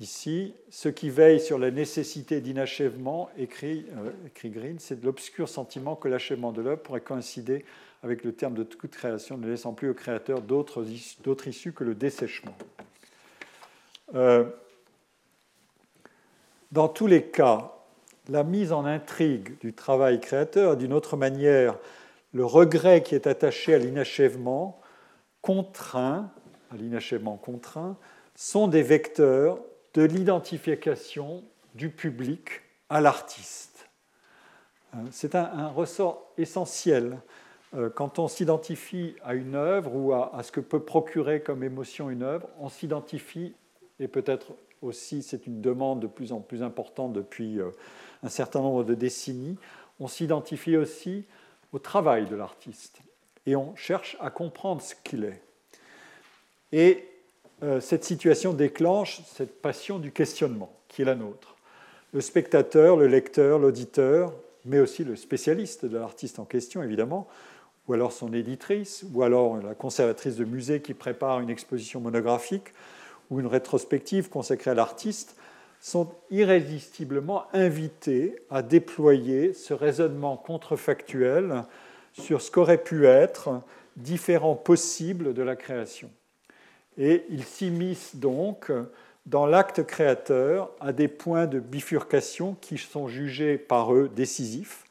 Ici, ce qui veille sur la nécessité d'inachèvement, écrit, euh, Green, c'est l'obscur sentiment que l'achèvement de l'œuvre pourrait coïncider avec le terme de toute création, ne laissant plus au créateur d'autres issues que le dessèchement. Euh, dans tous les cas, la mise en intrigue du travail créateur, d'une autre manière, le regret qui est attaché à l'inachèvement contraint, à l'inachèvement contraint, sont des vecteurs de l'identification du public à l'artiste. Euh, c'est un, ressort essentiel euh, quand on s'identifie à une œuvre ou à, ce que peut procurer comme émotion une œuvre, on s'identifie, et peut-être aussi c'est une demande de plus en plus importante depuis euh, un certain nombre de décennies, on s'identifie aussi au travail de l'artiste et on cherche à comprendre ce qu'il est. Et euh, cette situation déclenche cette passion du questionnement qui est la nôtre. Le spectateur, le lecteur, l'auditeur, mais aussi le spécialiste de l'artiste en question, évidemment, ou alors son éditrice, ou alors la conservatrice de musée qui prépare une exposition monographique ou une rétrospective consacrée à l'artiste, sont irrésistiblement invités à déployer ce raisonnement contrefactuel sur ce qu'aurait pu être différents possibles de la création. Et ils s'immiscent donc dans l'acte créateur à des points de bifurcation qui sont jugés par eux décisifs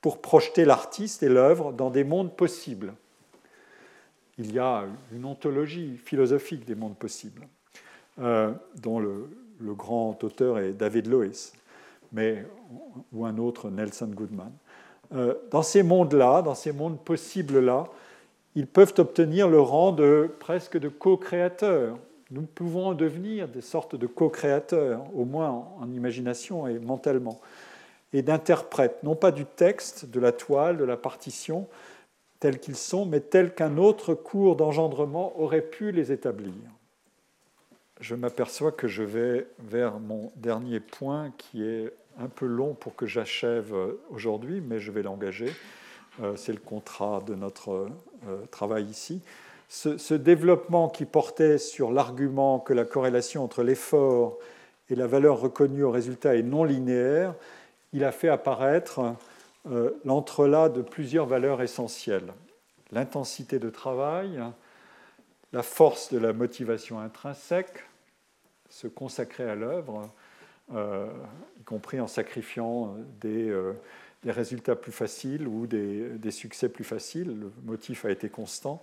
pour projeter l'artiste et l'œuvre dans des mondes possibles. Il y a une ontologie philosophique des mondes possibles, euh, dont le, grand auteur est David Lewis, mais, ou un autre, Nelson Goodman. Euh, dans ces mondes-là, dans ces mondes possibles-là, ils peuvent obtenir le rang de presque de co-créateurs. Nous pouvons devenir des sortes de co-créateurs, au moins en imagination et mentalement et d'interprètes, non pas du texte, de la toile, de la partition, tels qu'ils sont, mais tels qu'un autre cours d'engendrement aurait pu les établir. Je m'aperçois que je vais vers mon dernier point qui est un peu long pour que j'achève aujourd'hui, mais je vais l'engager. Euh, c'est le contrat de notre euh, travail ici. Ce, développement qui portait sur l'argument que la corrélation entre l'effort et la valeur reconnue au résultat est non linéaire il a fait apparaître euh, l'entrelac de plusieurs valeurs essentielles. L'intensité de travail, la force de la motivation intrinsèque, se consacrer à l'œuvre, euh, y compris en sacrifiant des, résultats plus faciles ou des, des, succès plus faciles. Le motif a été constant.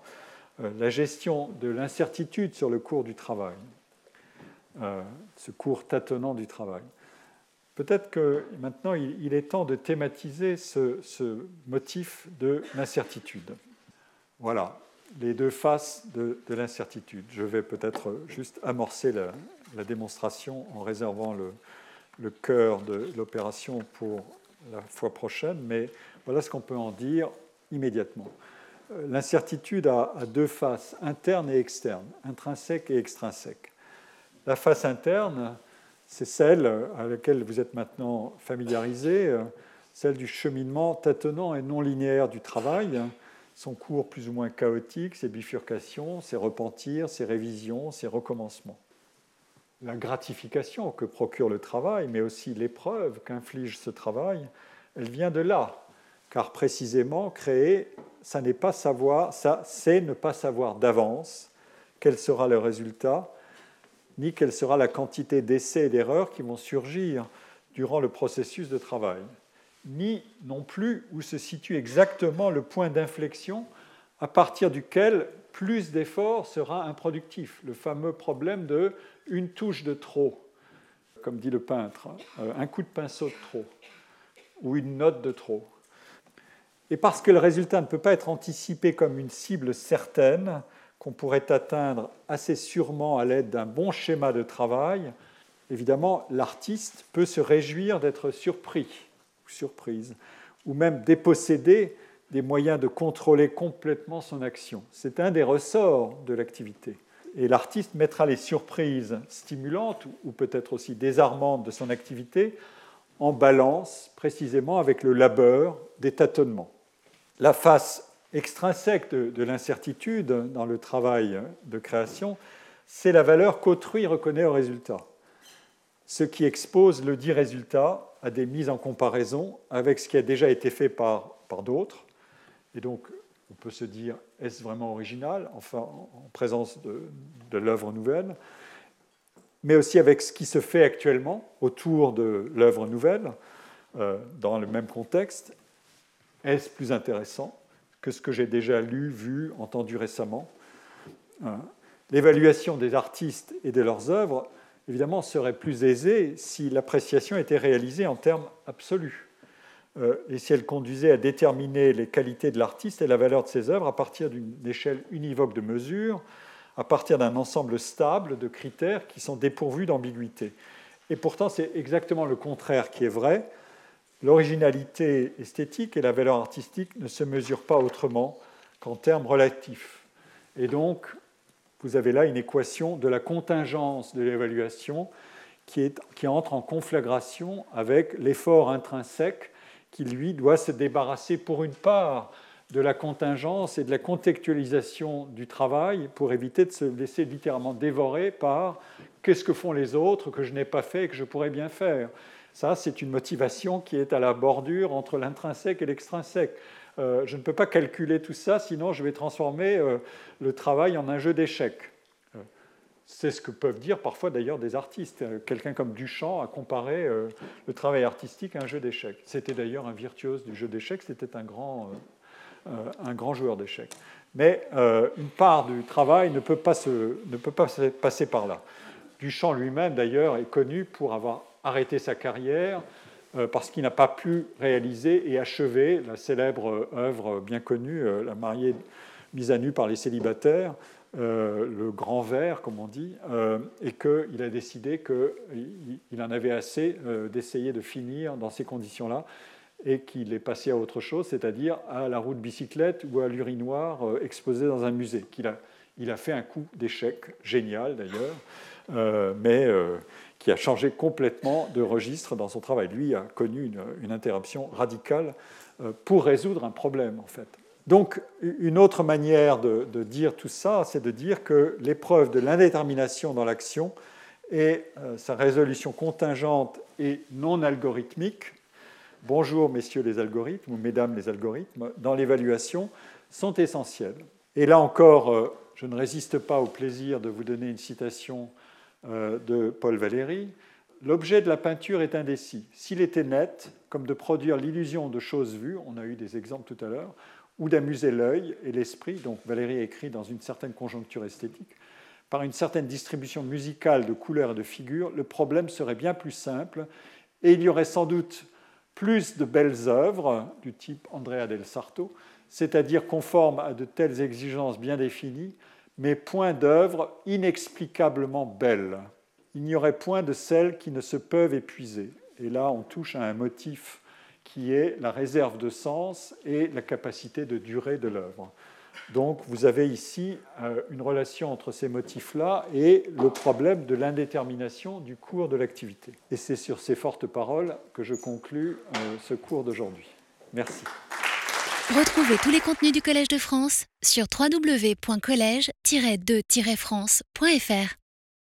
la gestion de l'incertitude sur le cours du travail, ce cours tâtonnant du travail. Peut-être que maintenant il est temps de thématiser ce, motif de l'incertitude. Voilà, les deux faces de, l'incertitude. Je vais peut-être juste amorcer la, démonstration en réservant le cœur de l'opération pour la fois prochaine, mais voilà ce qu'on peut en dire immédiatement. Euh, l'incertitude a, deux faces, interne et externe, intrinsèque et extrinsèque. La face interne, c'est celle à laquelle vous êtes maintenant familiarisé, euh, celle du cheminement tâtonnant et non linéaire du travail, son cours plus ou moins chaotique, ses bifurcations, ses repentirs, ses révisions, ses recommencements. La gratification que procure le travail, mais aussi l'épreuve qu'inflige ce travail, elle vient de là, car précisément créer, ça n'est pas savoir, ça c'est ne pas savoir d'avance quel sera le résultat, ni quelle sera la quantité d'essais et d'erreurs qui vont surgir durant le processus de travail, ni non plus où se situe exactement le point d'inflexion à partir duquel plus d'efforts sera improductif, le fameux problème de une touche de trop, comme dit le peintre, euh, un coup de pinceau de trop, ou une note de trop. Et parce que le résultat ne peut pas être anticipé comme une cible certaine, qu'on pourrait atteindre assez sûrement à l'aide d'un bon schéma de travail, évidemment, l'artiste peut se réjouir d'être surpris ou surprise, ou même déposséder des moyens de contrôler complètement son action. C'est un des ressorts de l'activité. Et l'artiste mettra les surprises stimulantes ou peut-être aussi désarmantes de son activité en balance précisément avec le labeur des tâtonnements. La face extrinsèque de, l'incertitude dans le travail de création, c'est la valeur qu'autrui reconnaît au résultat, ce qui expose le dit résultat à des mises en comparaison avec ce qui a déjà été fait par, par d'autres. Et donc, on peut se dire, est-ce vraiment original, enfin, en présence de, l'œuvre nouvelle mais aussi avec ce qui se fait actuellement autour de l'œuvre nouvelle, euh, dans le même contexte. Est-ce plus intéressant que ce que j'ai déjà lu, vu, entendu récemment hein? L'évaluation des artistes et de leurs œuvres, évidemment, serait plus aisée si l'appréciation était réalisée en termes absolus et si elle conduisait à déterminer les qualités de l'artiste et la valeur de ses œuvres à partir d'une échelle univoque de mesures à partir d'un ensemble stable de critères qui sont dépourvus d'ambiguïté. Et pourtant, c'est exactement le contraire qui est vrai. L'originalité esthétique et la valeur artistique ne se mesurent pas autrement qu'en termes relatifs. Et donc, vous avez là une équation de la contingence de l'évaluation qui, qui, entre en conflagration avec l'effort intrinsèque qui, lui, doit se débarrasser pour une part de la contingence et de la contextualisation du travail pour éviter de se laisser littéralement dévorer par qu'est-ce que font les autres que je n'ai pas fait et que je pourrais bien faire. Ça, c'est une motivation qui est à la bordure entre l'intrinsèque et l'extrinsèque. Euh, je ne peux pas calculer tout ça, sinon je vais transformer euh, le travail en un jeu d'échecs. Euh, c'est ce que peuvent dire parfois d'ailleurs des artistes. Quelqu'un comme Duchamp a comparé le travail artistique à un jeu d'échecs. C'était d'ailleurs un virtuose du jeu d'échecs, c'était un grand euh, un grand joueur d'échecs. Mais euh, une part du travail ne peut pas, se, ne peut pas passer par là. Duchamp lui-même, d'ailleurs, est connu pour avoir arrêté sa carrière euh, parce qu'il n'a pas pu réaliser et achever la célèbre œuvre bien connue, La mariée mise à nu par les célibataires, le grand verre, comme on dit, et qu'il a décidé qu'il en avait assez d'essayer de finir dans ces conditions-là et qu'il est passé à autre chose, c'est-à-dire à la roue de bicyclette ou à l'urinoir euh, exposé dans un musée. Qu'il a, il a fait un coup d'échec génial d'ailleurs, euh, mais euh, qui a changé complètement de registre dans son travail. Lui a connu une, interruption radicale pour résoudre un problème en fait. Donc une autre manière de, dire tout ça, c'est de dire que l'épreuve de l'indétermination dans l'action et sa résolution contingente et non algorithmique bonjour messieurs les algorithmes ou mesdames les algorithmes dans l'évaluation sont essentiels. Et là encore, euh, je ne résiste pas au plaisir de vous donner une citation euh, de Paul Valéry. L'objet de la peinture est indécis. S'il était net, comme de produire l'illusion de choses vues, on a eu des exemples tout à l'heure, ou d'amuser l'œil et l'esprit, donc Valéry écrit dans une certaine conjoncture esthétique, par une certaine distribution musicale de couleurs et de figures, le problème serait bien plus simple et il y aurait sans doute plus de belles œuvres du type Andrea del Sarto, c'est-à-dire conformes à de telles exigences bien définies, mais point d'œuvres inexplicablement belles. Il n'y aurait point de celles qui ne se peuvent épuiser. Et là, on touche à un motif qui est la réserve de sens et la capacité de durée de l'œuvre. Donc vous avez ici euh, une relation entre ces motifs-là et le problème de l'indétermination du cours de l'activité. Et c'est sur ces fortes paroles que je conclus euh, ce cours d'aujourd'hui. Merci. Retrouvez tous les contenus du Collège de France sur www.colège-2-france.fr.